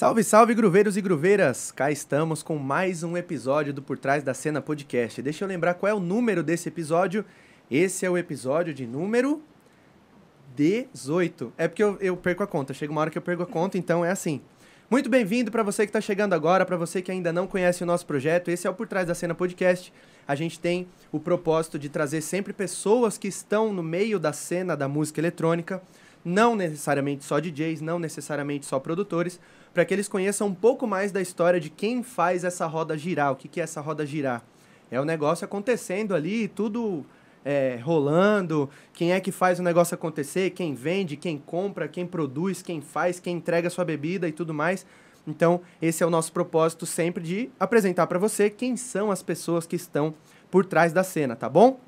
Salve, salve, gruveiros e gruveiras! Cá estamos com mais um episódio do Por Trás da Cena Podcast. Deixa eu lembrar qual é o número desse episódio. Esse é o episódio de número 18. É porque eu, eu perco a conta, chega uma hora que eu perco a conta, então é assim. Muito bem-vindo para você que está chegando agora, para você que ainda não conhece o nosso projeto. Esse é o Por Trás da Cena Podcast. A gente tem o propósito de trazer sempre pessoas que estão no meio da cena da música eletrônica, não necessariamente só DJs, não necessariamente só produtores, para que eles conheçam um pouco mais da história de quem faz essa roda girar, o que, que é essa roda girar. É o negócio acontecendo ali, tudo é, rolando, quem é que faz o negócio acontecer, quem vende, quem compra, quem produz, quem faz, quem entrega a sua bebida e tudo mais. Então, esse é o nosso propósito sempre de apresentar para você quem são as pessoas que estão por trás da cena, tá bom?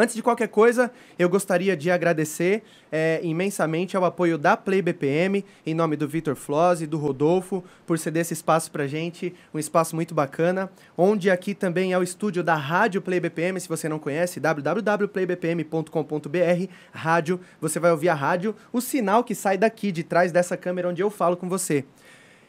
Antes de qualquer coisa, eu gostaria de agradecer é, imensamente ao apoio da Play BPM, em nome do Vitor Floss e do Rodolfo, por ceder esse espaço pra gente, um espaço muito bacana, onde aqui também é o estúdio da Rádio Play BPM, se você não conhece, www.playbpm.com.br, rádio, você vai ouvir a rádio, o sinal que sai daqui, de trás dessa câmera onde eu falo com você.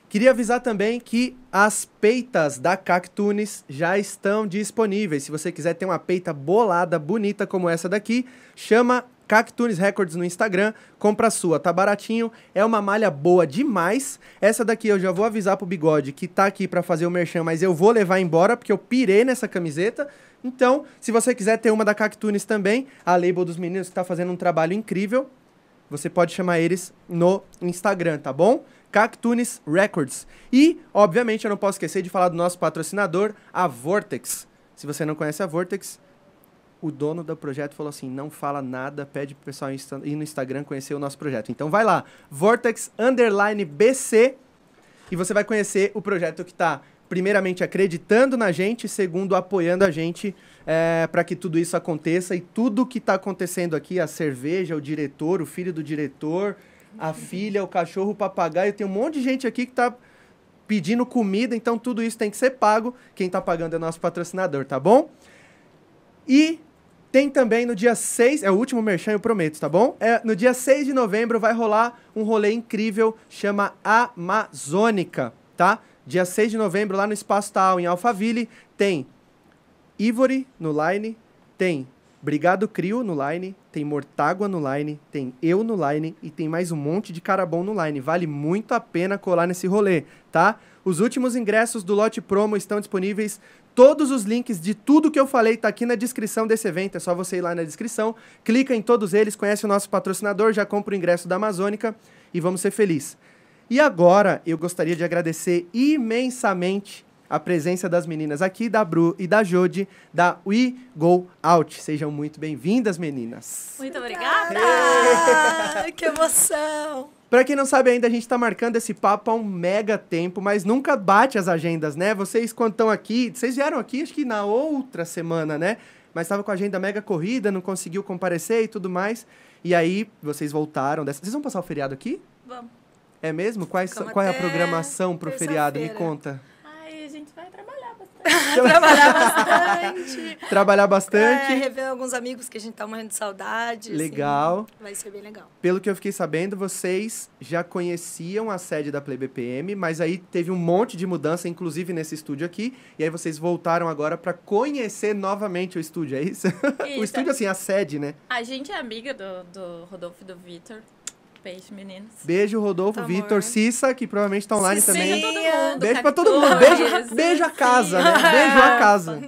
Queria avisar também que as peitas da Cactunes já estão disponíveis. Se você quiser ter uma peita bolada, bonita como essa daqui, chama Cactunes Records no Instagram, compra a sua, tá baratinho, é uma malha boa demais. Essa daqui eu já vou avisar pro Bigode que tá aqui para fazer o merchan, mas eu vou levar embora porque eu pirei nessa camiseta. Então, se você quiser ter uma da Cactunes também, a label dos meninos que tá fazendo um trabalho incrível, você pode chamar eles no Instagram, tá bom? Cactunes Records. E, obviamente, eu não posso esquecer de falar do nosso patrocinador, a Vortex. Se você não conhece a Vortex, o dono do projeto falou assim: não fala nada, pede pro pessoal ir no Instagram conhecer o nosso projeto. Então vai lá, Vortex Underline BC, e você vai conhecer o projeto que está, primeiramente, acreditando na gente, segundo, apoiando a gente é, para que tudo isso aconteça. E tudo que está acontecendo aqui, a cerveja, o diretor, o filho do diretor, a filha, o cachorro, o papagaio. Tem um monte de gente aqui que está pedindo comida, então tudo isso tem que ser pago. Quem está pagando é nosso patrocinador, tá bom? E tem também no dia 6, é o último merchan, eu prometo, tá bom? É, no dia 6 de novembro vai rolar um rolê incrível, chama Amazônica, tá? Dia 6 de novembro, lá no Espaço Tal, em Alphaville, tem Ivory no line, tem Brigado Crio no line, tem Mortágua no line, tem eu no line e tem mais um monte de cara bom no line. Vale muito a pena colar nesse rolê, tá? Os últimos ingressos do lote promo estão disponíveis. Todos os links de tudo que eu falei tá aqui na descrição desse evento. É só você ir lá na descrição, clica em todos eles, conhece o nosso patrocinador, já compra o ingresso da Amazônica e vamos ser felizes. E agora eu gostaria de agradecer imensamente a presença das meninas aqui, da Bru e da Jode, da We Go Out. Sejam muito bem-vindas, meninas. Muito obrigada! que emoção! Pra quem não sabe ainda, a gente tá marcando esse papo há um mega tempo, mas nunca bate as agendas, né? Vocês, quando estão aqui, vocês vieram aqui, acho que na outra semana, né? Mas estava com a agenda mega corrida, não conseguiu comparecer e tudo mais. E aí, vocês voltaram dessa. Vocês vão passar o feriado aqui? Vamos. É mesmo? Quais, qual é a programação pro feriado? Me conta. Trabalhar bastante. Trabalhar bastante. É, rever alguns amigos que a gente tá morrendo de saudade. Assim. Legal. Assim, vai ser bem legal. Pelo que eu fiquei sabendo, vocês já conheciam a sede da Play BPM, mas aí teve um monte de mudança, inclusive nesse estúdio aqui. E aí vocês voltaram agora para conhecer novamente o estúdio, é isso? isso? o estúdio, assim, a sede, né? A gente é amiga do, do Rodolfo e do Vitor. Beijo, meninos. Beijo, Rodolfo, Vitor, Cissa, que provavelmente estão online também. Beijo todo mundo. Beijo pra todo mundo. Beijo, beijo a casa, né? Beijo a casa.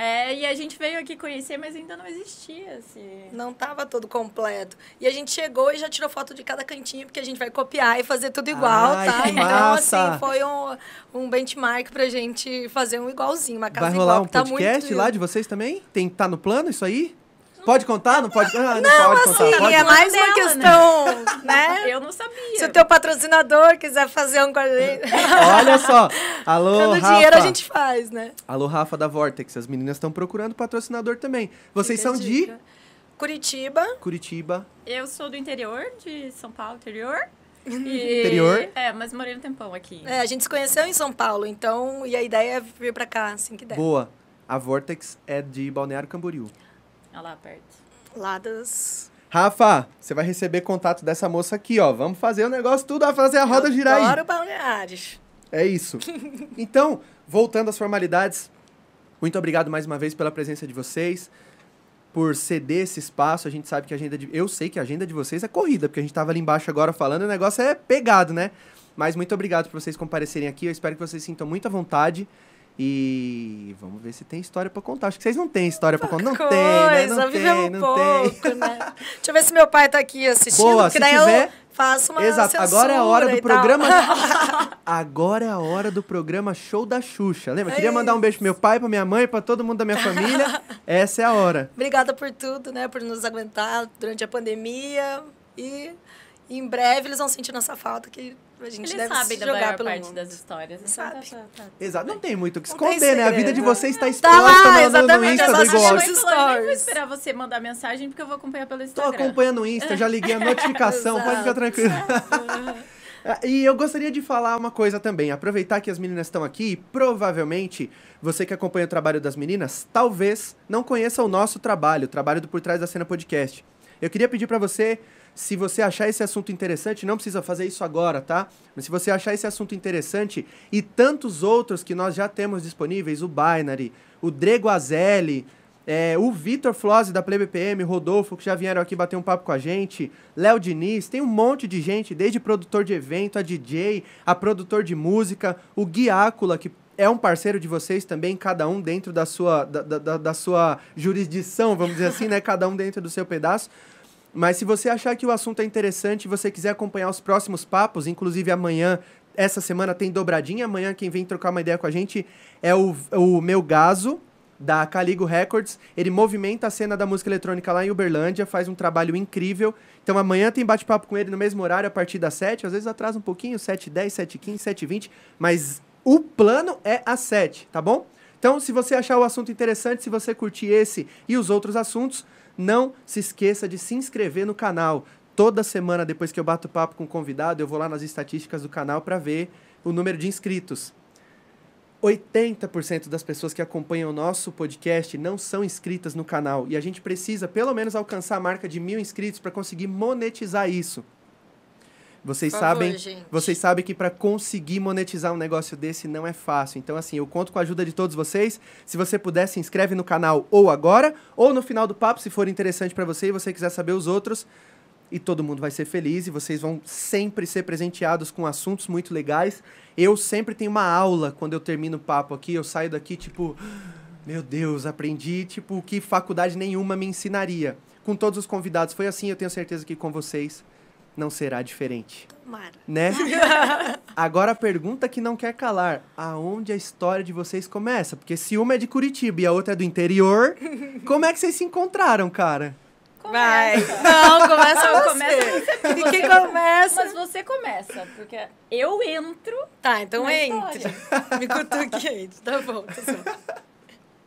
É, e a gente veio aqui conhecer, mas ainda não existia, assim. Não tava todo completo. E a gente chegou e já tirou foto de cada cantinho, porque a gente vai copiar e fazer tudo igual, Ai, tá? Que então, massa. assim, foi um, um benchmark pra gente fazer um igualzinho, uma casa vai rolar igual, um tá podcast muito... lá de vocês também? Tem, tá no plano isso aí? Pode contar? Não pode? Ah, não, não pode assim, contar. Pode? é mais uma dela, questão, né? Eu não sabia. Se o teu patrocinador quiser fazer um com a gente... Olha só. Alô, Pelo Rafa. dinheiro a gente faz, né? Alô, Rafa da Vortex. As meninas estão procurando patrocinador também. Vocês Fica são de. Curitiba. Curitiba. Eu sou do interior, de São Paulo, interior. E- Interior? É, mas morei um tempão aqui. É, a gente se conheceu em São Paulo, então, e a ideia é vir pra cá, assim que der. Boa. A Vortex é de Balneário Camboriú. Olha lá perto. Lá das... Rafa, você vai receber contato dessa moça aqui, ó. Vamos fazer o negócio tudo, vai fazer a roda girar aí. Adoro balneares. É isso. Então, voltando às formalidades, muito obrigado mais uma vez pela presença de vocês, por ceder esse espaço. A gente sabe que a agenda de. Eu sei que a agenda de vocês é corrida, porque a gente tava ali embaixo agora falando, o negócio é pegado, né? Mas muito obrigado por vocês comparecerem aqui. Eu espero que vocês sintam muita vontade. E vamos ver se tem história pra contar. Acho que vocês não têm história pra contar. Não Coisa, tem, né? Não tem, não pouco, tem. né? Deixa eu ver se meu pai tá aqui assistindo, Boa, se daí tiver- eu faço uma Exato. Agora é a hora do programa. Agora é a hora do programa Show da Xuxa. Lembra? É Queria mandar um beijo pro meu pai, pra minha mãe, pra todo mundo da minha família. Essa é a hora. Obrigada por tudo, né? Por nos aguentar durante a pandemia. E em breve eles vão sentir nossa falta, que a gente Eles deve sabem da maior pelo parte mundo. das histórias. Então Sabe. tá, tá, tá. Exato. Não tem muito o que esconder, né? A vida de vocês está Tá exposta lá, no- no, no exatamente, Insta do falou, nem vou esperar você mandar mensagem, porque eu vou acompanhar pelo Tô Instagram. acompanhando o Insta, já liguei a notificação, pode ficar tranquilo. E eu gostaria de falar uma coisa também. Aproveitar que as meninas estão aqui, e provavelmente você que acompanha o trabalho das meninas, talvez não conheça o nosso trabalho, o trabalho do Por Trás da Cena Podcast. Eu queria pedir pra você, se você achar esse assunto interessante, não precisa fazer isso agora, tá? Mas se você achar esse assunto interessante e tantos outros que nós já temos disponíveis, o Binary, o Drego Azelli, é, o Vitor Flose da Play BPM, Rodolfo, que já vieram aqui bater um papo com a gente, Léo Diniz, tem um monte de gente, desde produtor de evento, a DJ, a produtor de música, o Guiácula, que é um parceiro de vocês também, cada um dentro da sua, da- da, da sua jurisdição, vamos dizer assim, né? Cada um dentro do seu pedaço. Mas se você achar que o assunto é interessante e você quiser acompanhar os próximos papos, inclusive amanhã, essa semana tem dobradinha, amanhã quem vem trocar uma ideia com a gente é o, o meu Gaso, da Caligo Records. Ele movimenta a cena da música eletrônica lá em Uberlândia, faz um trabalho incrível. Então amanhã tem bate-papo com ele no mesmo horário, a partir das 7, às vezes atrasa um pouquinho, 7h10, 7h15, 7h20, mas o plano é às 7, tá bom? Então, se você achar o assunto interessante, se você curtir esse e os outros assuntos, não se esqueça de se inscrever no canal. Toda semana, depois que eu bato papo com o convidado, eu vou lá nas estatísticas do canal para ver o número de inscritos. 80% das pessoas que acompanham o nosso podcast não são inscritas no canal. E a gente precisa, pelo menos, alcançar a marca de mil inscritos para conseguir monetizar isso. Vocês favor, sabem, gente. vocês sabem que para conseguir monetizar um negócio desse não é fácil. Então, assim, eu conto com a ajuda de todos vocês. Se você puder, se inscreve no canal ou agora, ou no final do papo, se for interessante para você e você quiser saber os outros. E todo mundo vai ser feliz e vocês vão sempre ser presenteados com assuntos muito legais. Eu sempre tenho uma aula quando eu termino o papo aqui. Eu saio daqui, tipo, meu Deus, aprendi, tipo, o que faculdade nenhuma me ensinaria. Com todos os convidados foi assim, eu tenho certeza que com vocês não será diferente Tomara. né? Agora a pergunta que não quer calar: aonde a história de vocês começa? Porque se uma é de Curitiba e a outra é do interior, como é que vocês se encontraram, cara? Vai. Começa. Não, começa Não, você. começa E quem começa? Mas você começa, porque eu entro. Tá, então entre. Me cutuque aí. Tá bom, tá certo.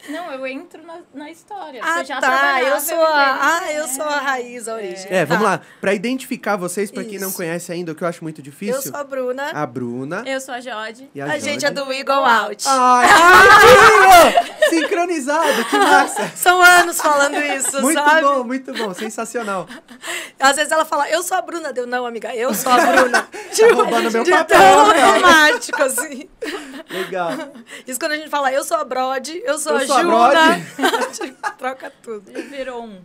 Não, eu entro na, na história. Ah, você já tá. Eu sou a, ah, eu sou a raiz, a origem. É, vamos Tá. lá. Pra identificar vocês, pra quem não conhece ainda, o que eu acho muito difícil, Eu sou a Bruna. a Bruna Eu sou a Jode. e a, A, gente é do Eagle Out. Ai, bonitinho! Sincronizado, que massa! São anos falando isso, Muito sabe? bom, muito bom, sensacional. Às vezes ela fala, eu sou a Bruna. Deu, não, amiga, eu sou a Bruna. tipo, roubando meu papel, tão né? automático, assim. Legal. Isso quando a gente fala, eu sou a Brode, eu sou Eu a sou a Juna. Tipo, Troca tudo. Já virou um.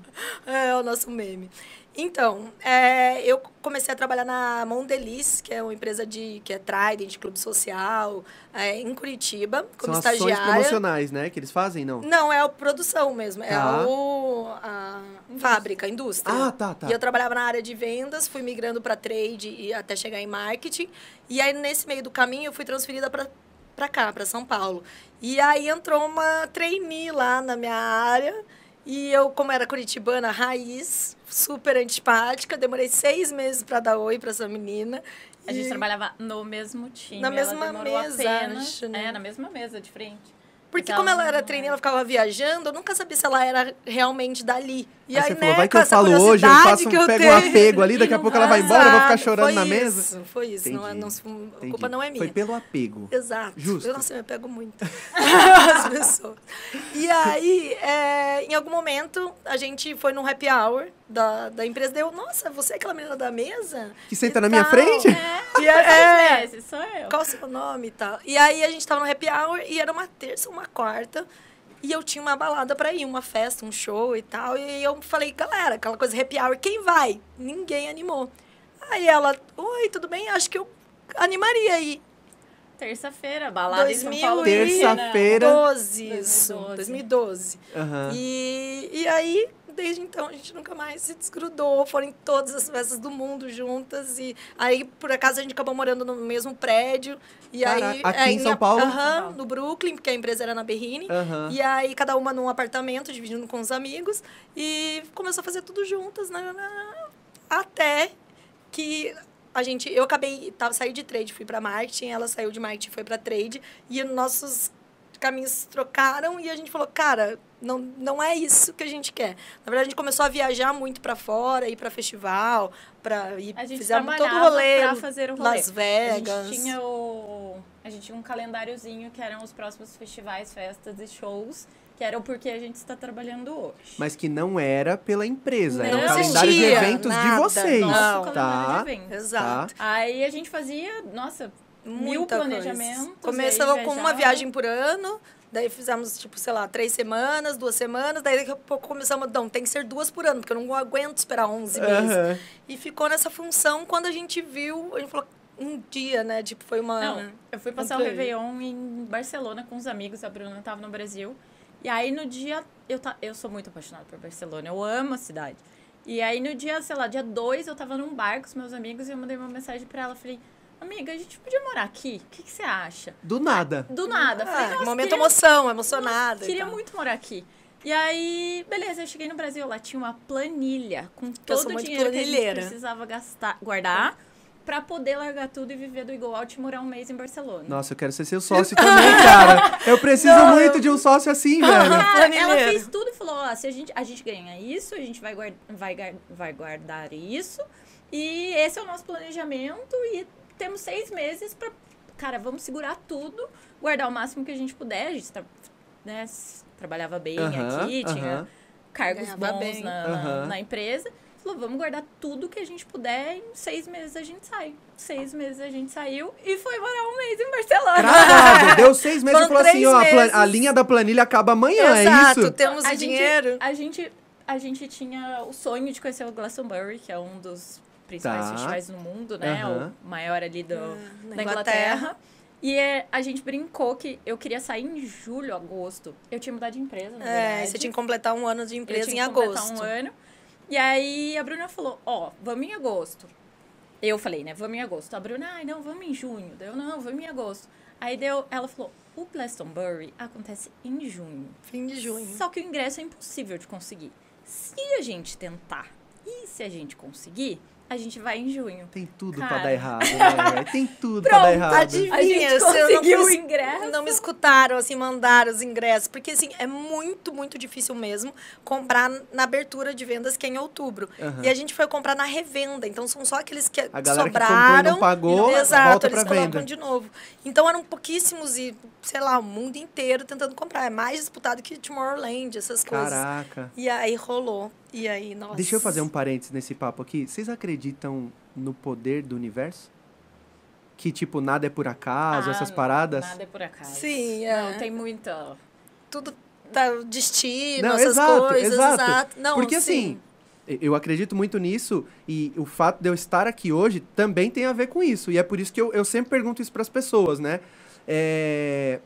É o nosso meme. Então, é, eu comecei a trabalhar na Mondeliz, que é uma empresa de que é Trident, clube social, é, em Curitiba, como São ações estagiária. promocionais, né? Que eles fazem, não? Não, é a produção mesmo, é Tá. o, a fábrica, a indústria. Ah, tá, tá. E eu trabalhava na área de vendas, fui migrando para trade e até chegar em marketing. E aí, nesse meio do caminho, eu fui transferida para para cá, para São Paulo. E aí entrou uma trainee lá na minha área. E eu, como era curitibana raiz, super antipática, demorei seis meses para dar oi para essa menina. A gente trabalhava no mesmo time. Na mesma mesa, apenas, acho, né? É, na mesma mesa, de frente. Porque Mas como ela era não- trainee, ela ficava viajando, eu nunca sabia se ela era realmente dali. E Aí aí, você né, falou, vai que eu falo hoje, eu faço que um, eu pego um apego ali, daqui a pouco ela vai embora, eu vou ficar chorando foi na isso, mesa. Foi isso, não é, Entendi. não, a culpa não é minha. Foi pelo apego. Exato. Justo. Eu não sei, eu me pego muito as pessoas. E aí, é, em algum momento, a gente foi num happy hour da, da empresa. Deu, nossa, você é aquela menina da mesa? Que senta E na minha tal. frente? É, E é, é, sou eu. qual o seu nome e tal? E aí a gente tava no happy hour e era uma terça, uma quarta. E eu tinha uma balada pra ir, uma festa, um show e tal. E eu falei, galera, aquela coisa happy hour, quem vai? Ninguém animou. Aí ela, oi, tudo bem? Acho que eu animaria aí. Terça-feira, balada em São 2000 Paulo. e- Terça-feira. 12, isso. 2012. 2012. Aham. E, e aí, desde então, a gente nunca mais se desgrudou. Foram em todas as festas do mundo juntas. E aí, por acaso, a gente acabou morando no mesmo prédio. E Caraca, aí, aqui é, em São Paulo? Aham, São Paulo. no Brooklyn, porque a empresa era na Berrine. Aham. E aí, cada uma num apartamento, dividindo com os amigos. E começou a fazer tudo juntas, né? Até que a gente... Eu acabei... Tava, saí de trade, fui para marketing. Ela saiu de marketing, foi para trade. E nossos caminhos trocaram e a gente falou, cara, não, não é isso que a gente quer. Na verdade, a gente começou a viajar muito para fora, ir para festival, para ir A gente fizemos todo o rolê, pra fazer o rolê. Las Vegas. A gente tinha o... A gente tinha um calendáriozinho que eram os próximos festivais, festas e shows, que eram porque a gente está trabalhando hoje. Mas que não era pela empresa, era um Não calendário de eventos de nada, vocês. não. Nosso Tá. calendário de eventos. Exato. Aí a gente fazia, nossa, mil planejamentos. aí com uma viagem por ano, daí fizemos, tipo, sei lá, três semanas, duas semanas, daí daqui a pouco começamos, não, tem que ser duas por ano, porque eu não aguento esperar 11 meses. E ficou nessa função, quando a gente viu, a gente falou, um dia, né, tipo, foi uma... Não, eu fui passar o Comprei. Réveillon em Barcelona com os amigos, a Bruna estava no Brasil. E aí no dia, eu, ta, eu sou muito apaixonada por Barcelona, eu amo a cidade. E aí no dia, sei lá, dia 2, eu tava num bar com os meus amigos e eu mandei uma mensagem pra ela, falei, amiga, a gente podia morar aqui? O que, que você acha? Do nada. Do nada. Falei, Ah, "Nossa, momento queria- emoção, emocionada. Queria tal. muito morar aqui. E aí, beleza, eu cheguei no Brasil, lá tinha uma planilha com todo o dinheiro que a gente precisava gastar, guardar, pra poder largar tudo e viver do Eagle Out e morar um mês em Barcelona. Nossa, eu quero ser seu sócio também, cara. Eu preciso Não, muito eu- de um sócio assim, velho. Cara, ela fez tudo e falou, ó, se a gente, a gente ganha isso, a gente vai, guard, vai, vai guardar isso, e esse é o nosso planejamento, e temos seis meses pra, cara, vamos segurar tudo, guardar o máximo que a gente puder, a gente tra- né, trabalhava bem Aham, aqui, tinha aham. cargos Ganhava bons na, na, Aham. na empresa, falou, vamos guardar tudo que a gente puder, em seis meses a gente sai. Seis meses a gente saiu, e foi morar um mês em Barcelona. Cravado. Deu seis meses e falou assim, ó, a, a linha da planilha acaba amanhã, Exato, é isso? temos a o gente, dinheiro. A gente, a gente tinha o sonho de conhecer o Glastonbury, que é um dos principais Tá. festivais do mundo, né? Aham. O maior ali do, na da Inglaterra. E é, a gente brincou que eu queria sair em julho, agosto. Eu tinha mudado de empresa, na É, verdade. você tinha que completar um ano de Eu empresa em tinha que completar agosto. um ano. E aí a Bruna falou, ó, vamos em agosto. Eu falei, né, vamos em agosto. A Bruna, ai, não, vamos em junho. Daí eu, não, vamos em agosto. Aí deu, ela falou, o Glastonbury acontece em junho. Fim de junho. Só que o ingresso é impossível de conseguir. Se a gente tentar e se a gente conseguir, a gente vai em junho. Tem tudo pra Cara. dar errado, né? Tem tudo pra dar Pronto, errado. adivinha. A gente se eu não conseguiu o ingresso. Não me escutaram, assim, mandaram os ingressos. Porque, assim, é muito, muito difícil mesmo comprar na abertura de vendas, que é em outubro. Aham. E a gente foi comprar na revenda. Então, são só aqueles que A galera que comprou e sobraram. não pagou, Exato, volta eles pra colocam venda. de novo. Então, eram pouquíssimos e, sei lá, o mundo inteiro tentando comprar. É mais disputado que Tomorrowland, essas coisas. Caraca. E aí, rolou. E aí, nossa. Deixa eu fazer um parênteses nesse papo aqui. Vocês acreditam no poder do universo? Que, tipo, nada é por acaso, Ah, essas paradas? Nada é por acaso. Sim, é. Não, tem muita... Tudo tá destino, Não, essas exato, coisas. exato. Não, Porque sim. assim, eu acredito muito nisso e o fato de eu estar aqui hoje também tem a ver com isso. E é por isso que eu, eu sempre pergunto isso para as pessoas, né? É,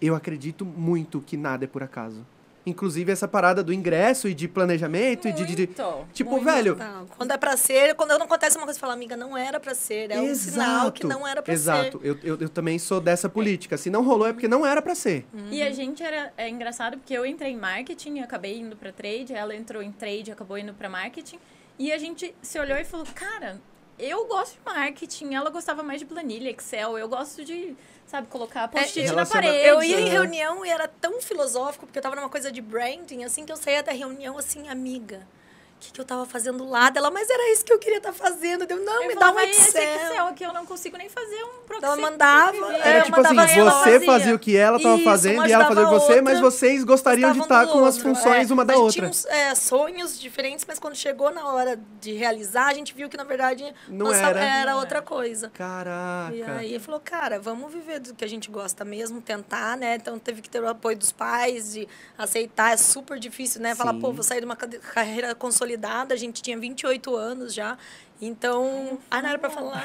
Eu acredito muito que nada é por acaso. Inclusive essa parada do ingresso e de planejamento e de, de- de- Muito, Tipo, muito. velho, Não, quando é pra ser, quando não acontece uma coisa, você fala, amiga, não era pra ser. É um sinal que não era pra Exato. ser. Eu, eu, eu também sou dessa política. Se não rolou é porque não era para ser. E a gente era é engraçado porque eu entrei em marketing, eu acabei indo pra trade, ela entrou em trade, acabou indo pra marketing, e a gente se olhou e falou: "Cara, eu gosto de marketing, ela gostava mais de planilha, Excel, eu gosto de, sabe, colocar post-it na relaciona- parede". Eu ia em reunião e era tão filosófico, porque eu tava numa coisa de branding, assim, que eu saía da reunião assim, amiga. Que, que eu tava fazendo lá dela, mas era isso que eu queria estar tá fazendo. Deu, não, eu me falava, dá um Excel. Esse Excel aqui eu não consigo nem fazer um proxy. Ela mandava. Era é, tipo assim, mandava você fazia. fazia o que ela tava Isso, fazendo e ela fazia o que você, mas vocês gostariam de estar do com as outro. funções É, uma da a gente outra. tinha uns, é, sonhos diferentes, mas quando chegou na hora de realizar, a gente viu que, na verdade, Não nossa, era. Não outra era. coisa. Caraca. E aí ele falou, cara, vamos viver do que a gente gosta mesmo, tentar, né? Então teve que ter o apoio dos pais, de aceitar. É super difícil, né? Falar, Sim. pô, vou sair de uma carreira consolidada, a gente tinha 28 anos já. Então. Ah, não era pra falar.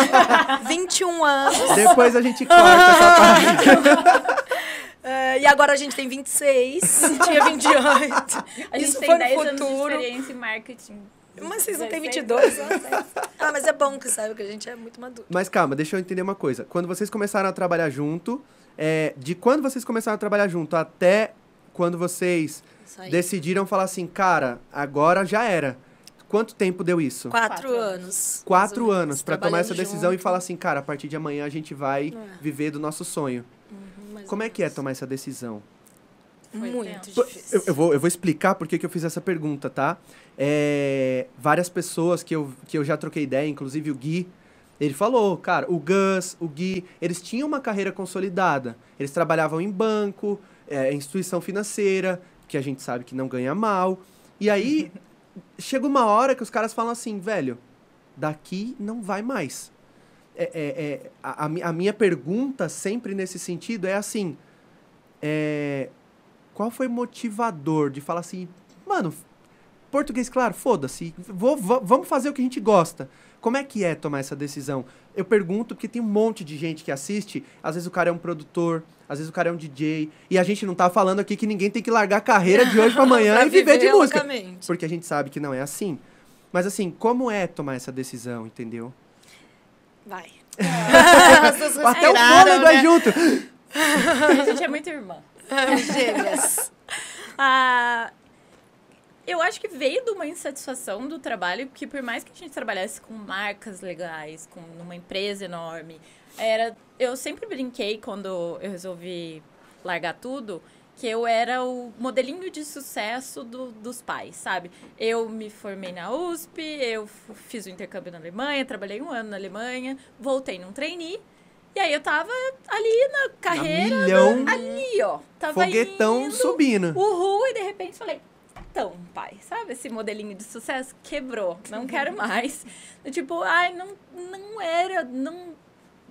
21 anos. Depois a gente corta essa parte. É, e agora a gente tem 26. tinha 28. A gente Isso tem foi 10 no anos de futuro. experiência em marketing. Mas vocês não têm 16 22 anos. né? Ah, mas é bom que sabe que a gente é muito maduro. Mas calma, deixa eu entender uma coisa. Quando vocês começaram a trabalhar junto, é, de quando vocês começaram a trabalhar junto até quando vocês. Decidiram falar assim, cara, agora já era. Quanto tempo deu isso? Quatro, Quatro anos. Quatro anos pra tomar essa decisão e junto. falar assim, cara, a partir de amanhã a gente vai É. viver do nosso sonho. Uhum, Como é que é tomar essa decisão? Foi Muito difícil. Eu, eu vou, eu vou explicar por que que eu fiz essa pergunta, tá? É, várias pessoas que eu, que eu já troquei ideia, inclusive o Gui, ele falou, cara, o Gus, o Gui, eles tinham uma carreira consolidada. Eles trabalhavam em banco, é, instituição financeira, que a gente sabe que não ganha mal. E aí, chega uma hora que os caras falam assim, velho, daqui não vai mais. É, é, é, a, a mi- a minha pergunta sempre nesse sentido é assim, é, qual foi o motivador de falar assim, mano, português, claro, foda-se, vamos fazer o que a gente gosta. Como é que é tomar essa decisão? Eu pergunto porque tem um monte de gente que assiste, às vezes o cara é um produtor, às vezes o cara é um DJ, e a gente não tá falando aqui que ninguém tem que largar a carreira de hoje pra amanhã Pra e viver de música. loucamente. Porque a gente sabe que não é assim. Mas assim, como é tomar essa decisão, entendeu? Vai. Duas Até o fôlego é né? junto. A gente é muito irmã. Gêmeas. Ah, eu acho que veio de uma insatisfação do trabalho, porque por mais que a gente trabalhasse com marcas legais, com numa empresa enorme, era eu sempre brinquei quando eu resolvi largar tudo, que eu era o modelinho de sucesso do- dos pais, sabe? Eu me formei na USP, eu fiz o intercâmbio na Alemanha, trabalhei um ano na Alemanha, voltei num trainee, e aí eu tava ali na carreira, milhão, ali, ó. Tava foguetão indo, subindo. Uhul, e de repente falei, então, pai, sabe esse modelinho de sucesso? Quebrou, não quero mais. Tipo, ai, não, não era, não,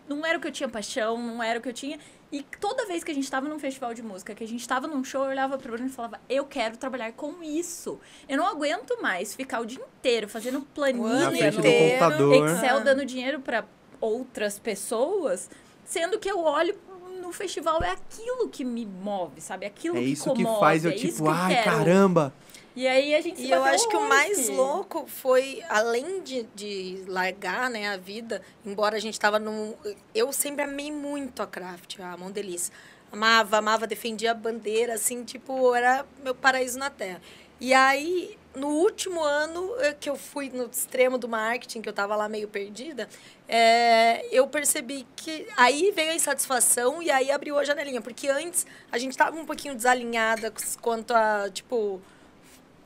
não era o que eu tinha paixão, não era o que eu tinha. E toda vez que a gente tava num festival de música, que a gente tava num show, eu olhava pro Bruno e falava, eu quero trabalhar com isso. Eu não aguento mais ficar o dia inteiro fazendo planilha inteiro. Excel dando dinheiro para outras pessoas, sendo que eu olho no festival é aquilo que me move, sabe? Aquilo É que isso que comove, faz eu, é tipo, ai, quero. caramba. E aí a gente se E eu acho que o mais louco foi, além de, de largar né, a vida, embora a gente tava num. Eu sempre amei muito a craft, a Mondeliz. Amava, amava, defendia a bandeira, assim, tipo, era meu paraíso na terra. E aí, no último ano eh, que eu fui no extremo do marketing, que eu tava lá meio perdida, é, eu percebi que aí veio a insatisfação e aí abriu a janelinha. Porque antes a gente tava um pouquinho desalinhada quanto a, tipo,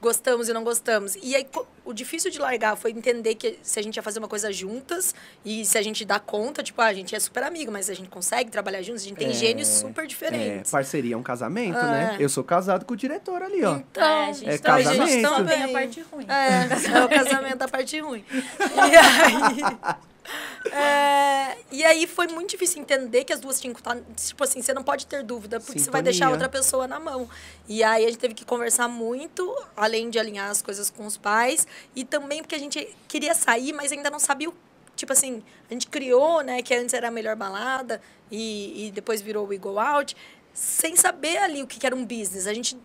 gostamos e não gostamos. E aí, o difícil de largar foi entender que se a gente ia fazer uma coisa juntas e se a gente dá conta, tipo, ah, a gente é super amigo, mas a gente consegue trabalhar juntos, a gente tem É, gênios super É, diferentes. parceria é um casamento, Ah, né? é. Eu sou casado com o diretor ali, ó. Então, É, a gente É também, a gente casamento. só tem a Também. parte ruim. É, é o casamento da parte ruim. E aí, é, e aí foi muito difícil entender que as duas tinham que estar. Tipo assim, você não pode ter dúvida, porque você vai deixar a Sintonia. outra pessoa na mão. E aí a gente teve que conversar muito, além de alinhar as coisas com os pais, e também porque a gente queria sair, mas ainda não sabia o. Tipo assim, a gente criou, né, que antes era a melhor balada e, e depois virou o We Go Out, sem saber ali o que que era um business. A gente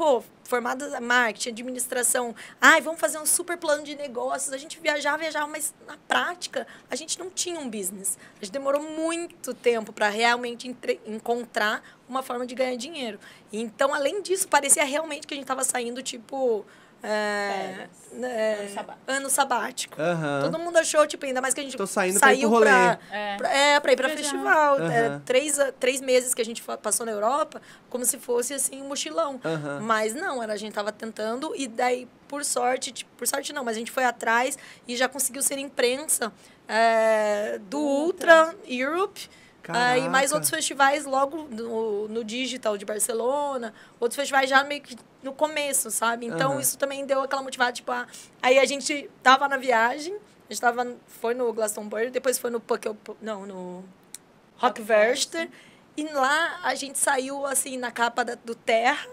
pô, formada em marketing, administração, ai, vamos fazer um super plano de negócios. A gente viajava, viajava, mas na prática a gente não tinha um business. A gente demorou muito tempo para realmente entre- encontrar uma forma de ganhar dinheiro. Então, além disso, parecia realmente que a gente estava saindo tipo É, é, Ano sabático. ano sabático. Aham. Todo mundo achou, tipo, ainda mais que a gente Tô saindo pra ir saiu pro rolê. pra, É. pra- é, pra ir pra Viajar. festival. É, Aham. três, três meses que a gente passou na Europa, como se fosse, assim, um mochilão. Aham. Mas não, era, a gente tava tentando e daí, por sorte, tipo, por sorte não, mas a gente foi atrás e já conseguiu ser imprensa é, do Ultra Europe. Ah, e mais Caraca. outros festivais logo no, no Digital de Barcelona, outros festivais já meio que no começo, sabe? Então Aham. isso também deu aquela motivada, tipo, ah, aí a gente tava na viagem, a gente tava, foi no Glastonbury, depois foi no Puckel, não, no Rockverster, e lá a gente saiu, assim, na capa da- do Terra,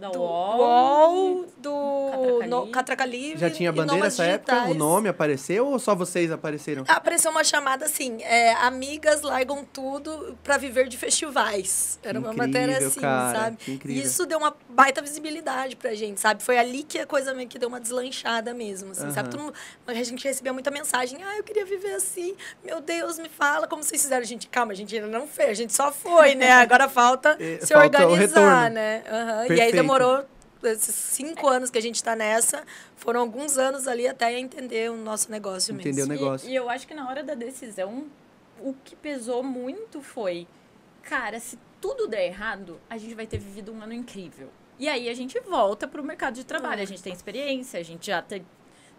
Da do UOL. UOL, do Catraca no, Livre. Catraca Livre Já tinha bandeira nessa época? O nome apareceu ou só vocês apareceram? Apareceu uma chamada assim, é, amigas largam tudo pra viver de festivais. Era uma Incrível, matéria assim, cara, sabe? que E incrível. isso deu uma baita visibilidade pra gente, sabe? Foi ali que a coisa meio que deu uma deslanchada mesmo, assim, sabe? Todo mundo, a gente recebia muita mensagem, ah, eu queria viver assim, meu Deus, me fala como vocês fizeram. A gente, calma, a gente ainda não fez, a gente só foi, né? Agora falta É, se falta organizar, né? E aí Perfeito. Demorou esses cinco anos que a gente tá nessa, foram alguns anos ali até entender o nosso negócio mesmo. Entendeu o E- negócio. E, eu acho que na hora da decisão, o que pesou muito foi, cara, se tudo der errado, a gente vai ter vivido um ano incrível. E aí a gente volta pro mercado de trabalho. A gente tem experiência, a gente já tem,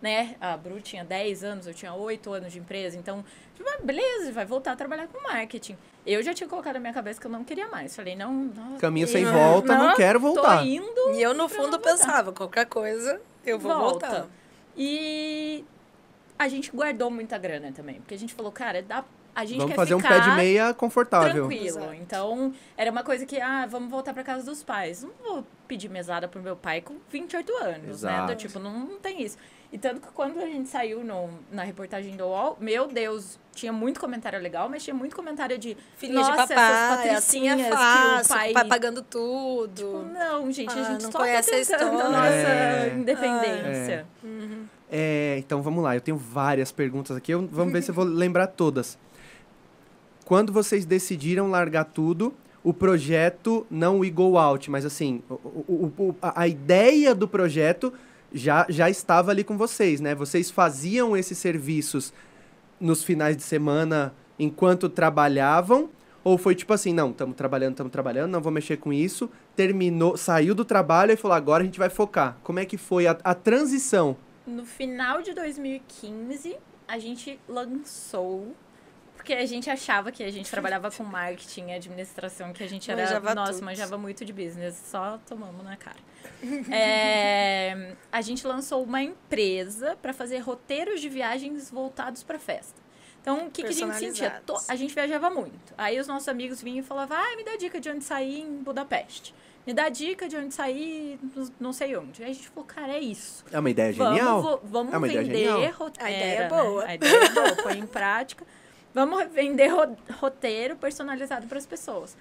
né? A Bru tinha 10 anos, eu tinha 8 anos de empresa. Então, tipo, ah, beleza, vai voltar a trabalhar com marketing. Eu já tinha colocado na minha cabeça que eu não queria mais. Falei, não, nossa, Caminho sem eu volta, não quero voltar. Tô indo E eu, no fundo, não pensava, qualquer coisa, eu vou volta. voltar. E a gente guardou muita grana também. Porque a gente falou, cara, dá, a gente Vamos quer fazer um pé de meia confortável. tranquilo. Exato. Então, era uma coisa que, ah, vamos voltar pra casa dos pais. Não vou pedir mesada pro meu pai com 28 anos, né? Exato. Do, tipo, não, não tem isso. E tanto que quando a gente saiu no, na reportagem do UOL, meu Deus, tinha muito comentário legal, mas tinha muito comentário de Filhinha de papai, assim é patricinhas que o fácil, pai- o pai pagando tudo. não, gente, a Ah, gente não só conhece tá a tentando a história. nossa É. independência. É, então vamos lá, eu tenho várias perguntas aqui, eu- vamos ver se eu vou lembrar todas. Quando vocês decidiram largar tudo, o projeto, não o Go Out, mas assim, o- o- o- a, a ideia do projeto já, já estava ali com vocês, né? Vocês faziam esses serviços nos finais de semana enquanto trabalhavam? Ou foi tipo assim, não, estamos trabalhando, estamos trabalhando, não vou mexer com isso. Terminou, saiu do trabalho e falou, agora a gente vai focar. Como é que foi a, a transição? No final de 2015, a gente lançou. Porque a gente achava que a gente trabalhava com marketing e administração, que a gente era. Manjava nossa, tudo. manjava muito de business, só tomamos na cara. É, a gente lançou uma empresa para fazer roteiros de viagens voltados para festa. Então, o que, que a gente sentia? A gente viajava muito. Aí os nossos amigos vinham e falavam, ah, me dá dica de onde sair em Budapeste. Me dá dica de onde sair não sei onde. Aí a gente falou, cara, é isso. É uma ideia genial. Vamos, vamos É uma ideia vender genial. roteiro. A ideia é boa. A ideia é boa, põe em prática. Vamos vender ro- roteiro personalizado para as pessoas.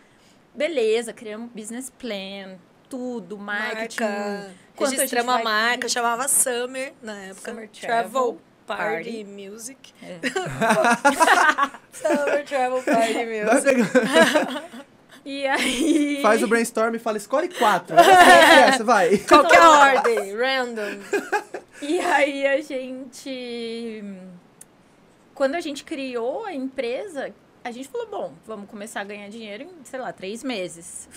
Beleza, criamos business plan, tudo, marketing. Marca. quanto a gente Registramos a, vai- marca, chamava Summer na época. Summer Travel Travel Party, Party. Music. É. Summer Travel Party Vai Music. pegando- E aí. Faz o brainstorm e fala, escolhe quatro. Essa, é essa, vai. Qualquer ordem, random. E aí a gente. Quando a gente criou a empresa, a gente falou, bom, vamos começar a ganhar dinheiro em, sei lá, três meses.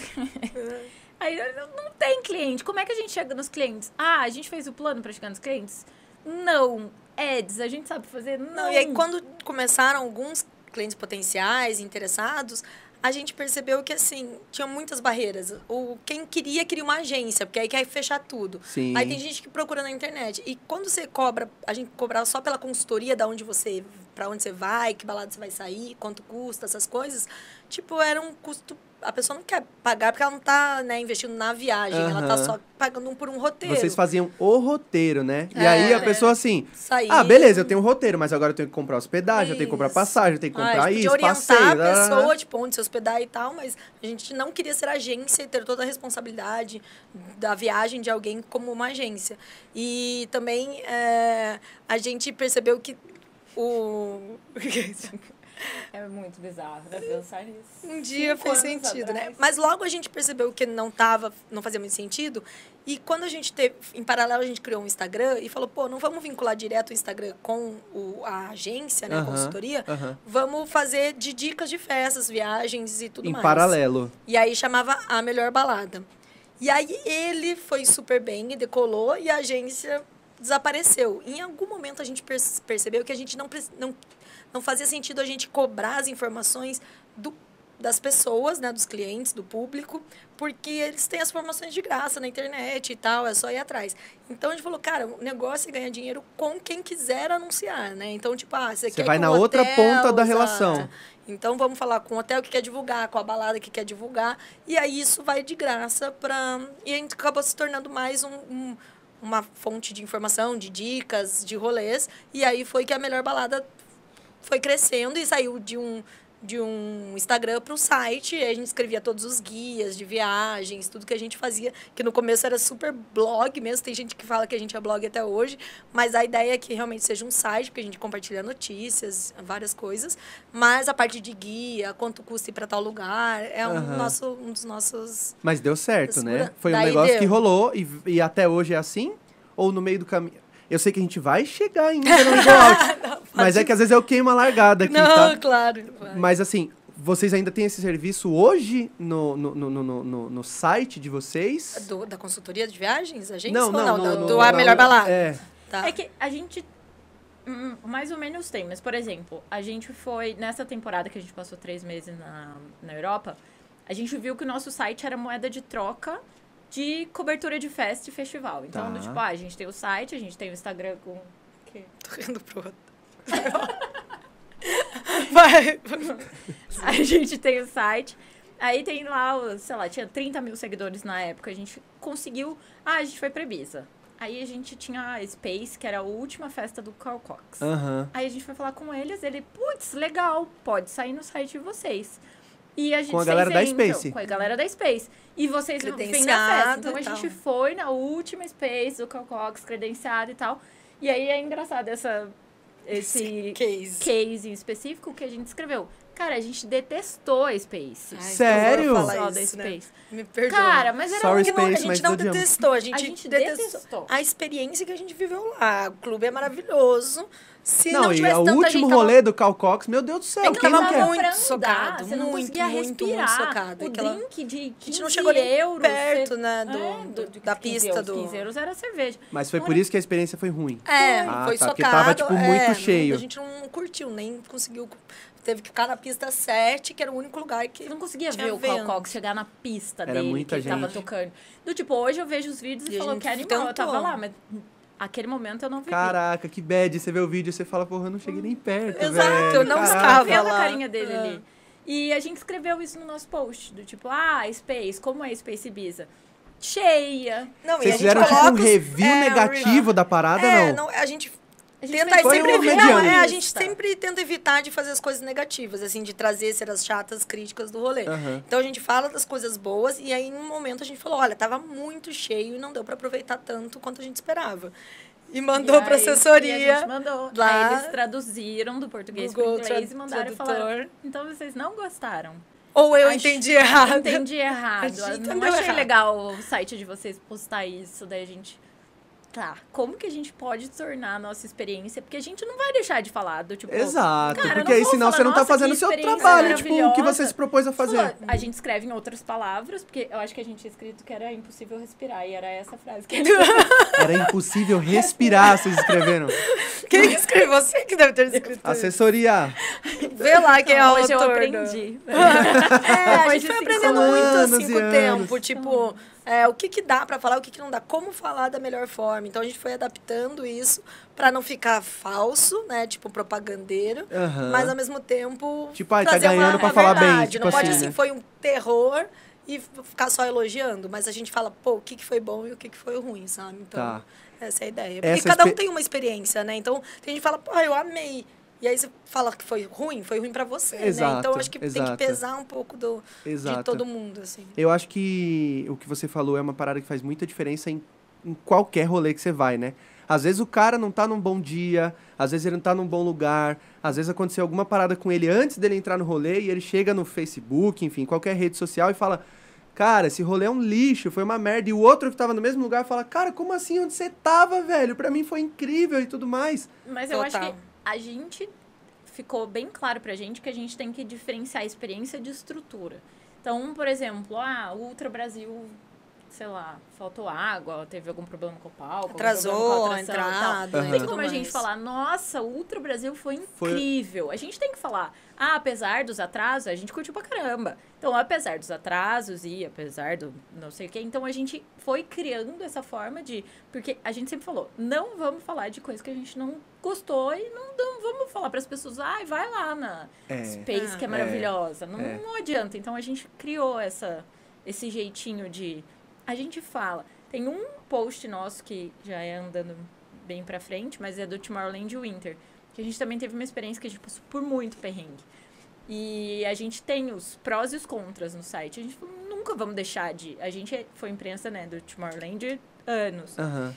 aí não tem cliente. Como é que a gente chega nos clientes? Ah, a gente fez o plano para chegar nos clientes? Não. Ads, a gente sabe fazer? Não. Não, e aí, quando começaram alguns clientes potenciais, interessados, a gente percebeu que, assim, tinha muitas barreiras. O, quem queria, queria uma agência, porque aí quer fechar tudo. Sim. Aí tem gente que procura na internet. E quando você cobra, a gente cobrava só pela consultoria da onde você, para onde você vai, que balada você vai sair, quanto custa, essas coisas, tipo, era um custo. A pessoa não quer pagar porque ela não tá, né, investindo na viagem, ela tá só pagando um por um roteiro. Vocês faziam o roteiro, né? E É. aí a pessoa assim, Sair. ah, beleza, eu tenho um roteiro, mas agora eu tenho que comprar hospedagem, eu tenho que comprar Isso. passagem, eu tenho que Ah, comprar a gente isso, podia passeio. orientar a lá, lá, lá. pessoa, tipo, onde se hospedar e tal, mas a gente não queria ser agência e ter toda a responsabilidade da viagem de alguém como uma agência. E também é, a gente percebeu que o... É muito bizarro, né? Pensar nisso. Um dia Cinco fez sentido, né? atrás. Mas logo a gente percebeu que não tava, não fazia muito sentido. E quando a gente teve, em paralelo, a gente criou um Instagram e falou, pô, não vamos vincular direto o Instagram com o, a agência, né? A Aham, consultoria. aham. Vamos fazer de dicas de festas, viagens e tudo Em mais. paralelo. E aí chamava A Melhor Balada. E aí ele foi super bem e decolou e a agência desapareceu. Em algum momento a gente perce- percebeu que a gente não, não, não fazia sentido a gente cobrar as informações do, das pessoas, né, dos clientes, do público, porque eles têm as informações de graça na internet e tal, é só ir atrás. Então a gente falou, cara, o negócio é ganhar dinheiro com quem quiser anunciar, né? Então, tipo, ah, você Você quer vai na outra hotel, ponta da relação. Então vamos falar com o hotel que quer divulgar, com a balada que quer divulgar, e aí isso vai de graça para e a gente acabou se tornando mais um, um- uma fonte de informação, de dicas, de rolês, e aí foi que a melhor balada foi crescendo e saiu de um de um Instagram para o site, e a gente escrevia todos os guias de viagens, tudo que a gente fazia, que no começo era super blog mesmo, tem gente que fala que a gente é blog até hoje, mas a ideia é que realmente seja um site, porque a gente compartilha notícias, várias coisas, mas a parte de guia, quanto custa ir para tal lugar, é um, Aham. nosso, um dos nossos... Mas deu certo, né? Foi um negócio deu. que rolou e, e até hoje é assim? Ou no meio do caminho? Eu sei que a gente vai chegar ainda no Out, mas é que às vezes eu queimo a largada aqui, Não, tá? claro. Mas assim, vocês ainda têm esse serviço hoje no, no, no, no, no- no site de vocês? Do- da consultoria de viagens, a gente? Não, não, do, no- do no- A Melhor Balada. É. Tá. É que a gente hum, mais ou menos tem, mas por exemplo, a gente foi nessa temporada que a gente passou três meses na, na Europa, a gente viu que o nosso site era moeda de troca de cobertura de festa e festival. Então, Tá. do tipo, ah, a gente tem o site, a gente tem o Instagram com. Tô rindo pro outro. Vai. A gente tem o site. Aí tem lá, o- sei lá, tinha 30 mil seguidores na época. A gente conseguiu. Ah, a gente foi pra Ibiza. Aí a gente tinha a Space, que era a última festa do Carl Cox. Aham. Aí a gente foi falar com eles, ele, putz, legal, pode sair no site de vocês. E a gente Com a galera da entram, Space. Com a galera da Space. E vocês vêm na festa. Então a gente foi na última Space do Calcox, credenciado e tal. E aí é engraçado essa, esse Case. case em específico que a gente escreveu. Cara, a gente detestou a Space. Ai, Sério? Só falar da isso, né? Space. Me perdoa. Cara, mas era Sorry, um- Porque não- a Space, gente não detestou, a gente, A gente detestou, detestou. a experiência que a gente viveu lá. O clube é maravilhoso. Se não, Não, e o último gente, tava- rolê do Cal Cox, meu Deus do céu, É que tava não quer? muito andar, socado, você não muito, conseguia muito, muito respirar. socado. O Aquela- drink de 15 A gente não chegou nem euros, perto, né, do, É, do- de da 15 pista euros, do... 15 euros era cerveja. Mas foi Não por isso que a experiência foi ruim. É, Ah, foi tá, porque socado. tava, tipo, muito é, cheio. A gente não curtiu, nem conseguiu. Teve que ficar na pista 7, que era o único lugar que. Você não conseguia Tinha ver o vento. Calcox chegar na pista Era dele muita que ele tava gente. tocando. Do tipo, hoje eu vejo os vídeos e, E falo gente que animal, eu tava tentou. lá, mas aquele momento eu não vivi. Caraca, que bad. Você vê o vídeo e você fala, porra, eu não cheguei nem perto, Exato, velho. eu não Caraca. estava. vendo a lá. carinha dele É. ali. E a gente escreveu isso no nosso post, do tipo, ah, Space, como é Space Ibiza? Cheia. Não, e a Vocês gente fizeram tipo um os- review é, negativo da parada, É, não? não, a gente A gente tenta fez Foi sempre um não, é, a gente sempre tenta evitar de fazer as coisas negativas, assim, de trazer ser as chatas críticas do rolê. Aham. Então a gente fala das coisas boas e aí em um momento a gente falou, olha, tava muito cheio e não deu para aproveitar tanto quanto a gente esperava. E mandou para aí- E a assessoria. gente mandou. lá- Aí eles traduziram do português para inglês e mandaram falaram. Então vocês não gostaram. Ou eu Acho- entendi errado. Entendi A errado. gente Não achei errado. legal o site de vocês postar isso. Daí a gente. Tá, como que a gente pode tornar a nossa experiência? Porque a gente não vai deixar de falar do tipo. Exato, cara, porque aí senão falar, você não tá "Nossa, fazendo o seu trabalho, tipo, o que maravilhosa." você se propôs a fazer. Falou, a gente escreve em outras palavras, porque eu acho que a gente tinha escrito que era impossível respirar, e era essa frase que a gente Era impossível respirar, vocês escreveram. Quem que escreveu? Você que deve ter escrito isso. Assessoria. Vê lá quem é o Hoje eu autor. aprendi. É, a gente foi aprendendo muito assim com o anos. tempo. Tipo, é, o que, que dá pra falar, o que, que não dá. Como falar da melhor forma. Então a gente foi adaptando isso pra não ficar falso, né? Tipo, propagandeiro. Aham. Mas ao mesmo tempo. Tipo, ai, tá ganhando pra uma falar bem, tipo não pode assim, assim, né? foi um terror e ficar só elogiando. Mas a gente fala, pô, o que, que foi bom e o que, que foi ruim, sabe? Então, Tá. essa é a ideia. Porque Essa cada um tem uma experiência, né? Então, tem gente que fala, pô, eu amei. E aí você fala que foi ruim, foi ruim pra você, né? Exato, Então, acho que tem exato. que pesar um pouco do, Exato. de todo mundo, assim. Eu acho que o que você falou é uma parada que faz muita diferença em, em qualquer rolê que você vai, né? Às vezes o cara não tá num bom dia, às vezes ele não tá num bom lugar, às vezes aconteceu alguma parada com ele antes dele entrar no rolê e ele chega no Facebook, enfim, qualquer rede social e fala: Cara, esse rolê é um lixo, foi uma merda. E o outro que tava no mesmo lugar fala: Cara, como assim? Onde você tava, velho? Pra mim foi incrível e tudo mais. Mas eu acho que a gente ficou bem claro pra gente que a gente tem que diferenciar a experiência de estrutura. Então, por exemplo, ah, Ultra Brasil sei lá, faltou água, teve algum problema com o palco, atrasou a entrada. Não tem como a gente falar, nossa, o Ultra Brasil foi incrível. Foi... A gente tem que falar, ah, apesar dos atrasos, a gente curtiu pra caramba. Então, apesar dos atrasos e apesar do não sei o que, então a gente foi criando essa forma de. Porque a gente sempre falou, não vamos falar de coisas que a gente não gostou e não, não vamos falar para as pessoas, ai, ah, vai lá na é. Space, que é maravilhosa. É. Não, é. não adianta. Então a gente criou essa, esse jeitinho de a gente fala. Tem um post nosso que já é andando bem pra frente, mas é do Tomorrowland Winter. Que a gente também teve uma experiência que a gente passou por muito perrengue. E a gente tem os prós e os contras no site. A gente nunca vamos deixar de. A gente foi imprensa, né, do Tomorrowland anos. Uhum.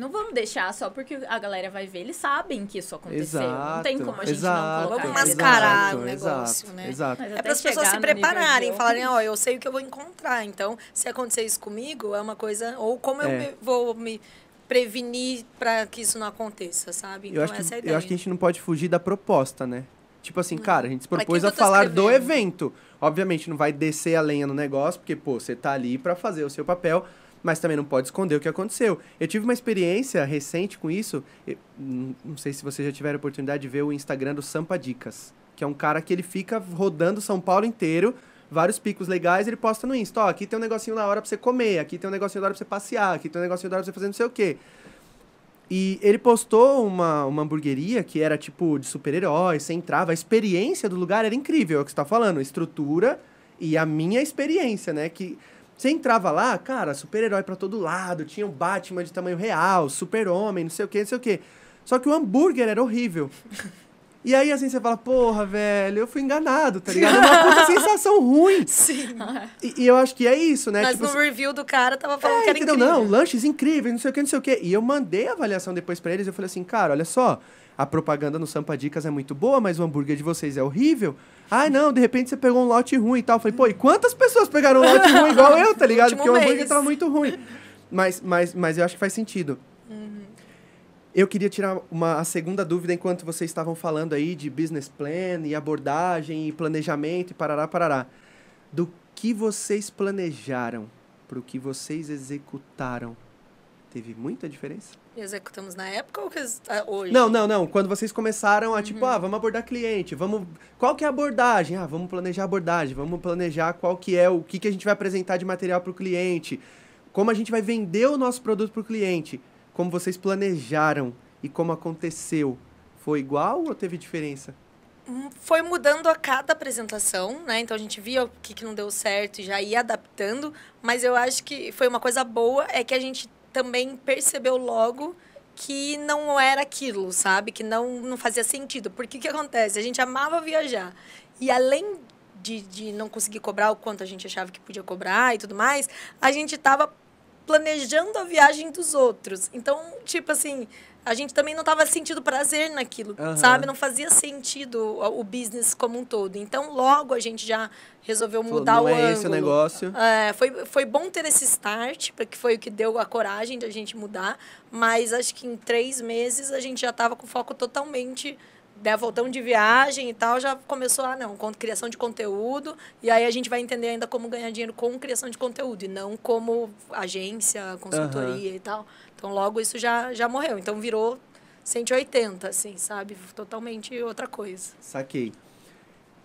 Não vamos deixar só porque a galera vai ver. Eles sabem que isso aconteceu. Exato, não tem como a gente exato, não colocar. Vamos mascarar o negócio, exato, né? Exato. É para as pessoas se prepararem, falarem, ó, oh, eu sei o que eu vou encontrar. Então, se acontecer isso comigo, é uma coisa... Ou como é. eu me, vou me prevenir para que isso não aconteça, sabe? Então, eu acho, que, eu acho que a gente não pode fugir da proposta, né? Tipo assim, cara, a gente se propôs a falar do evento. Obviamente, não vai descer a lenha no negócio, porque, pô, você tá ali para fazer o seu papel mas também não pode esconder o que aconteceu. Eu tive uma experiência recente com isso. Eu, não sei se vocês já tiveram a oportunidade de ver o Instagram do Sampa Dicas, que é um cara que ele fica rodando São Paulo inteiro, vários picos legais, ele posta no Insta, ó, aqui tem um negocinho da hora pra você comer, aqui tem um negocinho da hora pra você passear, aqui tem um negocinho da hora pra você fazer não sei o quê. E ele postou uma, uma hamburgueria que era tipo de super-herói, você entrava, a experiência do lugar era incrível, é o que você tá falando, estrutura e a minha experiência, né, que você entrava lá, cara, super-herói pra todo lado, tinha o Batman de tamanho real, super-homem, não sei o que, não sei o que. Só que o hambúrguer era horrível. E aí, assim, você fala, porra, velho, eu fui enganado, tá ligado? É uma puta sensação ruim. Sim. E, e, eu acho que é isso, né? Mas tipo, no assim, review do cara tava falando é, que era entendeu? incrível. Não, lanches incríveis, não sei o que, não sei o que. E eu mandei a avaliação depois pra eles, eu falei assim, cara, olha só, a propaganda no Sampa Dicas é muito boa, mas o hambúrguer de vocês é horrível. Ah, não, de repente você pegou um lote ruim e tal. Eu falei, pô, e quantas pessoas pegaram um lote ruim igual eu, tá ligado? Porque o hambúrguer mês. tava muito ruim. Mas, mas, mas eu acho que faz sentido. Uhum. Eu queria tirar uma, a segunda dúvida enquanto vocês estavam falando aí de business plan e abordagem e planejamento e parará, parará. Do que vocês planejaram para o que vocês executaram, teve muita diferença? Executamos na época ou que ah, hoje? Não, não, não. Quando vocês começaram a, tipo, uhum. ah, vamos abordar cliente, vamos... Qual que é a abordagem? Ah, vamos planejar a abordagem, vamos planejar qual que é, o que, que a gente vai apresentar de material para o cliente, como a gente vai vender o nosso produto para o cliente, como vocês planejaram e como aconteceu. Foi igual ou teve diferença? Hum, foi mudando a cada apresentação, né? Então a gente via o que, que não deu certo e já ia adaptando, mas eu acho que foi uma coisa boa, é que a gente também percebeu logo que não era aquilo, sabe? Que não, não fazia sentido. Porque o que acontece? A gente amava viajar. E além de, de não conseguir cobrar o quanto a gente achava que podia cobrar e tudo mais, a gente estava planejando a viagem dos outros. Então, tipo assim, a gente também não estava sentindo prazer naquilo, uhum. sabe? Não fazia sentido o, business como um todo. Então, logo a gente já resolveu mudar não o é ângulo. esse o negócio. É, foi, foi bom ter esse start, porque foi o que deu a coragem de a gente mudar. Mas acho que em três meses a gente já estava com foco totalmente né, voltamos de viagem e tal, já começou, ah, não, com criação de conteúdo, e aí a gente vai entender ainda como ganhar dinheiro com criação de conteúdo, e não como agência, consultoria uhum. e tal. Então, logo isso já, já morreu. Então, virou 180, assim, sabe? Totalmente outra coisa. Saquei.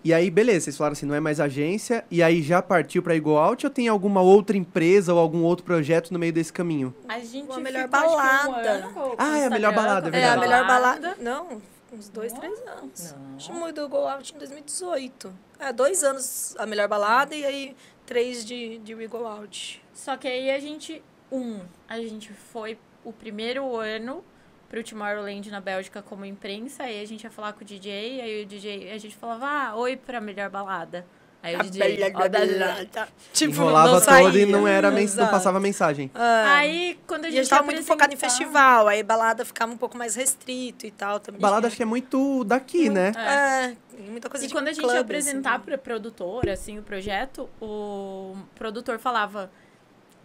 E aí, beleza, vocês falaram assim, não é mais agência, e aí já partiu para Igual Out ou tem alguma outra empresa ou algum outro projeto no meio desse caminho? A gente a melhor balada. Um ah, é a melhor balada, é verdade. É a melhor balada. Não, uns dois, Nossa. três anos. Não. A gente mudou o Go Out em 2018. É, dois anos a melhor balada e aí três de, de We Go Out. Só que aí a gente, um, a gente foi o primeiro ano pro Tomorrowland na Bélgica como imprensa, aí a gente ia falar com o DJ, aí o DJ, a gente falava, ah, oi pra melhor balada. Aí o DJ, ó. Tá. Tipo, Enrolava todo e não, era, men- não passava mensagem. Ah, Aí, quando a a gente gente tava muito focado em festival, aí balada ficava um pouco mais restrito e tal também. Balada acho que é muito daqui, né? É, muita coisa E de quando a gente clube, ia apresentar assim. pra produtora, assim, o projeto, o produtor falava...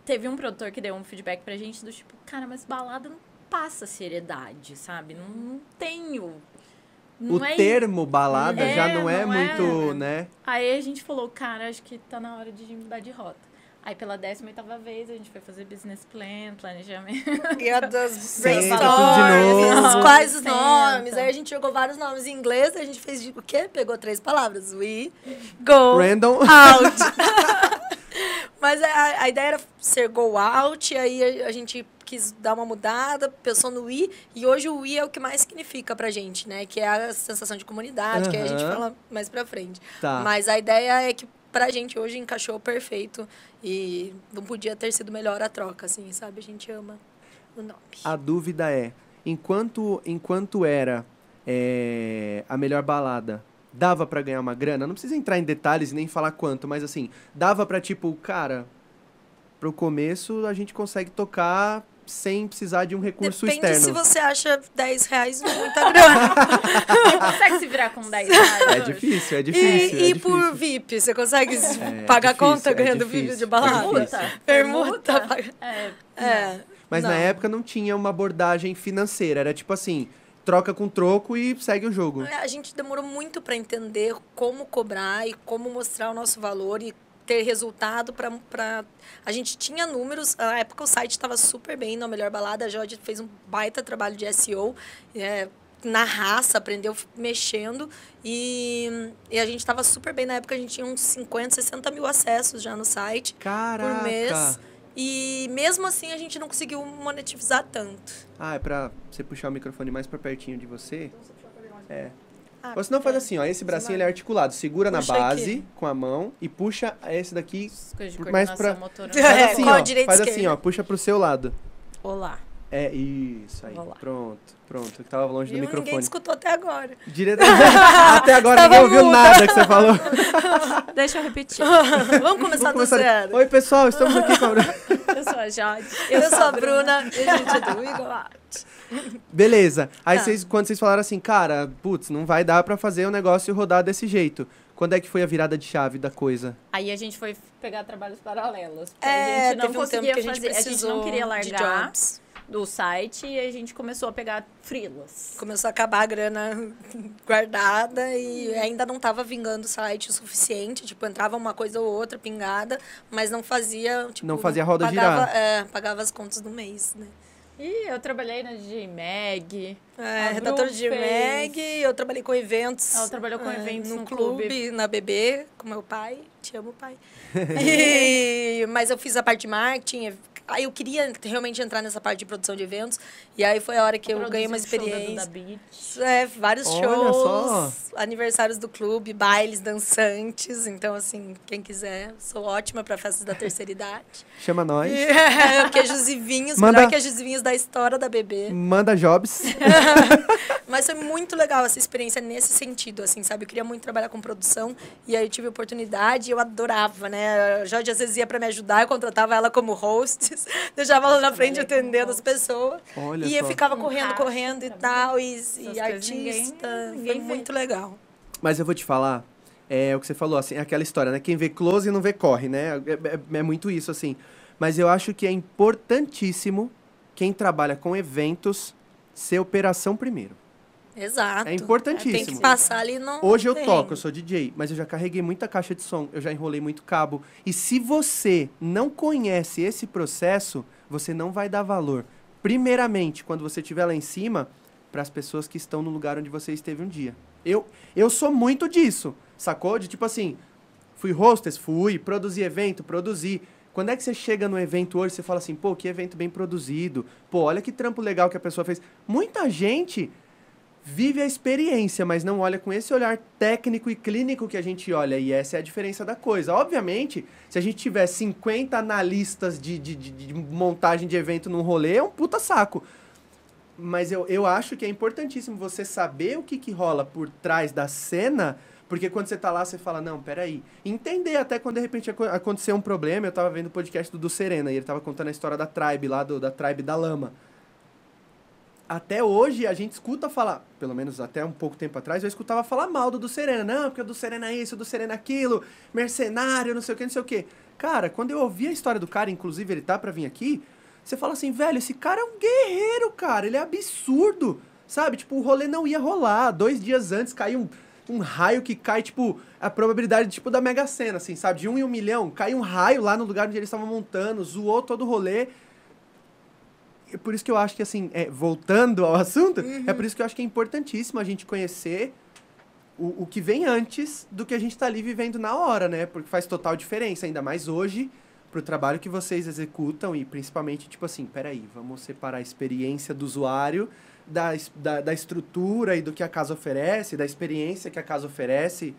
Teve um produtor que deu um feedback pra gente do tipo, cara, mas balada não passa seriedade, sabe? Não, não tenho... Não o é termo balada É, já não é não é, muito, né? né? Aí a gente falou, cara, acho que tá na hora de mudar de rota. Aí pela 18 vez a gente foi fazer business plan, planejamento. E a das brainstorms, quais os nomes. Aí a gente jogou vários nomes em inglês, a gente fez de o quê? Pegou três palavras. We go Random. out. Mas a, a ideia era ser go out, e aí a, a gente quis dar uma mudada, pensou no we, e hoje o we é o que mais significa pra gente, né? Que é a sensação de comunidade, que aí a gente fala mais pra frente. Tá. Mas a ideia é que pra gente hoje encaixou perfeito e não podia ter sido melhor a troca, assim, sabe? A gente ama o nome. A dúvida é, enquanto, enquanto era é, a melhor balada, dava pra ganhar uma grana? Não precisa entrar em detalhes e nem falar quanto, mas assim, dava pra tipo, cara, pro começo a gente consegue tocar sem precisar de um recurso Depende externo. se você acha 10 reais muita grana. consegue se virar com 10 reais É difícil, é e difícil. é e por difícil. VIP, você consegue É pagar difícil, conta é ganhando VIP de é balada? difícil. Permuta. paga- É, É. Mas na não. época não tinha uma abordagem financeira, era tipo assim, troca com troco e segue o jogo. É, A gente demorou muito para entender como cobrar e como mostrar o nosso valor e ter resultado para a gente tinha números na época o site estava super bem na melhor balada a Jorge fez um baita trabalho de SEO é, na raça aprendeu mexendo e, e a gente estava super bem na época a gente tinha uns 50 60 mil acessos já no site Caraca! por mês e mesmo assim a gente não conseguiu monetizar tanto Ah, é pra você puxar o microfone mais pra pertinho de você? É. Ah, Ou senão faz é. assim, ó, esse bracinho ele é articulado. Segura Puxa na base aqui. com a mão e puxa esse daqui. Mais pra- motora. É, Faz assim, qual ó. Faz assim, ó, puxa pro seu lado. Olá. É, isso aí. Pronto, pronto. Eu tava longe do Viu? Ninguém microfone. escutou até agora. Direto... Até agora Tava ninguém ouviu muda. nada que você falou. Deixa eu repetir. Vamos começar Vamos do começar. zero. Oi, pessoal, estamos aqui com a... Eu sou a Jade. Eu, sou a Bruna e a gente é do Eagle Out. Beleza. Aí Tá. vocês, quando vocês falaram assim, cara, putz, não vai dar pra fazer o negócio rodar desse jeito. Quando é que foi a virada de chave da coisa? Aí a gente foi pegar trabalhos paralelos. É, a gente não teve um tempo conseguia que a gente fazer. A gente precisou não queria de largar jobs. Do site e a gente começou a pegar frilas. Começou a acabar a grana guardada e ainda não estava vingando o site o suficiente. Tipo, entrava uma coisa ou outra pingada, mas não fazia. Tipo, Não fazia a roda pagava, girar. É, pagava as contas do mês, né? E eu trabalhei na DJ Mag. É, redator de fez- Mag, eu trabalhei com eventos. Ela trabalhou com é, eventos no no clube, clube. na BB, com meu pai. Te amo, pai. E- mas eu fiz a parte de marketing. Aí eu queria realmente entrar nessa parte de produção de eventos. E aí foi a hora que eu ganhei uma um show experiência. Beat. É, vários Olha shows, só. aniversários do clube, bailes dançantes. Então, assim, quem quiser, sou ótima para festas da terceira idade. Chama nós. E, é, queijos e vinhos, Manda- melhor queijos e vinhos da história da bebê. Manda jobs. Mas foi muito legal essa experiência nesse sentido, assim, sabe? Eu queria muito trabalhar com produção e aí eu tive oportunidade e eu adorava, né? A Jorge às vezes ia para me ajudar, eu contratava ela como host, deixava ela na frente atendendo as pessoas. Olha e eu só. ficava Com correndo, correndo e tal, e, e artista. ninguém- foi ninguém vê. muito legal. Mas eu vou te falar, é o que você falou, assim, é aquela história, né? Quem vê close não vê corre, né? É, é- é muito isso, assim. Mas eu acho que é importantíssimo quem trabalha com eventos ser operação primeiro. Exato. É importantíssimo. Tem que passar ali no. Hoje eu terreno. toco, eu sou DJ, mas eu já carreguei muita caixa de som, eu já enrolei muito cabo. E se você não conhece esse processo, você não vai dar valor. Primeiramente, quando você estiver lá em cima, para as pessoas que estão no lugar onde você esteve um dia. Eu, eu sou muito disso, sacou? De tipo assim, fui hostess, fui, produzi evento, produzi. Quando é que você chega no evento hoje, você fala assim, pô, que evento bem produzido, pô, olha que trampo legal que a pessoa fez. Muita gente vive a experiência, mas não olha com esse olhar técnico e clínico que a gente olha. E essa é a diferença da coisa. Obviamente, se a gente tiver 50 analistas de, de, de, de montagem de evento num rolê, é um puta saco. Mas eu, eu acho que é importantíssimo você saber o que, que rola por trás da cena Porque quando você tá lá, você fala, não, peraí. Entender até quando de repente aco- aconteceu um problema. Eu tava vendo o podcast do, do Serena e ele tava contando a história da tribe lá, do, da tribe da lama. Até hoje a gente escuta falar, pelo menos até um pouco tempo atrás, eu escutava falar mal do do Serena. Não, porque o do Serena é isso, o do Serena é aquilo, mercenário, não sei o que, não sei o que. Cara, quando eu ouvi a história do cara, inclusive ele tá pra vir aqui, você fala assim, velho, esse cara é um guerreiro, cara, ele é absurdo. Sabe? Tipo, o rolê não ia rolar. Dois dias antes caiu um, um raio que cai, tipo, a probabilidade, tipo, da Mega Sena, assim, sabe? De um em um milhão. Cai um raio lá no lugar onde eles estavam montando, zoou todo o rolê. É por isso que eu acho que, assim, é, voltando ao assunto, é por isso que eu acho que é importantíssimo a gente conhecer o, o que vem antes do que a gente tá ali vivendo na hora, né? Porque faz total diferença, ainda mais hoje, pro trabalho que vocês executam e principalmente, tipo assim, peraí, vamos separar a experiência do usuário da, da, da estrutura e do que a casa oferece, da experiência que a casa oferece.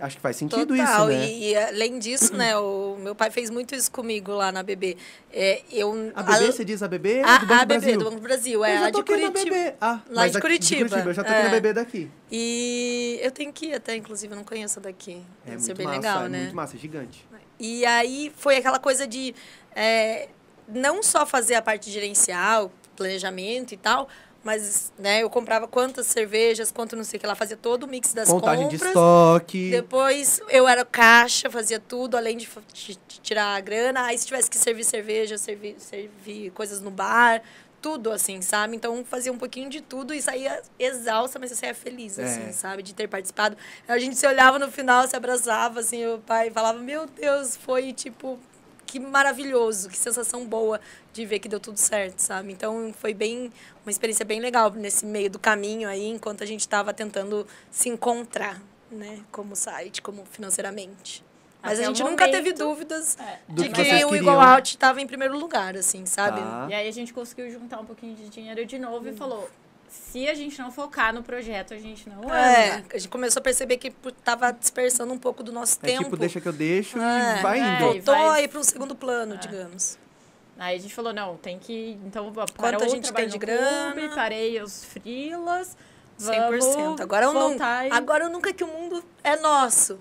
Acho que faz sentido Total. isso, né? E, e, além disso, né, o meu pai fez muito isso comigo lá na BB. É, eu, A BB, você diz a BB? a, do Banco a BB Brasil? do Banco do Brasil, é eu já a de toquei na Curitiba. BB. Ah, Lá de aqui- Curitiba, Eu já toquei na é. BB daqui. E eu tenho que ir até, inclusive, eu não conheço a daqui. É Deve muito ser bem massa, legal, é né? muito massa, é gigante. E aí foi aquela coisa de é, não só fazer a parte gerencial, planejamento e tal, mas né, eu comprava quantas cervejas, quanto não sei o que lá, fazia todo o mix das Contagem de compras. estoque. Depois eu era caixa, fazia tudo, além de, de- de tirar a grana. Aí se tivesse que servir cerveja, servir, servir coisas no bar, tudo assim, sabe? Então fazia um pouquinho de tudo e saía exausta, mas eu saía feliz, É. assim, sabe? De ter participado. A gente se olhava no final, se abraçava, assim, o pai falava, meu Deus, foi tipo. Que maravilhoso, que sensação boa de ver que deu tudo certo, sabe? Então foi bem uma experiência bem legal nesse meio do caminho aí, enquanto a gente estava tentando se encontrar, né, como site, como financeiramente. Mas Até a gente nunca teve dúvidas É. De que que, o. Igual Out estava em primeiro lugar, assim, sabe? Tá. E aí a gente conseguiu juntar um pouquinho de dinheiro de novo e falou: se a gente não focar no projeto, a gente não É, anda. a gente começou a perceber que pu- tava dispersando um pouco do nosso É tempo. tipo, deixa que eu deixo É, e vai é, indo. e Voltou vai- aí para um segundo plano, digamos. Aí a gente falou, não, tem que. Então, Quanto parou a o gente trabalho tem de no clube, grana? parei os frilas. 100%. Vamos Agora eu, não, e- agora eu nunca que o mundo é nosso.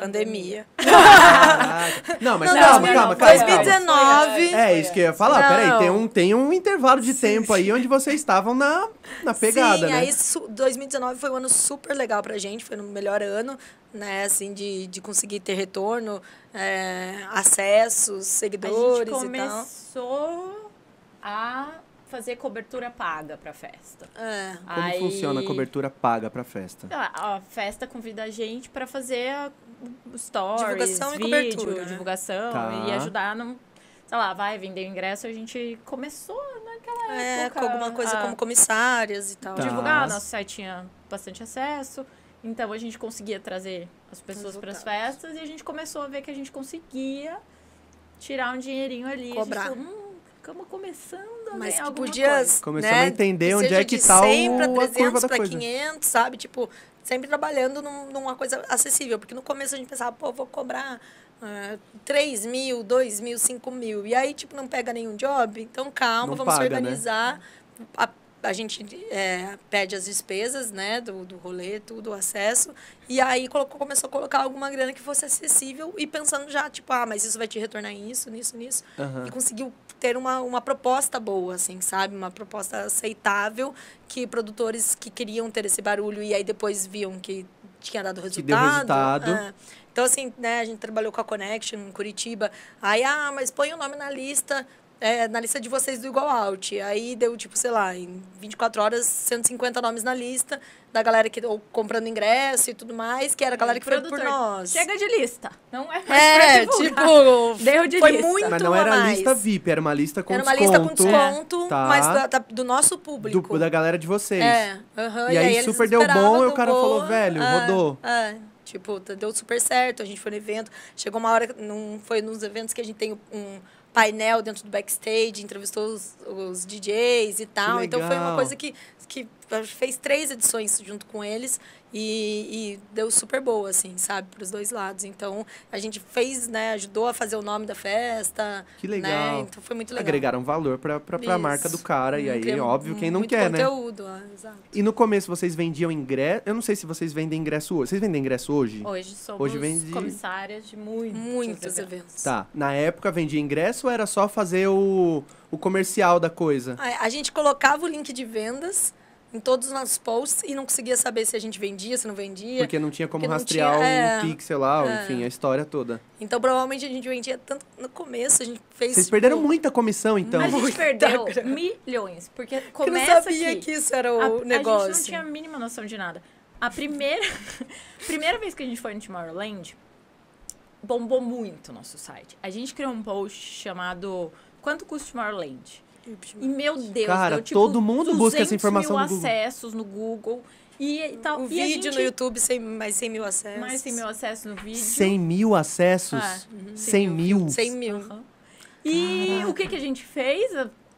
Pandemia. Caraca. Não, mas Não, calma, não, calma, calma, calma. 2019. É, isso que eu ia falar. Não. Peraí, tem um, tem um intervalo de tempo aí onde vocês estavam na, na pegada, Sim, né? aí su- 2019 foi um ano super legal pra gente, foi o melhor ano, né, assim, de, de conseguir ter retorno, é, acessos, A gente seguidores e tal. começou a fazer cobertura paga pra festa. É. Como Aí- funciona a cobertura paga pra festa? A, a festa convida a gente pra fazer a, stories, Divulgação e vídeo, cobertura, né? divulgação Tá. e ajudar no, sei lá, vai vender o ingresso, a gente começou naquela É, época com alguma coisa a como comissárias e tal. Tá. divulgar, nosso site tinha bastante acesso, então a gente conseguia trazer as pessoas para as festas e a gente começou a ver que a gente conseguia tirar um dinheirinho ali. Cobrar. A gente falou, hum, estamos começando a Mas que podia, coisa. Começamos né, a entender onde é que tá 100 o, a curva 300 da pra coisa. 500, sabe? Tipo, sempre trabalhando num- numa coisa acessível. Porque no começo a gente pensava, pô, vou cobrar ah, 3 mil, 2 mil, 5 mil. E aí, tipo, não pega nenhum job. Então, calma, Não vamos paga, se né? organizar. A, a gente é, pede as despesas, né, do, do rolê, tudo, o acesso. E aí colocou, começou a colocar alguma grana que fosse acessível e pensando já, tipo, ah, mas isso vai te retornar em isso, nisso, nisso Aham. e conseguiu ter uma, uma proposta boa, assim, sabe? Uma proposta aceitável que produtores que queriam ter esse barulho e aí depois viam que tinha dado resultado. Que deu resultado. é. Então, assim, né, a gente trabalhou com a Connection em Curitiba. Aí, ah, mas põe o nome na lista, é, na lista de vocês do Igual Out. Aí deu, tipo, sei lá, em 24 horas, 150 nomes na lista da galera que ou comprando ingresso e tudo mais, que era a galera que foi por nós. Chega de lista. Não é mais É, tipo, Deu de foi lista. muito Mas não a era mais. lista VIP, era uma lista com Era uma desconto. lista com desconto, Tá. mas da- da- do nosso público. do- da galera de vocês. É, aham, E aí eles super deu esperavam, bom e o cara falou, velho, é, rodou. É, tipo, deu super certo, a gente foi no evento. Chegou uma hora, num, foi nos eventos que a gente tem um painel dentro do backstage, entrevistou os, os DJs e tal. Então foi uma coisa que, que fez três edições junto com eles e, e deu super boa, assim, sabe, para os dois lados. Então, a gente fez, né, ajudou a fazer o nome da festa. Que Né? legal. Então, foi muito legal. Agregaram valor pra Isso. marca do cara. E aí, Criamos óbvio, quem não muito quer, né? conteúdo, ah, exato. E no começo vocês vendiam ingresso. Eu não sei se vocês vendem ingresso hoje. Vocês vendem ingresso hoje? Hoje somos Hoje vende- comissárias de muitos, Muitos eventos. eventos. Tá. Na época vendia ingresso ou era só fazer o, o comercial da coisa? A, a gente colocava o link de vendas em todos os nossos posts e não conseguia saber se a gente vendia, se não vendia. Porque não tinha como rastrear tinha- é. o pixel lá, É. enfim, a história toda. Então, provavelmente, a gente vendia tanto no começo, a gente fez... Vocês tipo, perderam muita comissão, então. A gente Muita perdeu grana. milhões, porque porque eu não começa sabia aqui. que isso era o a, a negócio. gente não tinha a mínima noção de nada. A primeira, primeira vez que a gente foi no Tomorrowland, bombou muito o nosso site. A gente criou um post chamado Quanto custa Tomorrowland? E, meu Deus, Cara, deu, tipo, todo mundo busca essa 200 informação mil no Google. acessos no Google. E, e tal. O e vídeo gente- no YouTube, sem, mais 100 mil acessos. Mais 100 mil acessos no vídeo. 100 mil acessos? Ah, 100 mil? 100 mil. Aham. E o que, que a gente fez?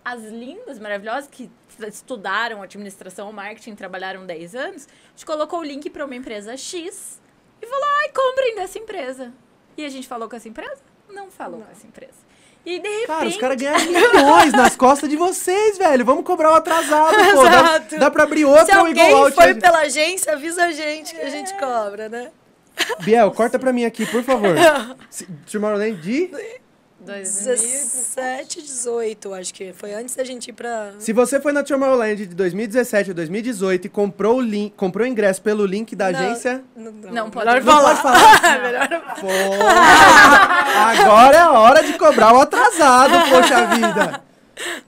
As lindas, maravilhosas, que estudaram administração ou marketing, trabalharam 10 anos, a gente colocou o link para uma empresa X e falou, ai, comprem dessa empresa. E a gente falou com essa empresa? Não falou com essa empresa. E de repente... Cara, os caras ganharam milhões nas costas de vocês, velho. Vamos cobrar o atrasado, pô. Dá, Exato. dá pra abrir Se outro alguém igual foi pela agência, avisa a gente que a gente É. cobra, né? Biel, corta pra mim aqui, por favor. Se- Tomorrowland de... 2000, 17, 18, acho que foi antes da gente ir pra... Se você foi na Tomorrowland de 2017 ou 2018 e comprou o link, comprou o ingresso pelo link da Não. agência... Não, Não, pode melhor não falar. pode falar. melhor não agora é a hora de cobrar o atrasado, poxa vida.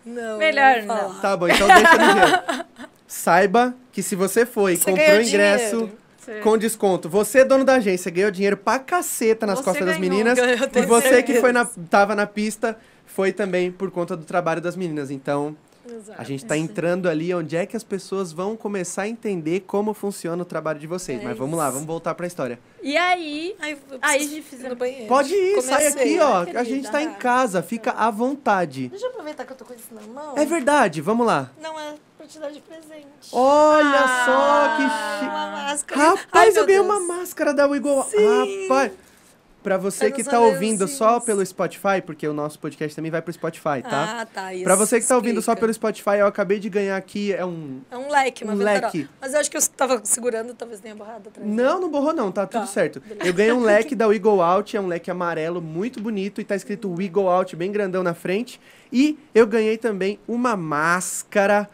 Não, Melhor falar. não. Tá bom, então deixa no gelo. Saiba que se você foi e comprou ganhou ingresso dinheiro. Você- com desconto, você, dono da agência, ganhou dinheiro pra caceta nas Você costas das ganhou, meninas. ganhou, e você que certeza. foi na, tava na pista foi também por conta do trabalho das meninas. Então, Exato. a gente tá entrando ali onde é que as pessoas vão começar a entender como funciona o trabalho de vocês. É Mas vamos lá, vamos voltar pra história. E aí, Aí preciso de ir fizer- no banheiro. Pode ir, sai Comecei. aqui, ó. querida. A gente tá em casa, fica à vontade. Deixa eu aproveitar que eu tô com isso na mão. É verdade, vamos lá. Não, é pra te dar de presente. Olha Ah, só que chique. Uma máscara. Rapaz, Ai, eu ganhei Deus. uma máscara da Wiggle. Sim. Rapaz. Pra você que tá ouvindo só pelo Spotify, porque o nosso podcast também vai pro Spotify, tá? Ah, tá. Isso pra você que tá ouvindo só explica. pelo Spotify, eu acabei de ganhar aqui, é um... É um leque, uma um leque. Mas eu acho que eu tava segurando, talvez tenha borrado atrás. Não, não borrou não, tá tudo Tá, certo. beleza. Eu ganhei um leque da Wiggle Out, é um leque amarelo muito bonito e tá escrito Wiggle Out bem grandão na frente. E eu ganhei também uma máscara.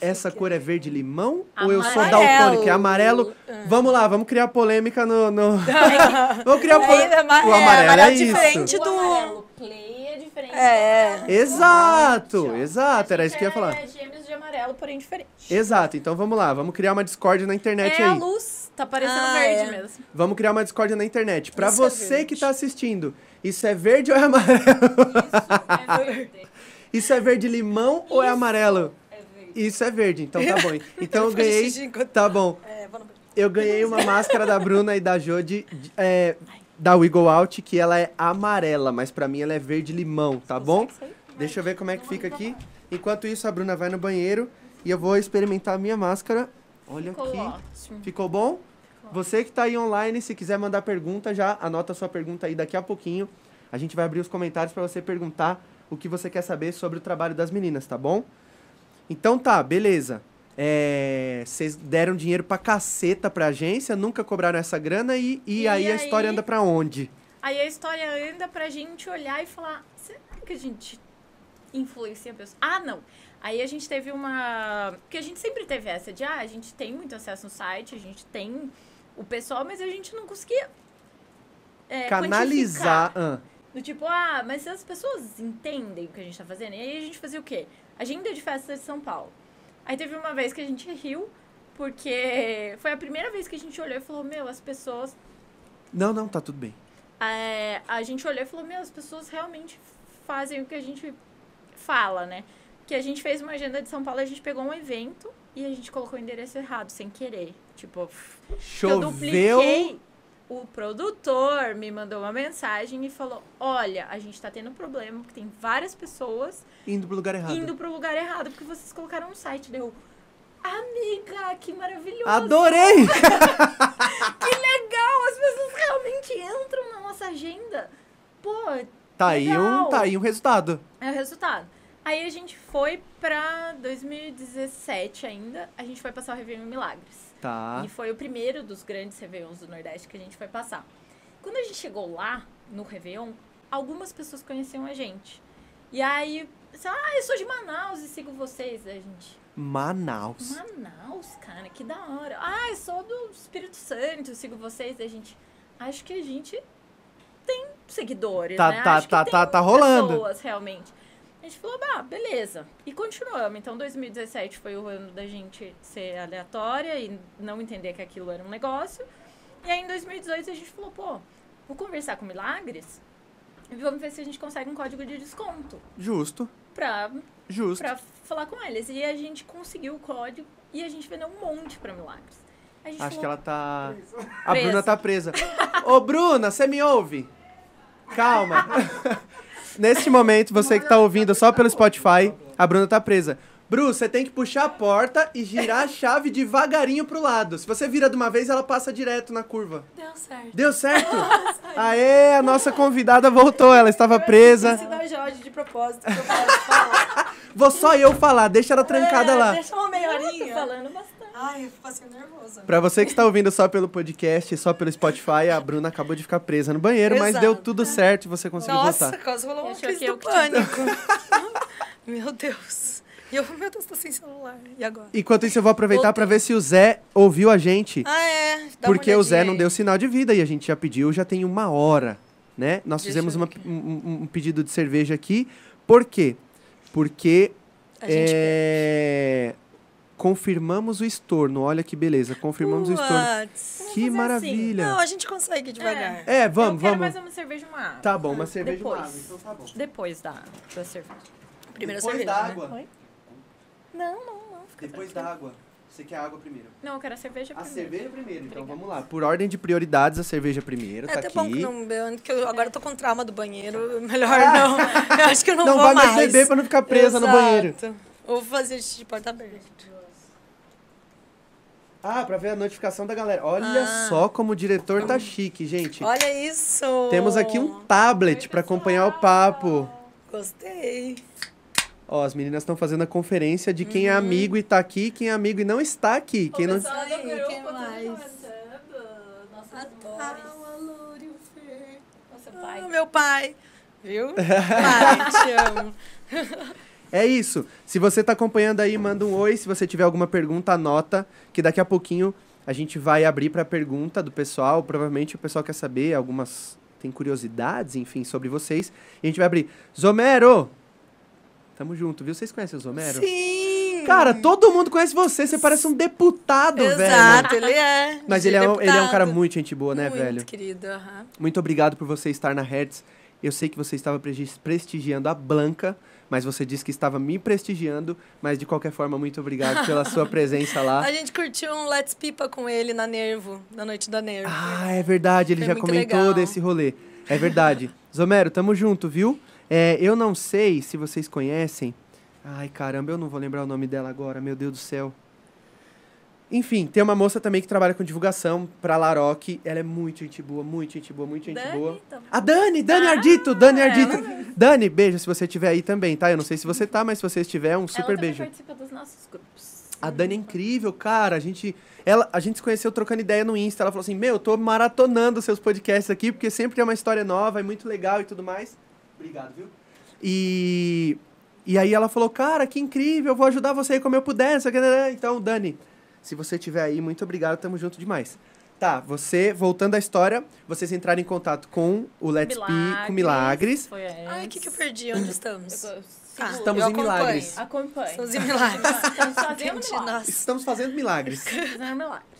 Essa cor é verde limão ou eu sou Amarelo. daltônico? É amarelo. É. Vamos lá, vamos criar polêmica no. no... vamos criar É, polêmica. é O é, amarelo é, amarelo isso. diferente. o do- amarelo play é diferente. É, é. Exato, exato, era isso que eu ia falar. É gêmeos de amarelo, porém diferente. Exato, então vamos lá, vamos criar uma discórdia na internet é a aí. luz, tá parecendo Ah, verde é. mesmo. Vamos criar uma discórdia na internet. Pra Isso é você que tá assistindo, isso é verde ou é amarelo? Isso é verde. Isso é verde limão ou é Isso amarelo? Isso é verde, então tá bom. Então eu ganhei. Tá bom. É. Eu ganhei uma máscara da Bruna e da Jodi é, da Wiggle Out, que ela é amarela, mas pra mim ela é verde limão, tá bom? Deixa eu ver como é que fica aqui. Enquanto isso, a Bruna vai no banheiro e eu vou experimentar a minha máscara. Olha Ficou aqui. ótimo. Ficou bom? Você que tá aí online, se quiser mandar pergunta, já anota a sua pergunta aí daqui a pouquinho. A gente vai abrir os comentários pra você perguntar o que você quer saber sobre o trabalho das meninas, tá bom? Então tá, beleza. É, Vocês deram dinheiro pra caceta pra agência, nunca cobraram essa grana e, e, E aí, a aí? história anda pra onde? Aí a história anda pra gente olhar e falar, será que a gente influencia a pessoa? Ah, não. Aí a gente teve uma... Porque a gente sempre teve essa de, ah, a gente tem muito acesso no site, a gente tem o pessoal, mas a gente não conseguia é, Canalizar. ah, Do tipo, ah, mas as pessoas entendem o que a gente tá fazendo. E aí a gente fazia o quê? Agenda de festa de São Paulo. Aí teve uma vez que a gente riu, porque foi a primeira vez que a gente olhou e falou, meu, as pessoas Não, não, tá tudo bem. é, a gente olhou e falou, meu, as pessoas realmente fazem o que a gente fala, né? Que a gente fez uma agenda de São Paulo, a gente pegou um evento e a gente colocou o endereço errado, sem querer. Tipo, que eu Choveu. dupliquei. O produtor me mandou uma mensagem e falou: Olha, a gente tá tendo um problema, porque tem várias pessoas Indo pro lugar errado. indo pro lugar errado, porque vocês colocaram no site. Deu. Amiga, que maravilhoso! Adorei! Que legal! As pessoas realmente entram na nossa agenda. Pô, Tá aí, um, Legal. tá aí um resultado. é o resultado. Aí a gente foi pra 2017 ainda, a gente foi passar o Réveillon em Milagres. Tá. E foi o primeiro dos grandes Réveillons do Nordeste que a gente foi passar. Quando a gente chegou lá, no Réveillon, algumas pessoas conheciam a gente. E aí, ah, eu sou de Manaus e sigo vocês. A gente, Manaus. Manaus, cara, que da hora. Ah, eu sou do Espírito Santo, sigo vocês. A gente, acho que a gente tem seguidores, Tá- né? tá- acho tá- tem tá- tá rolando. pessoas, realmente. A gente falou, bah, beleza. E continuamos. Então, 2017 foi o ano da gente ser aleatória e não entender que aquilo era um negócio. E aí, em 2018, a gente falou, pô, vou conversar com Milagres e vamos ver se a gente consegue um código de desconto Justo, pra justo. pra falar com eles. E a gente conseguiu o código e a gente vendeu um monte pra Milagres. A gente Acho que falou, ela tá. A Presa. Bruna tá presa. Ô, Bruna, você me ouve? Calma. Neste momento, você que tá ouvindo só pelo Spotify, a Bruna tá presa. Bru, você tem que puxar a porta e girar a chave devagarinho pro lado. Se você vira de uma vez, ela passa direto na curva. Deu certo. Deu certo? Aê, a nossa convidada voltou. Ela estava presa. Esse da Jorge de propósito que eu falar. Vou só eu falar, deixa ela trancada É, lá. Deixa uma meia "Ah, tô horinha. falando bastante. Ai, eu passei nervosa. Pra você que está ouvindo só pelo podcast, só pelo Spotify, a Bruna acabou de ficar presa no banheiro, mas Exato. deu tudo certo e você conseguiu Nossa, voltar. quase rolou uma Achou crise do tinha- pânico. meu Deus. E eu, meu Deus, tô sem celular. E agora? Enquanto isso, eu vou aproveitar pra ver se o Zé ouviu a gente. Ah, é. Dá porque o Zé não deu sinal de vida e a gente já pediu, já tem uma hora, né? Nós Deixa fizemos uma- um, um- um pedido de cerveja aqui. Por quê? Porque A gente é, confirmamos o estorno. Olha que beleza, confirmamos o estorno. Que fazer maravilha. Não, a gente consegue devagar. É, eu vamos, quero vamos. mais uma cerveja e uma água. Tá bom, uma cerveja e uma Depois. água, então tá bom. Depois da, da cerveja. Primeira Depois cerveja, da né? água. Oi? Não, não, não. Depois da água. Você quer a água primeiro? Não, eu quero a cerveja A primeiro. cerveja primeiro, então Obrigada. vamos lá. Por ordem de prioridades, a cerveja primeiro, É tá até aqui. bom que não porque eu agora tô com trauma do banheiro. Melhor não. Eu acho que eu não, Não vou vai mais mais beber pra não ficar presa no Exato. banheiro. Ou vou fazer xixi de porta aberta. Ah, pra ver a notificação da galera. Olha Ah. só como o diretor tá chique, gente. Olha isso! Temos aqui um tablet pra acompanhar o papo. Gostei. Ó, as meninas estão fazendo a conferência de quem é Uhum. amigo e tá aqui, quem é amigo e não está aqui. Quem não... Aí, grupo, quem mais? comentando. Nossos Ah, amores. o Alúrio Fê. Nossa, Ah, pai. meu pai. Viu? pai, te amo. É isso. Se você tá acompanhando aí, manda um oi. Se você tiver alguma pergunta, anota, que daqui a pouquinho a gente vai abrir pra pergunta do pessoal. Provavelmente o pessoal quer saber algumas tem curiosidades, enfim, sobre vocês. E a gente vai abrir. Zomero! Tamo junto, viu? Vocês conhecem o Zomero? Sim! Cara, todo mundo conhece você. Você parece um deputado, velho. Exato, ele é. Mas ele é, um, ele é um cara muito gente boa, né, Muito velho? querido, aham. Muito obrigado por você estar na Hertz. Eu sei que você estava prestigiando a Blanca, mas você disse que estava me prestigiando. Mas de qualquer forma, muito obrigado pela sua presença lá. A gente curtiu um Let's Pipa com ele na Nervo, na noite da Nervo. Ah, é verdade, ele Foi já comentou legal. desse rolê. É verdade. Zomero, tamo junto, viu? É, eu não sei se vocês conhecem. Ai, caramba, eu não vou lembrar o nome dela agora, meu Deus do céu. Enfim, tem uma moça também que trabalha com divulgação pra Laroque. Ela é muito gente boa, muito gente boa, muito gente Dani, boa. então. A Dani, Dani Ah, Ardito, Dani ela Ardito. Dani, beijo se você estiver aí também, tá? Eu não sei se você tá, mas se você estiver, um Ela super também beijo. participa dos nossos grupos. A Dani é incrível, cara. A gente, ela, a gente se conheceu trocando ideia no Insta. Ela falou assim: Meu, eu tô maratonando seus podcasts aqui, porque sempre é uma história nova, é muito legal e tudo mais. Obrigado, viu? E, e aí ela falou: Cara, que incrível, eu vou ajudar você aí como eu puder. o que, né? Então, Dani, se você estiver aí, muito obrigado, tamo junto demais. Tá, você, voltando à história, vocês entraram em contato com o Let's Be com Milagres. Foi. Ai, o que, que eu perdi? Onde estamos? Eu- eu Ah. Estamos em Milagres. acompanho. Acompanhe. Estamos em Milagres. Estamos fazendo Entendi, milagres. nossa. Estamos fazendo milagres. Fazendo milagres.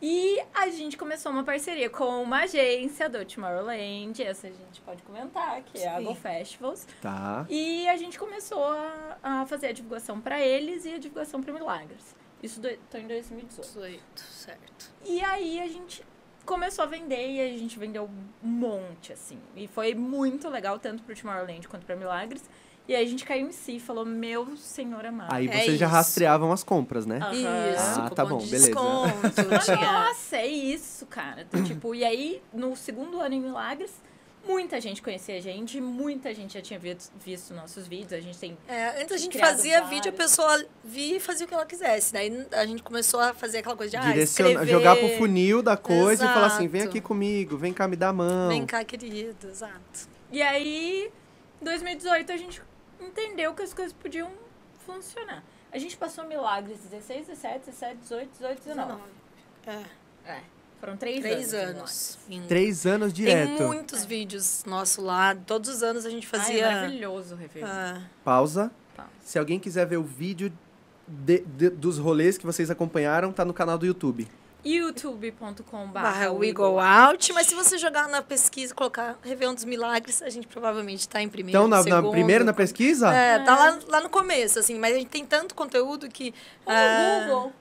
E a gente começou uma parceria com uma agência do Tomorrowland, essa a gente pode comentar, que é a Sim. Go Festivals. Tá. E a gente começou a, a fazer a divulgação para eles e a divulgação para Milagres. Isso do, tô em 2018. 18, certo. E aí a gente começou a vender e a gente vendeu um monte, assim. E foi muito legal, tanto pro Tomorrowland quanto pra Milagres. E aí a gente caiu em si e falou, meu senhor amado. Aí É vocês já isso. rastreavam as compras, né? Aham. Isso, Ah, tá bom, de beleza. desconto. Nossa, é isso, cara. Então, tipo, e aí, no segundo ano em Milagres, muita gente conhecia a gente, muita gente já tinha visto, visto nossos vídeos. A gente tem. É, antes a gente fazia vários. vídeo, a pessoa via e fazia o que ela quisesse. Daí a gente começou a fazer aquela coisa de ah, Direciona- jogar pro funil da coisa e falar assim, vem Exato. aqui comigo, vem cá me dar a mão. Vem cá, querido, exato. E aí, em 2018, a gente entendeu que as coisas podiam funcionar. A gente passou milagres 16, 17, 17, 18, 18, 19. É, É. Foram três, três anos. anos. Três anos Tem direto. muitos vídeos nosso lá. Todos os anos a gente Ai, fazia. é maravilhoso rever. Ah, Pausa. Pausa. Se alguém quiser ver o vídeo de- de- dos rolês que vocês acompanharam, tá no canal do YouTube. youtube.com barra We Go Out. Mas se você jogar na pesquisa e colocar Réveillon dos Milagres, a gente provavelmente tá em primeiro. Então, na, na segundo. primeira na pesquisa, É, tá lá, lá no começo, assim. Mas a gente tem tanto conteúdo que. Ou ah, no Google.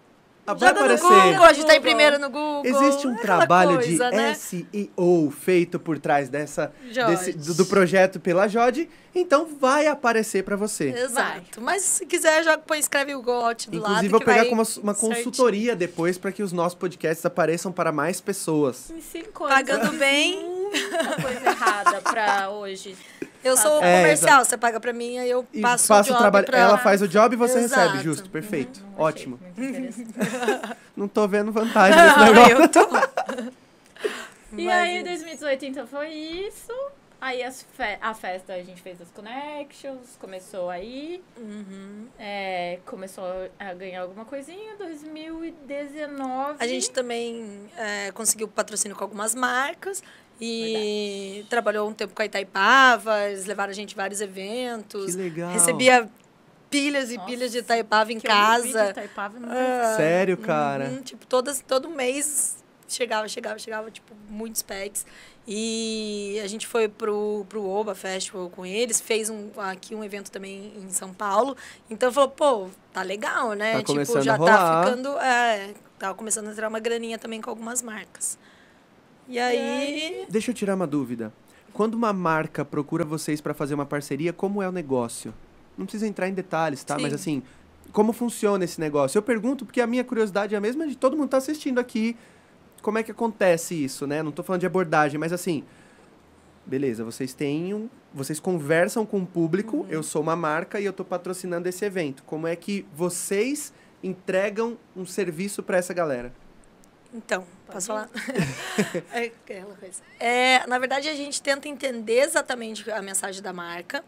Ah, vai aparecer. Google, a gente tá em primeiro no Google. Existe um trabalho coisa, de né? SEO feito por trás dessa, desse- do, do projeto pela Jode, então vai aparecer pra você. Exato. Mas se quiser, já põe, escreve o GOT do lado. Inclusive, vou que pegar vai como uma certinho. consultoria depois para que os nossos podcasts apareçam para mais pessoas. Em cinco anos. Pagando bem. Muita coisa errada pra hoje. Eu sou É, comercial, você paga pra mim, aí eu E passo o o job trabalho. pra... Ela faz o job e você Exato. recebe, justo, perfeito. Achei Ótimo. Não tô vendo vantagem nesse negócio. eu tô... E Mas aí, é- 2018, então, foi isso. Aí as fe- a festa a gente fez as connections, começou aí, Uhum. é, começou a ganhar alguma coisinha. 2019. A gente também é, conseguiu patrocínio com algumas marcas e trabalhou um tempo com a Itaipava, eles levaram a gente vários eventos. Que legal. Recebia pilhas e Nossa, pilhas de Itaipava em vi de casa. Itaipava, não Ah, Sério, cara? uhum, tipo, todas, todo mês chegava, chegava, chegava, tipo, muitos packs. E a gente foi pro, pro Oba Festival com eles, fez um, aqui um evento também em São Paulo. Então falou, pô, tá legal, né? Tá tipo, já tá ficando. É, tava começando a entrar uma graninha também com algumas marcas. E aí. Deixa eu tirar uma dúvida. Quando uma marca procura vocês para fazer uma parceria, como é o negócio? Não precisa entrar em detalhes, tá? Sim. Mas assim, como funciona esse negócio? Eu pergunto porque a minha curiosidade é a mesma de todo mundo que tá assistindo aqui. Como é que acontece isso, né? Não tô falando de abordagem, mas assim, beleza, vocês têm um, vocês conversam com o público, Uhum. eu sou uma marca e eu tô patrocinando esse evento. Como é que vocês entregam um serviço para essa galera? Então, Pode posso falar? é aquela coisa. É, na verdade, a gente tenta entender exatamente a mensagem da marca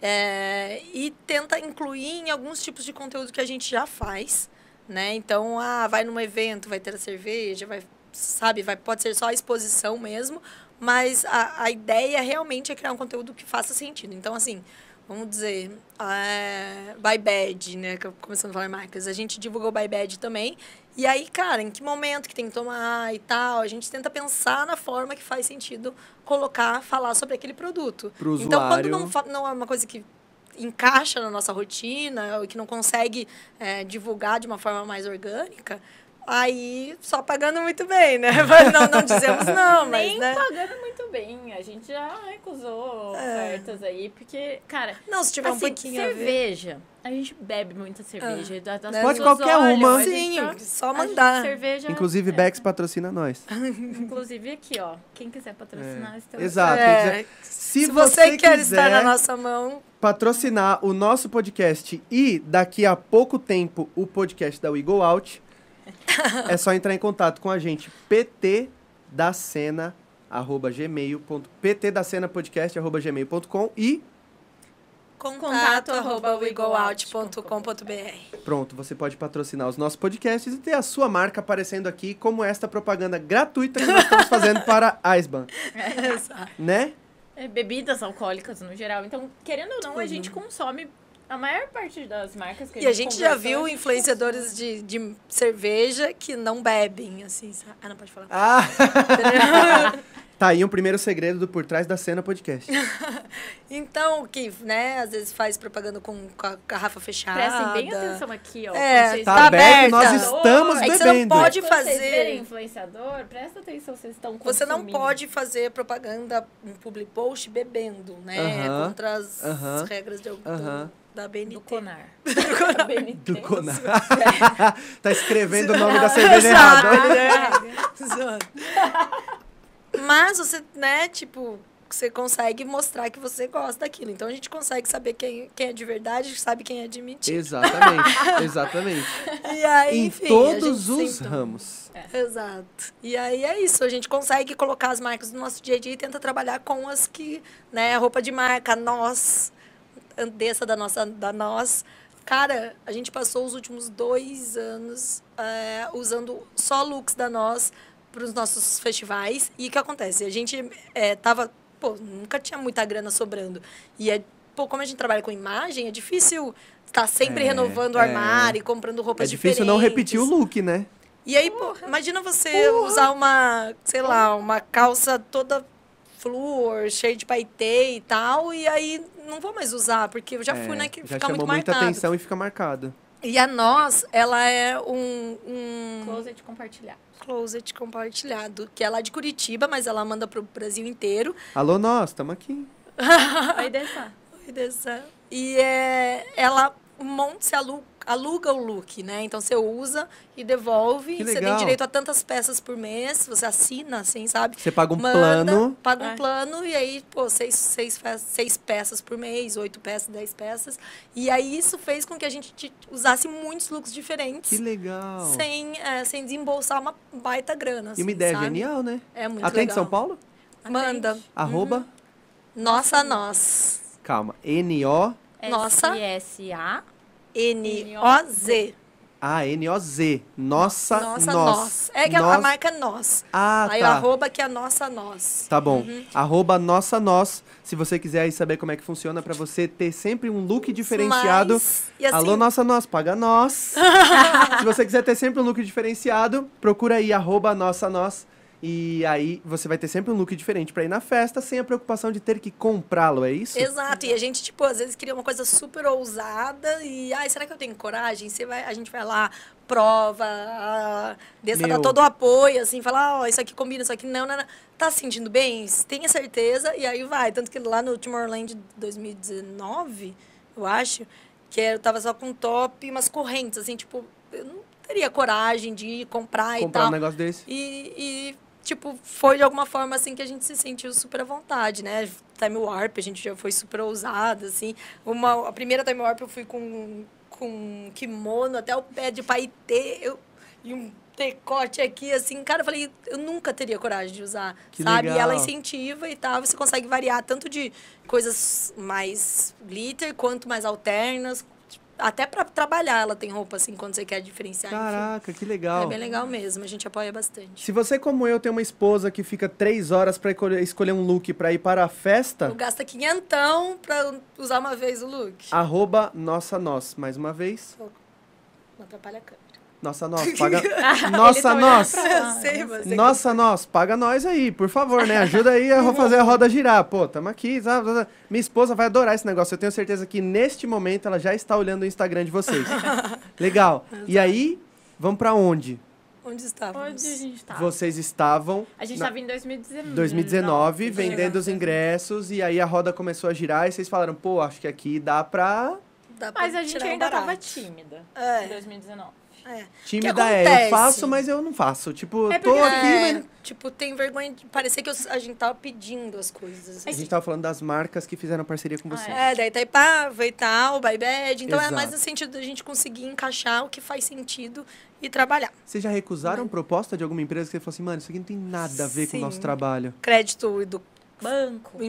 é, e tenta incluir em alguns tipos de conteúdo que a gente já faz, né? Então, ah, vai num evento, vai ter a cerveja, vai, sabe, vai, pode ser só a exposição mesmo, mas a, a ideia realmente é criar um conteúdo que faça sentido. Então, assim, vamos dizer, é, By Bad, né? Começando a falar marcas. A gente divulgou By Bad também. E aí, cara, em que momento que tem que tomar e tal, a gente tenta pensar na forma que faz sentido colocar, falar sobre aquele produto. Pro Então, quando usuário. não, não é uma coisa que encaixa na nossa rotina, ou que não consegue é, divulgar de uma forma mais orgânica, aí só pagando muito bem, né? Mas não, não dizemos não, mas, Nem né? pagando muito bem. A gente já recusou É. ofertas aí, porque, cara, Não, se tiver um assim, pouquinho a ver. cerveja. A gente bebe muita cerveja. das- das Né? Pode qualquer olham, uma. a Sim, só a gente- mandar. cerveja, Inclusive, é. Bex patrocina nós. Inclusive aqui, ó. Quem quiser patrocinar, É. estamos Exato. É, Se, se, você, quer quiser estar na nossa mão, patrocinar o nosso podcast e daqui a pouco tempo o podcast da We Go Out, é só entrar em contato com a gente. pt da cena arroba gmail ponto- pt da cena podcast arroba gmail.com e contato arroba wegout.com.br. pronto, você pode patrocinar os nossos podcasts e ter a sua marca aparecendo aqui como esta propaganda gratuita que nós estamos fazendo para a Aisban, né? É, bebidas alcoólicas no geral. Então, querendo ou não, a gente consome a maior parte das marcas que E a gente já viu a gente influenciadores de, de cerveja que não bebem, assim, sabe? Ah, não pode falar. Ah! tá aí um primeiro segredo do Por Trás da Cena podcast. Então, que, né, às vezes faz propaganda com, com a garrafa fechada. Prestem bem atenção aqui, ó. É, Tá Tá aberto, nós estamos É que você não bebendo. pode Quando vocês fazer- verem influenciador, presta atenção, vocês estão Você não consumindo. pode fazer propaganda, um public post bebendo, né? Aham, Contra as aham, regras de, do- aham. Da BNT. Do Conar. Do Conar. tá escrevendo o nome da cerveja errado. Mas você, né, tipo, você consegue mostrar que você gosta daquilo. Então a gente consegue saber quem, quem é de verdade, sabe quem é de mentira. Exatamente, exatamente. E aí, em enfim, todos os ramos. Exato. E aí é isso, a gente consegue colocar as marcas no nosso dia a dia e tenta trabalhar com as que, né, roupa de marca, nós, Andessa da nossa, da nós. Cara, a gente passou os últimos dois anos é, usando só looks da nós para os nossos festivais. E o que acontece? A gente é, tava, pô, nunca tinha muita grana sobrando. E é, pô, como a gente trabalha com imagem, é difícil estar sempre É, renovando o é. armário e comprando É roupas difícil não repetir o diferentes. look, né? E aí, pô, imagina você usar uma, sei lá, uma calça toda flúor, cheia de paetê e tal, e aí não vou mais usar, porque eu já fui, É, né, que já fica chamou muito muita marcado. atenção e fica marcado. E a nós, ela é um, um Closet compartilhado. closet compartilhado, que é lá de Curitiba, mas ela manda pro Brasil inteiro. Alô, nós, estamos aqui. Vai dessa. Oi, dessa. E é, ela monta, você aluga, aluga o look, né? Então você usa e devolve. Que Você tem direito a tantas peças por mês, você assina, assim, sabe? Você paga um Manda, plano. Paga um É. plano e aí, pô, seis, seis, seis peças por mês, oito peças, dez peças. E aí isso fez com que a gente te- usasse muitos looks diferentes. Que legal. Sem, é, sem desembolsar uma baita grana. E assim, uma ideia sabe? genial, né? É muito Atende legal. São Paulo? Manda. Arroba. Nossa, nós. Calma. N-O. Nossa. S-A. N-O-Z. Ah, N-O-Z. Nossa, Nossa, nós. nós. É que a- a Nós- marca é nós. Ah, aí o tá. arroba que é nossa, nós. Tá bom. Uhum. Arroba nossa nós. Se você quiser aí saber como é que funciona pra você ter sempre um look diferenciado. Mas, e assim, Alô, nossa nós, paga nós. Se você quiser ter sempre um look diferenciado, procura aí, arroba nossa nós. E aí você vai ter sempre um look diferente pra ir na festa, sem a preocupação de ter que comprá-lo, é isso? Exato, e a gente, tipo, às vezes queria uma coisa super ousada e, ai, será que eu tenho coragem? Você vai, a gente vai lá, prova, a Dessa dá todo o apoio, assim, fala, ó, isso aqui combina, isso aqui não, não, não. Tá se sentindo bem? Tenha certeza, e aí vai. Tanto que lá no Tomorrowland 2019, eu acho, que eu tava só com top e umas correntes, assim, tipo, eu não teria coragem de ir comprar, e Comprar tal. um negócio desse. E, e, tipo, foi de alguma forma assim que a gente se sentiu super à vontade, né? Time Warp, a gente já foi super ousada, assim. Uma, a primeira Time Warp eu fui com, com kimono até o pé de paetê eu, e um decote aqui, assim. Cara, eu falei, eu nunca teria coragem de usar, Que sabe? legal. E ela incentiva e tal, você consegue variar tanto de coisas mais glitter quanto mais alternas. Até pra trabalhar ela tem roupa, assim, quando você quer diferenciar. enfim. Caraca, que legal. É bem legal mesmo, a gente apoia bastante. Se você, como eu, tem uma esposa que fica três horas pra escolher, um look pra ir para a festa, Tu gasta quinhentão pra usar uma vez o look. arroba nossa nós. Mais uma vez, Não atrapalha a câmera. Nossa nós, paga... Ele nossa tá nós. Nossa, nós, paga nós aí, por favor, né? Ajuda aí a fazer a roda girar. Pô, tamo aqui. sabe? Minha esposa vai adorar esse negócio. Eu tenho certeza que neste momento ela já está olhando o Instagram de vocês. Legal. E aí, vamos pra onde? Onde estávamos? Onde a gente tá? Vocês estavam A gente na- tava em 2019. 2019 vendendo os 2019. ingressos e aí a roda começou a girar e vocês falaram, pô, acho que aqui dá pra. Dá pra Mas a gente um ainda tava barato. tímida É. em 2019. É. Tímida é, eu faço, mas eu não faço. Tipo, É tô porque- aqui, É, mas. Tipo, tem vergonha de parecer que eu- a gente tava pedindo as coisas. A assim. gente tava falando das marcas que fizeram parceria com Ah, você. É, daí Itaipava e tal, By Bad. Então é mais Exato. no sentido da gente conseguir encaixar o que faz sentido e trabalhar. Vocês já recusaram proposta de alguma empresa que você falou assim, mano, isso aqui não tem nada a ver com o nosso Sim. trabalho? Crédito do. Banco.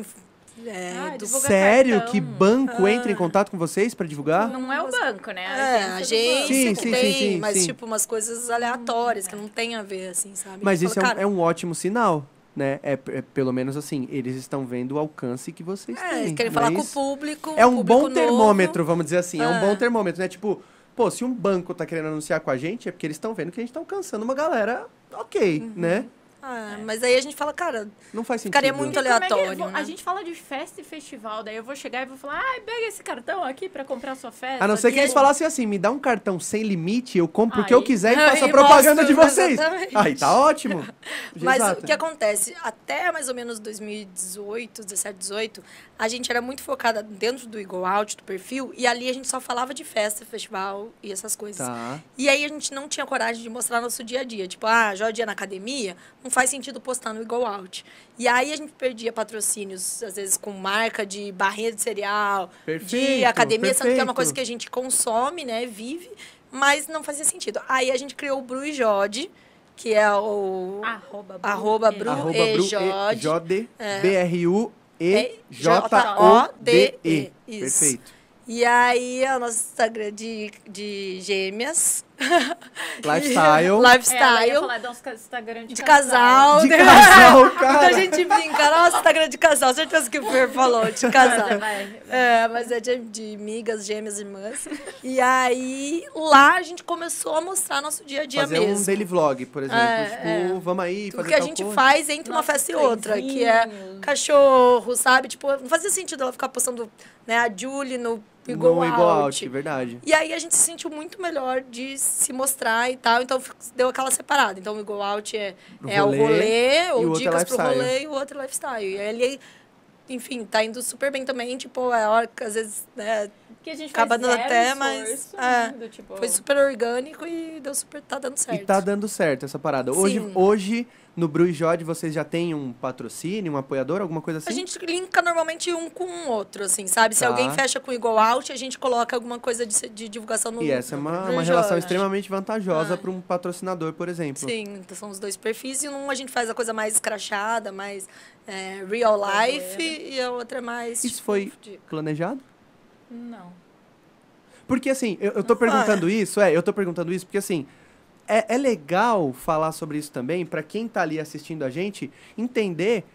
É, Ah, do Sério? cartão. Que banco Ah. entra em contato com vocês pra divulgar? Não é o banco, né? É, a banco. agência Sim, que sim, tem, sim, sim, mas sim. tipo umas coisas aleatórias que não tem a ver, assim, sabe? Mas isso é um, é um ótimo sinal, né? É, é pelo menos assim, eles estão vendo o alcance que vocês É, têm. querem não falar é com o público. É um público bom novo. termômetro, vamos dizer assim. É um Ah. bom termômetro, né? Tipo, pô, se um banco tá querendo anunciar com a gente, é porque eles estão vendo que a gente tá alcançando uma galera ok, Uhum. né? Ah, Mas aí a gente fala, cara, Não faz sentido. Ficaria muito é aleatório, eu vou- né? A gente fala de festa e festival, daí eu vou chegar e vou falar, ai, pega esse cartão aqui pra comprar sua festa. A não ser que eles Tipo, falassem assim, me dá um cartão sem limite, eu compro o que eu Aí- quiser e Aí faço a propaganda de mostro, vocês. exatamente. Aí tá ótimo. Mas Exato. o que acontece? Até mais ou menos 2018, 17, 18, a gente era muito focada dentro do Eagle Out, do perfil, e ali a gente só falava de festa, festival e essas coisas. Tá. E aí a gente não tinha coragem de mostrar nosso dia a dia. Tipo, ah, já o dia na academia, não faz sentido postar no Eagle Out. E aí a gente perdia patrocínios, às vezes com marca de barrinha de cereal, de Perfeito, academia, sendo que é uma perfeito. coisa que a gente consome, né, vive, mas não fazia sentido. Aí a gente criou o Bru e Jode, que é o... Arroba, Arroba e- Bru- Arroba e Bru e Jode, É. B-R-U-E-J-O-D-E. Isso. Perfeito. E aí é o nosso Instagram de, de gêmeas. Lifestyle. É, Lifestyle. falar de uns ca- Instagram de, de casal. De casal, cara. Então a gente brinca, nossa, Instagram de casal, certeza que o Fer falou, de casal. Vai. É, mas é de, de amigas, gêmeas, irmãs. E aí, lá a gente começou a mostrar nosso dia a dia Fazer mesmo. um daily vlog, por exemplo. É, tipo, é. vamos aí, Tudo fazer que a gente coisa. faz entre uma Nossos festa e outra, que é cachorro, sabe? Tipo, não fazia sentido ela ficar postando né, a Julie no No Out. Eagle Out, verdade. E aí a gente se sentiu muito melhor de se mostrar e tal, então deu aquela separada. Então o Eagle Out é, Pro é rolê, o rolê, e o ou outro é dicas pro lifestyle. rolê e o outro é lifestyle. E aí ele, enfim, tá indo super bem também, tipo, é a hora que às vezes né, Que a gente Acaba dando até, mas, é, do tipo, foi super orgânico e deu super, tá dando certo. E tá dando certo essa parada. Hoje, Sim. hoje no Bru e Jode, vocês já têm um patrocínio, um apoiador, alguma coisa assim? A gente linka normalmente um com o outro, assim, sabe? Se Tá. alguém fecha com Eagle Out, a gente coloca alguma coisa de, de divulgação no E essa é uma, uma relação extremamente vantajosa Ah. para um patrocinador, por exemplo. Sim, então são os dois perfis. E um a gente faz a coisa mais escrachada, mais é, real life, e a outra é mais. Isso tipo, foi de- planejado? Não. Porque assim, eu, eu tô perguntando isso, é, eu tô perguntando isso porque assim, é, é legal falar sobre isso também para quem tá ali assistindo a gente entender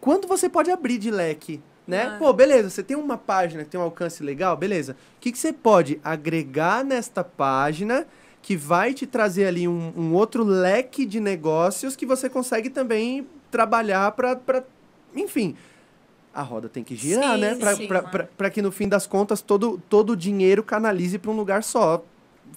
quando você pode abrir de leque, né? Ah. Pô, beleza, você tem uma página que tem um alcance legal, beleza. O que, que você pode agregar nesta página que vai te trazer ali um, um outro leque de negócios que você consegue também trabalhar para, enfim, a roda tem que girar, Sim, né? Pra, pra, pra, pra que no fim das contas todo, todo o dinheiro canalize para um lugar só.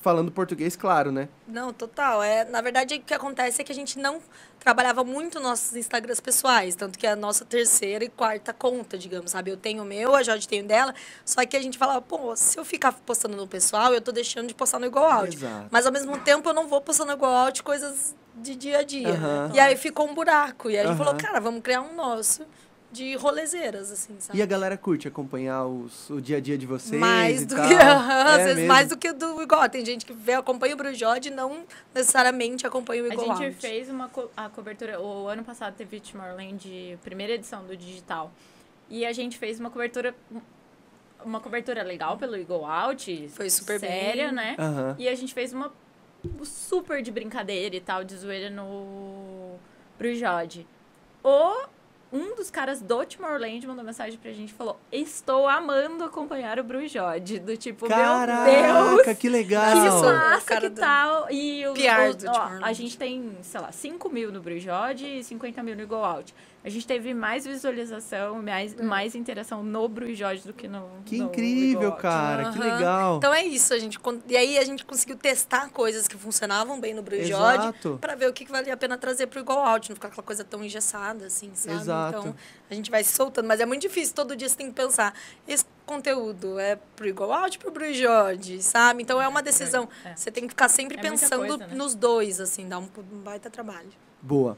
Falando português, claro, né? Não, total. É, na verdade, o que acontece é que a gente não trabalhava muito nossos Instagrams pessoais, tanto que é a nossa terceira e quarta conta, digamos, sabe? Eu tenho o meu, a Jorge tem o dela, só que a gente falava, pô, se eu ficar postando no pessoal, eu tô deixando de postar no Igual Out. Exato. Mas ao mesmo tempo eu não vou postando no Igual Out coisas de dia a dia. E aí ficou um buraco. E aí a gente falou, cara, vamos criar um nosso de rolezeiras, assim, sabe? E a galera curte acompanhar os, o dia a dia de vocês mais e do tal. que às É vezes mesmo? mais do que do igual tem gente que vê acompanha o Brujode e não necessariamente acompanha o A igual gente fez uma co- a cobertura. O ano passado teve Tomorrowland, primeira edição do digital. E a gente fez uma cobertura. Uma cobertura legal pelo Eagle Out. Foi super bem. séria, né? Aham. E a gente fez uma super de brincadeira e tal, de zoeira no Brujode. O um dos caras do Tomorrowland mandou mensagem pra gente e falou: Estou amando acompanhar o Brujode. Do tipo, meu Deus! Caraca, que legal! Que massa, que do- tal? E o, PR o- do ó, a gente tem, sei lá, 5 mil no Brujode e 50 mil no Go Out. A gente teve mais visualização, mais, mais interação no Brujode do que no Que no incrível, cara, que Aham. legal. Então é isso, a gente e aí a gente conseguiu testar coisas que funcionavam bem no Brujode Exato. para ver o que que valia a pena trazer pro igual out, não ficar aquela coisa tão engessada assim, sabe? Exato. Então a gente vai se soltando, mas é muito difícil, todo dia você tem que pensar, esse conteúdo é pro igual out, pro Brujode, sabe? Então é uma decisão, É. você tem que ficar sempre É pensando coisa, né? nos dois assim, dá um, um baita trabalho. Boa.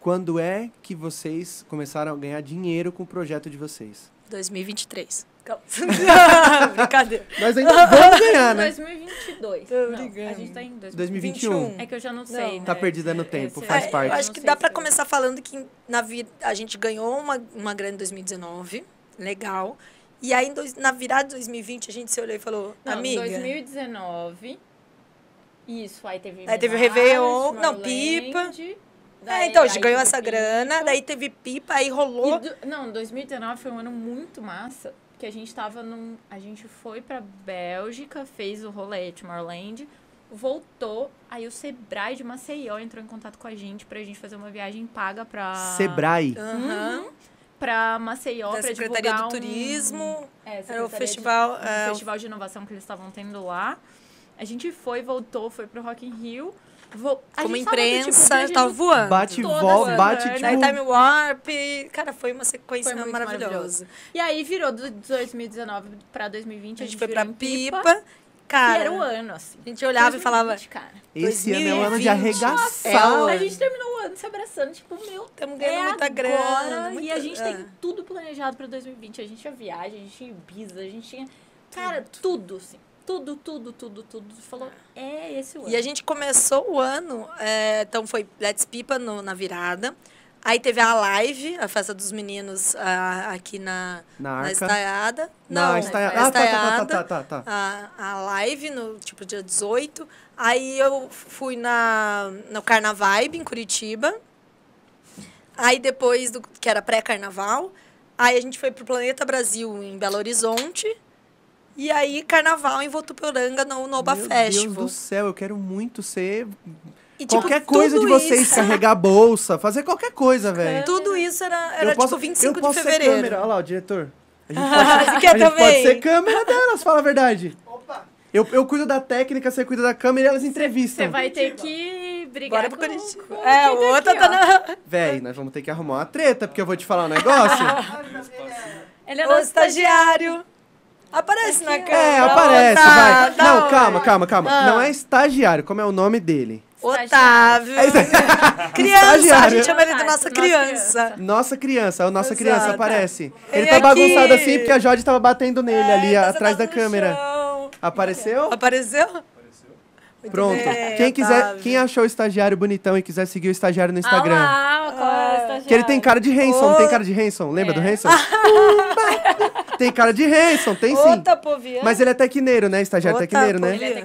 Quando é que vocês começaram a ganhar dinheiro com o projeto de vocês? 2023. Brincadeira. Nós ainda vamos ganhar, né? 2022. Tô Não, a gente tá em 2021. 21. É que eu já não Não. sei, Tá né? perdida no tempo, faz é, parte. Eu acho não que dá pra se- começar falando que na vida a gente ganhou uma, uma grana em 2019, legal. E aí, dois- na virada de 2020, a gente se olhou e falou, Não, amiga... 2019. Isso, aí teve. Aí teve Menage, Réveillon, não, Tomorrowland, É, daí- então, a gente ganhou essa Pipa. grana, daí teve pipa, aí rolou... E do- não, 2019 foi um ano muito massa, que a gente tava num. A gente foi pra Bélgica, fez o rolê Tomorrowland. voltou. Aí o Sebrae de Maceió entrou em contato com a gente pra gente fazer uma viagem paga pra. Sebrae. Aham. Uhum. Pra Maceió, Da pra Secretaria divulgar do um- Turismo. É, Era o Secretaria de- festival. um é, o- festival de inovação que eles estavam tendo lá. A gente foi, voltou, foi pro Rock in Rio. Vo... a como gente tava, tipo, imprensa, viajando tava voando. Bate e volta, bate tipo. Daí Time Warp. Cara, foi uma sequência Foi maravilhosa. maravilhoso. E aí virou do 2019 pra 2020. A gente foi virou pra em Pipa. Cara, e era o ano, assim. a gente olhava e falava, 2020, cara. Esse ano é o ano de 2020. arregaçar. É o A gente terminou o ano se abraçando, tipo, meu, estamos ganhando é muita agora, grana. E muita- a gente é. tem tudo planejado pra 2020. A gente tinha viagem, a gente tinha Ibiza, a gente tinha... Cara, tudo, assim. Tudo, tudo, tudo, tudo. Falou, é esse o ano. E a gente começou o ano, é, então foi Let's Pipa no- na virada. Aí teve a live, a festa dos meninos ah, aqui na, Na na arca. estaiada. Não, Não, estaia- na Ah, tá, tá, tá, estaiada. tá, tá, tá. A, a live no tipo dia 18. Aí eu fui na, no Carnavibe em Curitiba. Aí depois do que era pré-carnaval, aí a gente foi pro Planeta Brasil em Belo Horizonte. E aí carnaval em Votuporanga no Noba Meu Festival. Deus do céu, eu quero muito ser. E, tipo, qualquer coisa de vocês, isso- carregar bolsa, fazer qualquer coisa, velho. Tudo isso era, era eu posso, tipo 25 eu posso de ser fevereiro. câmera. Olha lá, o diretor. A gente pode, a gente também? pode ser câmera delas, fala a verdade. Eu, eu cuido da técnica, você cuida da câmera e elas entrevistam. Você vai ter que brigar Bora com, Curitiba. com É, o outro tá na... Véi, nós vamos ter que arrumar uma treta, porque eu vou te falar um negócio. Ele é nosso estagiário. Aparece na câmera. É, aparece, vai. tá, Não, calma, calma, calma. Ah. Não é estagiário, como é o nome dele? Otávio. É criança, a Estagiário. gente chama ele de Nossa, criança. Nossa criança, a nossa Exato. criança aparece. Ele Ele tá aqui. bagunçado assim porque a Jode tava batendo nele ali É, tá atrás da câmera. chão. Apareceu? Apareceu? Muito Pronto. bem, Quem quiser, Otávio. quem achou o estagiário bonitão e quiser seguir o estagiário no Instagram. Ah lá, qual é o estagiário? Que ele tem cara de Hanson, Ô. tem cara de Hanson, lembra do É. Hanson? tem cara de Hanson, tem sim. Outra poviana. Mas ele é tecneiro, né? Estagiário Outra tecneiro, né? Ele é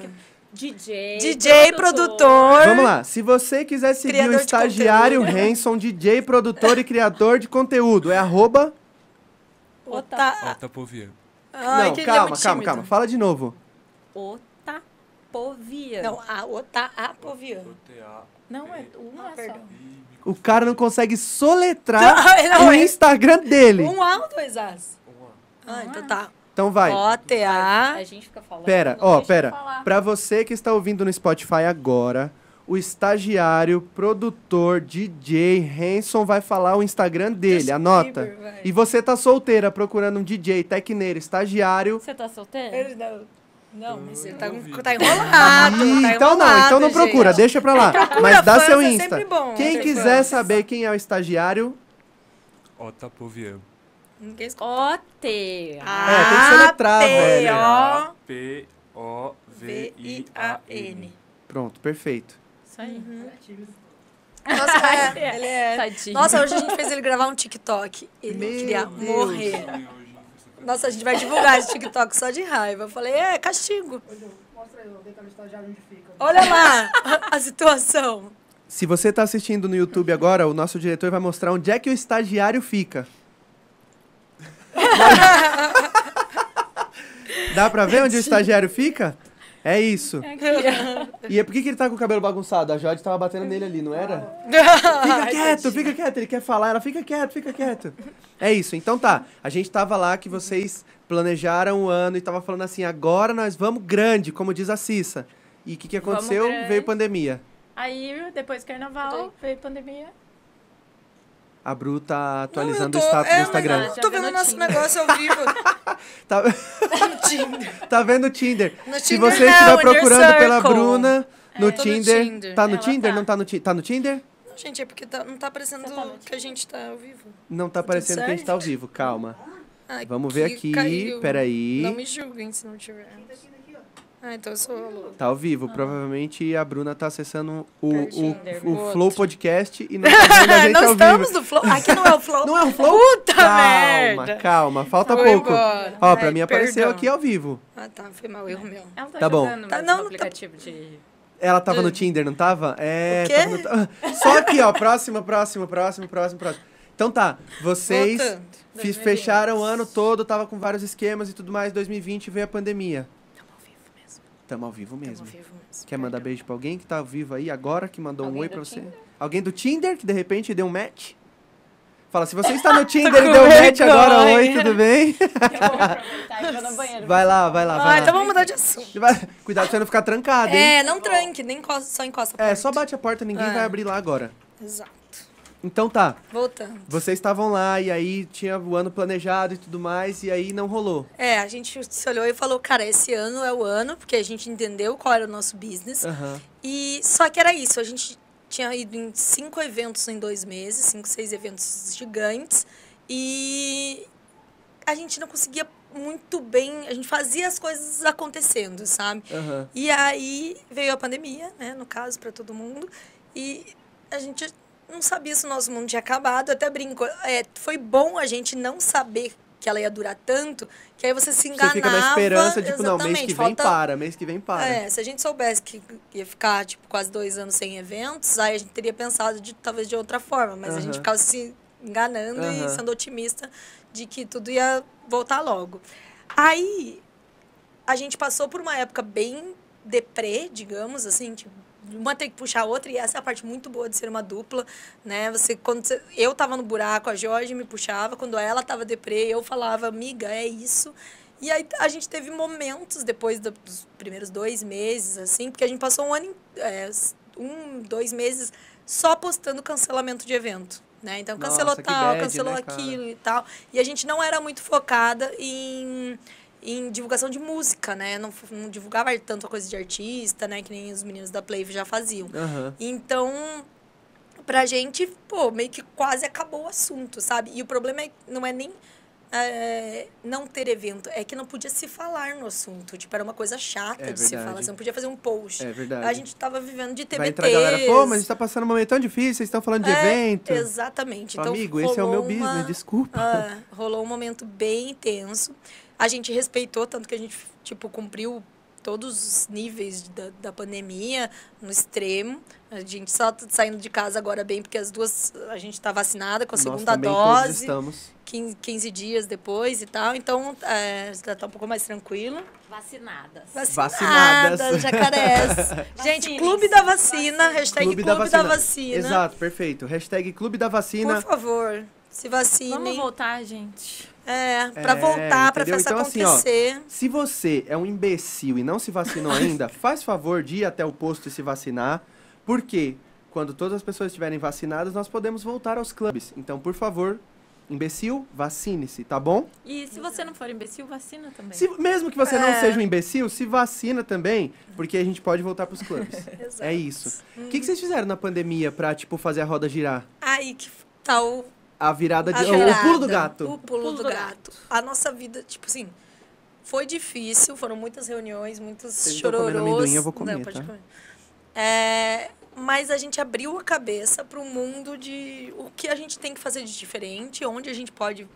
DJ, DJ, produtor. Vamos lá. Se você quiser seguir Criador o estagiário Hanson, DJ, produtor e criador de conteúdo, é arroba... Ota... Ai, Não, ele é calma, calma, calma. Fala de novo. Otapovia. Não, a Ota Apoviano. Não, é um é só. perdão. O cara não consegue soletrar Não, o é- Instagram dele. Um A ou dois As? Ah, então tá. Então vai. O-T-A. A gente fica falando. Pera, ó, eu pera. Pra você que está ouvindo no Spotify agora, o estagiário, produtor, DJ Hanson vai falar o Instagram dele, Justin anota. Bieber. E você tá solteira procurando um DJ, tecneiro, estagiário. Você tá solteiro? Ele não. Não, mas ele tá, tá enrolado. Ih, tá então não, enrolado, então não procura, gente. deixa pra lá. Procura Mas dá fãs, seu é Insta. sempre bom, Quem quiser fãs. saber quem é o estagiário, Ota. Ninguém escuta. O-T. Ah, É, tem que soletrar, velho. P-O-V-I-A-N. P-O-V-I-A-N. pronto, perfeito. Isso aí. Nossa, é, ele é... Tadinho. Nossa, hoje a gente fez ele gravar um TikTok. Ele Meu queria Deus. morrer. Nossa, a gente vai divulgar esse TikTok só de raiva. Eu falei, é, castigo. Mostra aí, ó, vem cá no estagiário onde fica. Olha lá a situação. Se você tá assistindo no YouTube agora, o nosso diretor vai mostrar onde é que o estagiário fica. Dá pra ver onde o estagiário fica? É isso. É ó. E é por que, que ele tá com o cabelo bagunçado? A Jode tava batendo nele ali, não era? Fica quieto, fica quieto. Ele quer falar, ela fica quieto, fica quieto. É isso. Então tá. A gente tava lá que vocês planejaram o ano e tava falando assim, agora nós vamos grande, como diz a Cissa. E o que, que aconteceu? Veio pandemia. Aí, depois do carnaval, veio pandemia. A Bru tá atualizando Não, eu o tô- status é, do mas Instagram. Eu tô vendo nosso negócio ao vivo Tá, no Tinder. tá vendo o Tinder? No Se Tinder você não, estiver procurando pela Circle. Bruna no tô no Tinder, Tinder. Tá no Ela Tinder? tá. Não tá no Tinder? Tá no Tinder? Não, gente, é porque tá- não tá aparecendo tá que a gente tá ao vivo. Não tá aparecendo que a gente tá ao vivo, calma. Ai, Vamos ver aqui, caiu. peraí. Não me julguem se não tiver. Ah, então eu sou Lu. Tá ao vivo. Provavelmente a Bruna tá acessando o, o, o o Flow. Podcast e não tá vendo a gente não ao estamos vivo. no Flow. Aqui não é o Flow. Não é o Flow? Puta calma, merda. calma. Falta Vou pouco. embora. Ó, pra Ai, mim apareceu perdão. aqui ao vivo. Ah, tá. Foi mal, erro meu. Ela tá, Tá bom. Tá, não, tá- aplicativo de... Ela tava no. Tinder, não tava? É. O quê? tava no- Só aqui, ó. Próximo, próximo, próximo, próximo, próximo. Então tá, vocês Voltando. fiz- 2020. fecharam o ano todo, tava com vários esquemas e tudo mais. 2020 veio a pandemia. Tamo ao vivo mesmo. Tamo vivo mesmo. Quer mandar beijo pra alguém que tá ao vivo aí agora, que mandou um Alguém oi do pra você? Tinder? Alguém do Tinder que de repente deu um match? Fala, se você está no Tinder e deu um match vergonha. agora, oi, tudo bem? Eu vou aproveitar e vou no banheiro. Vai lá, vai lá, Ah, vai então lá. vamos mudar de assunto. Cuidado pra você não ficar trancado, hein? É, não tranque, nem encosta, só encosta. a É, porta. só bate a porta, ninguém É. vai abrir lá agora. Exato. Então tá, Voltando. vocês estavam lá e aí tinha o ano planejado e tudo mais, e aí não rolou. É, a gente se olhou e falou, cara, esse ano é o ano, porque a gente entendeu qual era o nosso business. Aham. E só que era isso, a gente tinha ido em cinco eventos em dois meses, cinco, seis eventos gigantes, e a gente não conseguia muito bem, a gente fazia as coisas acontecendo, sabe? Aham. E aí veio a pandemia, né, no caso, para todo mundo, e a gente não sabia se o nosso mundo tinha acabado, eu até brinco, é, foi bom a gente não saber que ela ia durar tanto, que aí você se Você enganava. fica na esperança, tipo, não, mês que vem falta- para, mês que vem para. é, se a gente soubesse que ia ficar, tipo, quase dois anos sem eventos, aí a gente teria pensado de talvez de outra forma, mas a Aham. gente ficava se enganando Aham. e sendo otimista de que tudo ia voltar logo. Aí a gente passou por uma época bem deprê, digamos, assim, tipo, uma tem que puxar a outra, e essa é a parte muito boa de ser uma dupla, né? Você, quando você- eu tava no buraco, a Jorge me puxava, quando ela tava deprê, eu falava, amiga, é isso. E aí a gente teve momentos depois do- dos primeiros dois meses, assim, porque a gente passou um ano, é, um, dois meses só postando cancelamento de evento. Né? Então Nossa, cancelou que tal, bad, cancelou né, aquilo e tal. E a gente não era muito focada em, em divulgação de música, né? Não, não divulgava tanto a coisa de artista, né? Que nem os meninos da Play já faziam. Aham. Então, pra gente, pô, meio que quase acabou o assunto, sabe? E o problema é, não é nem é, não ter evento, é que não podia se falar no assunto. Tipo, era uma coisa chata É de se verdade. falar. Você não podia fazer um post. É verdade. A gente tava vivendo de TBT. Vai entrar a galera, pô, mas a gente tá passando um momento tão difícil, vocês estão falando de evento. Exatamente. Então, Amigo, esse é o meu business, uma- desculpa. ah, rolou um momento bem intenso. A gente respeitou, tanto que a gente, tipo, cumpriu todos os níveis da, da pandemia no extremo. A gente só tá saindo de casa agora bem, porque as duas, a gente tá vacinada com a Nós segunda dose, estamos. 15, 15 dias depois e tal. Então, é, já tá um pouco mais tranquilo. Vacinadas. Vacinadas. jacarés. gente. Clube da Vacina, hashtag Clube da Vacina. Vacina. Exato, perfeito. Hashtag Clube da Vacina. Por favor, se vacinem. Vamos voltar, gente. É, pra É, voltar, pra festa Então, assim, ó, acontecer. Se você é um imbecil e não se vacinou ainda, faz favor de ir até o posto e se vacinar, porque quando todas as pessoas estiverem vacinadas, nós podemos voltar aos clubes. Então, por favor, imbecil, vacine-se, tá bom? E se você não for imbecil, vacina também. Se, mesmo que você não É. seja um imbecil, se vacina também, porque a gente pode voltar pros clubes. Exato. é isso. O que, que vocês fizeram na pandemia pra, tipo, fazer a roda girar? Aí que tal A virada de. a o- O pulo do virada, gato. O pulo do gato. A nossa vida, tipo assim, foi difícil, foram muitas reuniões, muitos Vocês chororôs. amendoim, eu vou comer, Não, pode tá? comer. É, mas a gente abriu a cabeça para o mundo de o que a gente tem que fazer de diferente, onde a gente pode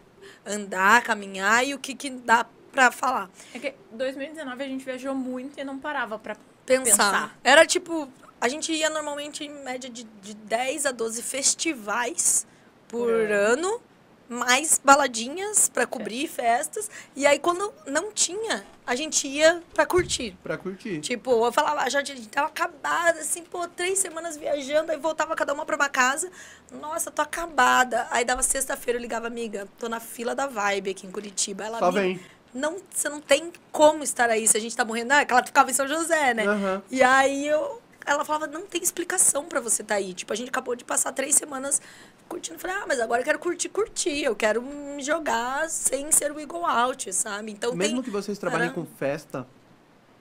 andar, caminhar e o que, que dá para falar. É que 2019 a gente viajou muito e não parava pra pensar. Pensar. Era tipo, a gente ia normalmente em média de, de 10 a 12 festivais por Por ano, mais baladinhas para cobrir festas. E aí quando não tinha, a gente ia para curtir. Pra curtir. Tipo, eu falava, a gente, a gente tava acabada, assim, pô, três semanas viajando, aí voltava cada uma pra uma casa. Nossa, tô acabada. Aí dava sexta-feira, eu ligava, amiga, tô na fila da Vibe aqui em Curitiba. Ela, Só "Amiga, vem. não, você não tem como estar aí se a gente tá morrendo. Ah, que ela ficava em São José, né? Aham. E aí eu, ela falava, não tem explicação pra você estar aí. Tipo, a gente acabou de passar três semanas curtindo. Eu Falei, ah, mas agora eu quero curtir, curtir. Eu quero me jogar sem ser o Eagle Out, sabe? Então Mesmo tem... que vocês trabalhem com festa,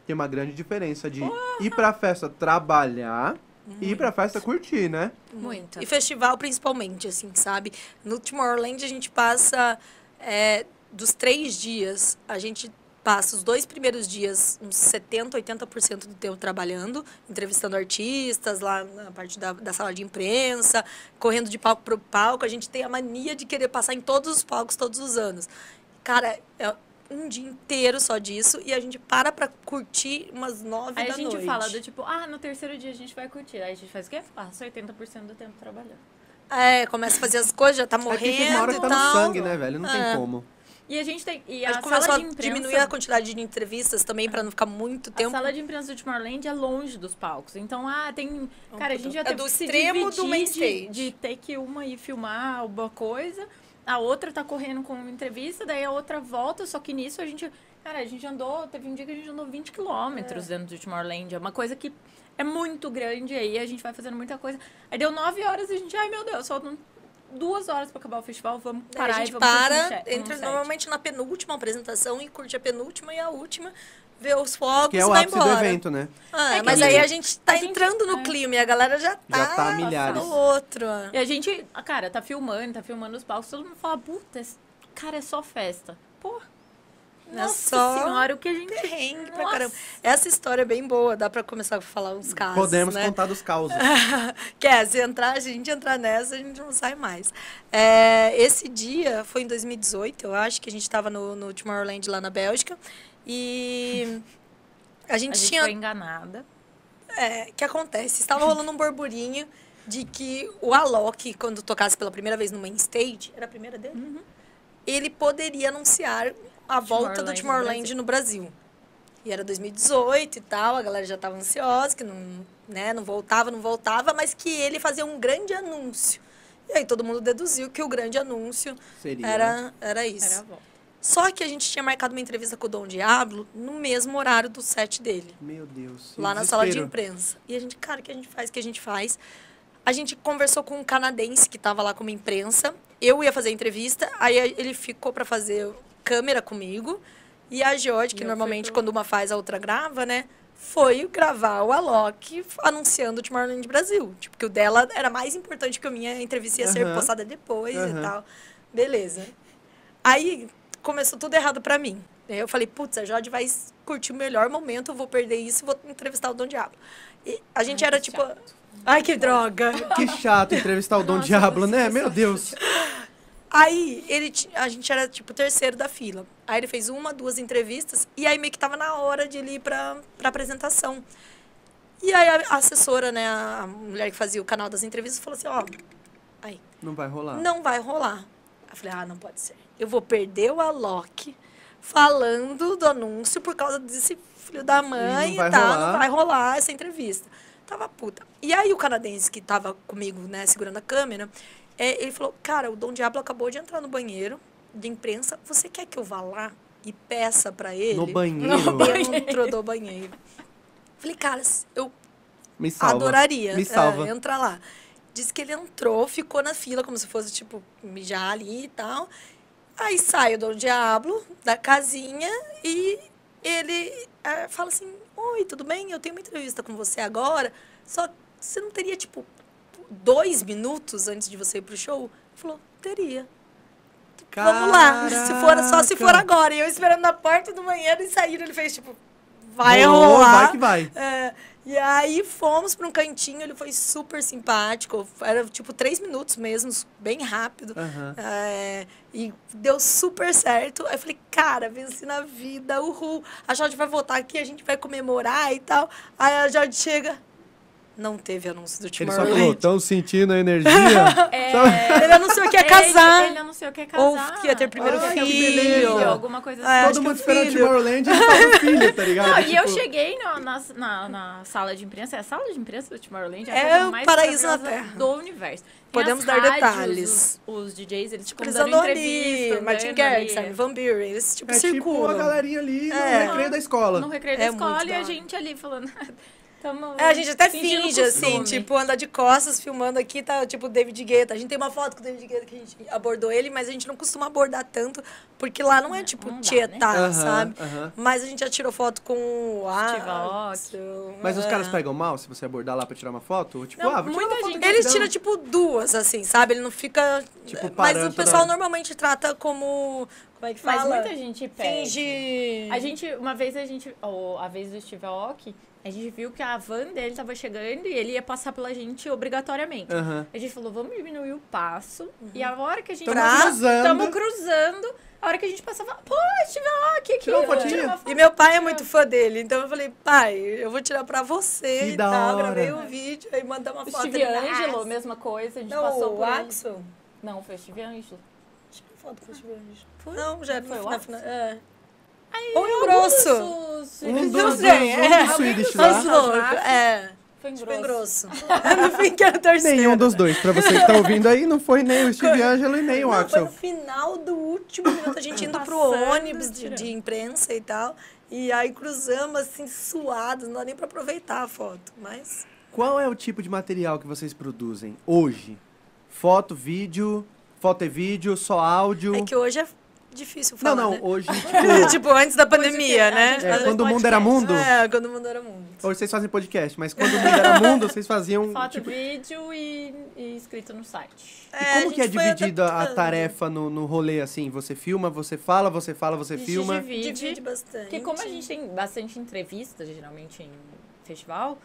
tem uma grande diferença de ir pra festa trabalhar e ir pra festa curtir, né? Muito. E festival principalmente, assim, sabe? No Tomorrowland a gente passa é, dos três dias, a gente passa os dois primeiros dias uns 70, 80% do tempo trabalhando, entrevistando artistas lá na parte da, da sala de imprensa, correndo de palco para palco. A gente tem a mania de querer passar em todos os palcos todos os anos. Cara, é um dia inteiro só disso e a gente para pra curtir umas nove Aí da a gente noite. fala do tipo, ah, no terceiro dia a gente vai curtir. Aí a gente faz o quê? Passa 80% do tempo trabalhando. É, começa a fazer as coisas, já tá É que morrendo uma hora que tá no sangue, né, velho? Não É. tem como. E a gente tem. E A a, gente começou sala a de imprensa. diminuir a quantidade de entrevistas também pra não ficar muito A tempo. sala de imprensa do Tomorrowland é longe dos palcos. Então, ah, tem. Cara, a gente já É teve do que extremo do main de, stage. de ter que uma ir filmar alguma coisa, a outra tá correndo com uma entrevista, daí a outra volta, só que nisso a gente. Cara, a gente andou. Teve um dia que a gente andou 20 quilômetros dentro do Tomorrowland. É uma coisa que é muito grande aí, a gente vai fazendo muita coisa. Aí deu 9 horas e a gente, ai meu Deus, faltam duas horas pra acabar o festival, vamos Daí parar a e gente vamos curtir um para, um entra set. normalmente na penúltima apresentação e curte a penúltima e a última, vê os fogos Que é e o vai ápice embora. do evento, né? Ah, É mas a aí a gente tá a gente- entrando no é. clima e a galera já tá, Já tá a milhares. no outro. E a gente, ah, cara, tá filmando, tá filmando os palcos, todo mundo fala, puta, cara, é só festa. É nossa só senhora, o que a gente... Perrengue pra Nossa. caramba. Essa história é bem boa, dá pra começar a falar uns casos, Podemos né? contar dos causos. Quer, se entrar, a gente entrar nessa, a gente não sai mais. É, esse dia foi em 2018, eu acho, que a gente tava no, no Tomorrowland lá na Bélgica. E a gente, A gente tinha. foi enganada. É, que acontece? Estava rolando um burburinho de que o Alok, quando tocasse pela primeira vez no main stage, era a primeira dele? Uhum. Ele poderia anunciar a volta do Tomorrowland no no Brasil. E era 2018 e tal, a galera já estava ansiosa, que não, né, não voltava, não voltava, mas que ele fazia um grande anúncio. E aí todo mundo deduziu que o grande anúncio Seria. era, era isso. Era a volta. Só que a gente tinha marcado uma entrevista com o Dom Diablo no mesmo horário do set dele Meu Deus. lá na sala de imprensa. E a gente, cara, o que a gente faz? O que a gente faz? A gente conversou com um canadense que estava lá como imprensa. Eu ia fazer a entrevista, aí ele ficou para fazer câmera comigo. E a George, que normalmente quando uma faz, a outra grava, né? Foi gravar o Alok anunciando o Tomorrowland Brasil. Tipo, que o dela era mais importante que a minha entrevista ia ser Aham. postada depois Aham. e tal. Beleza. Aí começou tudo errado pra mim. Eu falei, putz, a Jode vai curtir o melhor momento, eu vou perder isso e vou entrevistar o Dom Diablo. E a gente Ai, era tipo. chato. Ai, que droga! Que chato entrevistar o Dom Nossa, Diablo, né? Meu Deus. Aí ele, a gente era tipo o terceiro da fila. Aí ele fez uma, duas entrevistas e aí meio que tava na hora de ele ir pra, pra apresentação. E aí a assessora, né, a mulher que fazia o canal das entrevistas, falou assim: ó, aí, Não vai rolar. não vai rolar. Eu falei, ah, não pode ser. Eu vou perder o Alok falando do anúncio por causa desse filho da mãe e, vai tal. rolar. Não vai rolar essa entrevista. Tava puta. E aí o canadense que tava comigo, né, segurando a câmera, é, ele falou, cara, o Dom Diablo acabou de entrar no banheiro de imprensa. Você quer que eu vá lá e peça pra ele? No banheiro? Dentro do banheiro. Falei, cara, eu Me salva. Adoraria. Me é, salva. entrar lá. Diz que ele entrou, ficou na fila, como se fosse, tipo, mijar ali e tal. Aí sai o Dom Diablo da casinha e ele é, fala assim: Oi, tudo bem? Eu tenho uma entrevista com você agora. Só que você não teria, tipo, dois minutos antes de você ir pro show? Ele falou: Teria. Vamos lá. Se for, só se for Caraca. agora. E eu esperando na porta do banheiro e saíram. Ele fez, tipo, vai Rolou, rolar. Vai que vai. É, e aí fomos para um cantinho, ele foi super simpático. Era tipo três minutos mesmo, bem rápido. Aham. É, e deu super certo. Aí eu falei, cara, venci na vida, uhul. A Jade vai voltar aqui, a gente vai comemorar e tal. Aí a Jade chega. Não teve anúncio do Ele só Tomorrowland. falou, tão sentindo a energia? É, Ele anunciou que ia casar. Ele, ele anunciou que ia casar. Ou que ia ter primeiro Ou que ia ter filho. alguma coisa É, assim. acho Todo mundo o esperando filho. Tomorrowland e faz um filho, tá ligado? Não, e eu Tipo, cheguei no- na, na, na sala de imprensa. É a sala de imprensa do Tomorrowland? É coisa o mais paraíso na Terra. do universo. Tem Podemos dar rádios, detalhes. Os, os DJs, eles ficam Eles dando entrevista. ali, Martin Garrix. Van Buren, esse tipo É tipo a circulam. galerinha ali no É. recreio da escola. No recreio É da escola e a gente ali falando... Tamo É, a gente até finge, assim, tipo, anda de costas filmando aqui, tá, tipo, David Guetta. A gente tem uma foto com o David Guetta que a gente abordou ele, mas a gente não costuma abordar tanto, porque lá não é, tipo, não dá, tietar, Aham, sabe? aham. Mas a gente já tirou foto com o Axel. Mas os é. caras pegam mal se você abordar lá pra tirar uma foto? Tipo, Não, ah, vou tirar muita uma foto gente- Eles não. tiram, tipo, duas, assim, sabe? Ele não fica... Tipo, mas o toda pessoal hora. normalmente trata como... Como é que Mas fala? muita gente pede. Finge... A gente, uma vez a gente, ou a vez do Steve Aoki, a gente viu que a van dele tava chegando e ele ia passar pela gente obrigatoriamente. Aham. A gente falou, vamos diminuir o passo. E a hora que a gente... Tamo Pra- cruzando. Tamo cruzando. A hora que a gente passava, pô, aqui. Tirou uma ó, fotinha? tira uma foto. E meu pai é muito fã dele, então eu falei, pai, eu vou tirar pra você Que e da tal. hora. Gravei o vídeo, aí mandar uma O foto. Steve ele, Angelo, "Nossa." mesma coisa. A gente Não, passou o por ele. Axel. Não, foi o Steve Angelo. foto com o Steve Angel. Não, já Foi foi o na final. É. Aí, Ou em Um Não dos, sei, um é. dos Swedish lá. Os loucos. É. Foi em Tipo grosso. grosso. no fim que era o terceiro. Nenhum dos dois. Pra você que tá ouvindo aí, não foi nem o Steve Angelo e nem o Não, foi Axel. no final do último minuto, a gente indo pro Passando, ônibus de, de imprensa e tal. E aí cruzamos assim, suados, não dá nem pra aproveitar a foto. Mas. Qual é o tipo de material que vocês produzem hoje? Foto, vídeo, foto e vídeo, só áudio? É que hoje é difícil Não, falar. não, né? hoje, tipo... tipo, antes da pandemia, né? É, quando o mundo era mundo, É, quando o mundo era mundo. hoje vocês fazem podcast, mas quando o mundo era mundo, vocês faziam, Foto, tipo... vídeo e, e escrito no site. E a como que é gente foi dividida a tarefa no, no rolê, assim? Você filma, você fala, você fala, você A gente filma? divide. Divide bastante. Porque como a gente tem bastante entrevista, geralmente em festival,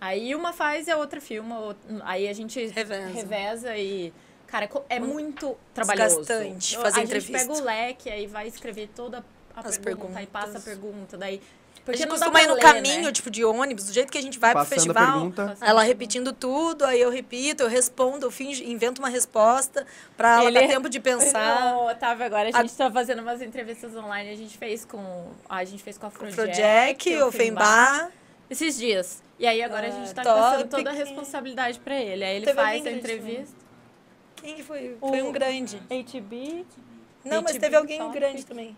aí uma faz e a outra filma. Aí a gente Reveza. reveza e. Cara, é muito trabalhoso. Desgastante fazer a entrevista. gente pega o leque, aí vai escrever toda a As pergunta, aí passa a pergunta, daí. A Porque gente não dá costuma ir no ler, caminho, né? tipo, de ônibus, do jeito que a gente vai pro Passando a festival. pergunta. Ela a repetindo tudo, aí eu repito, eu respondo, eu finjo, invento uma resposta pra ela Ele- dar tempo de pensar. No Otávio, agora a A- gente tá fazendo umas entrevistas online, a gente fez com. A gente fez com a Project, o Fembar. Esses dias. E aí agora a Ah, gente tá top, passando toda a responsabilidade pra ele. Aí ele Teve faz a entrevista. Quem que foi? O- Foi um grande. HB. Não, mas teve alguém grande também.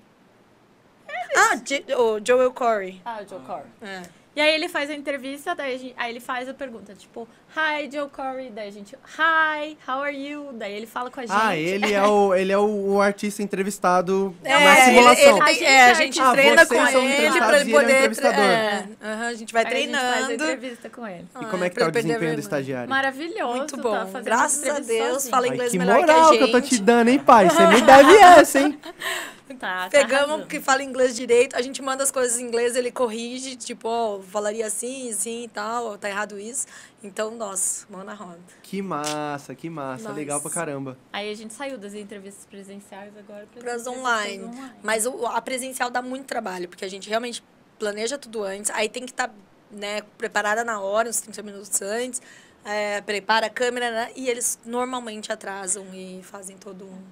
Ah, J- o Joel Corey. Ah, o Joe Corey. É. E aí ele faz a entrevista, daí aí ele faz a pergunta, tipo, Hi, Joe Corey. Daí a gente, Hi, how are you? Daí ele fala com a gente. Ah, ele é o, ele é o, o artista entrevistado É, na ele- simulação. ele tem- A gente é, a é gente artista. treina Ah, com ele pra ele ele é o poder. entrevistador. É, aham, a gente vai Aí a gente faz a treinando. entrevista com ele. E como é que tá o ele desempenho do estagiário? Maravilhoso. Muito Tá bom. fazendo Graças a Deus, sozinho. fala Ai, inglês que melhor que a moral que, gente. eu tô te dando, hein, pai? Você me deve essa, hein? Tá, tá Pegamos arrasando. que fala inglês direito, a gente manda as coisas em inglês, ele corrige, tipo, ó, falaria assim, assim e tal, tá errado isso. Então, nossa, mão na roda. Que massa, que massa. Nossa. Legal pra caramba. Aí a gente saiu das entrevistas presenciais agora para Pras online. Mas o, a presencial dá muito trabalho, porque a gente realmente planeja tudo antes, aí tem que estar né, preparada na hora, uns 30 minutos antes, é, prepara a câmera, né, e eles normalmente atrasam e fazem todo um.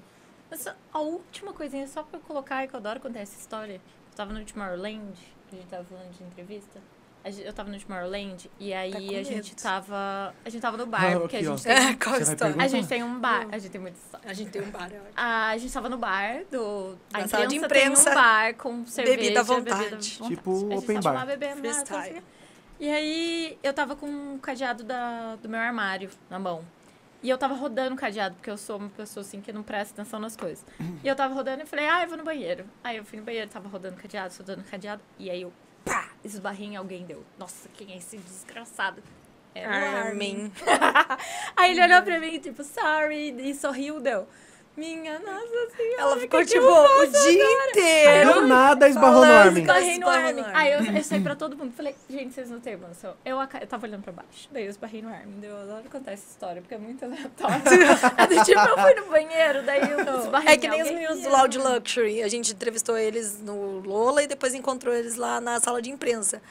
Mas a última coisinha, só pra eu colocar, que eu adoro contar essa história. Eu tava no Tomorrowland, a gente tava falando de entrevista. A gente- Eu tava no Tomorrowland e aí Tá a gente medo. tava. A gente tava no bar, Ah, porque aqui, a ó. gente tem. É, qual a história? A gente tem um bar. A gente tem muito. A gente tem um bar, é ótimo. A gente tava no bar do. A Na sala de imprensa tem um bar com cerveja. bebida à bebida vontade. Tipo A gente open tava bar. lá bebendo tal, Freestyle. E aí eu tava com um cadeado da, do meu armário na mão. E eu tava rodando o cadeado, porque eu sou uma pessoa assim que não presta atenção nas coisas. E eu tava rodando e falei, ah, eu vou no banheiro. Aí eu fui no banheiro, tava rodando o cadeado, rodando o cadeado. E aí eu, esbarrei em alguém deu. Nossa, quem é esse desgraçado? Era o Armin. Armin. Aí ele olhou pra mim, tipo, sorry, e sorriu, deu. Minha nossa senhora. Ela ficou, tipo, o dia agora? inteiro. Do nada esbarrou no Armin. Esbarrei no Esbarrou Armin. Aí eu, eu saí pra todo mundo. Falei, gente, vocês não têm noção. Eu, eu tava olhando pra baixo. Daí eu esbarrei no Armin. Eu adoro contar essa história, porque é muito aleatório. é do tipo, eu fui no banheiro, daí eu esbarrei É que em nem os meninos do Loud Luxury. A gente entrevistou eles no Lola e depois encontrou eles lá na sala de imprensa.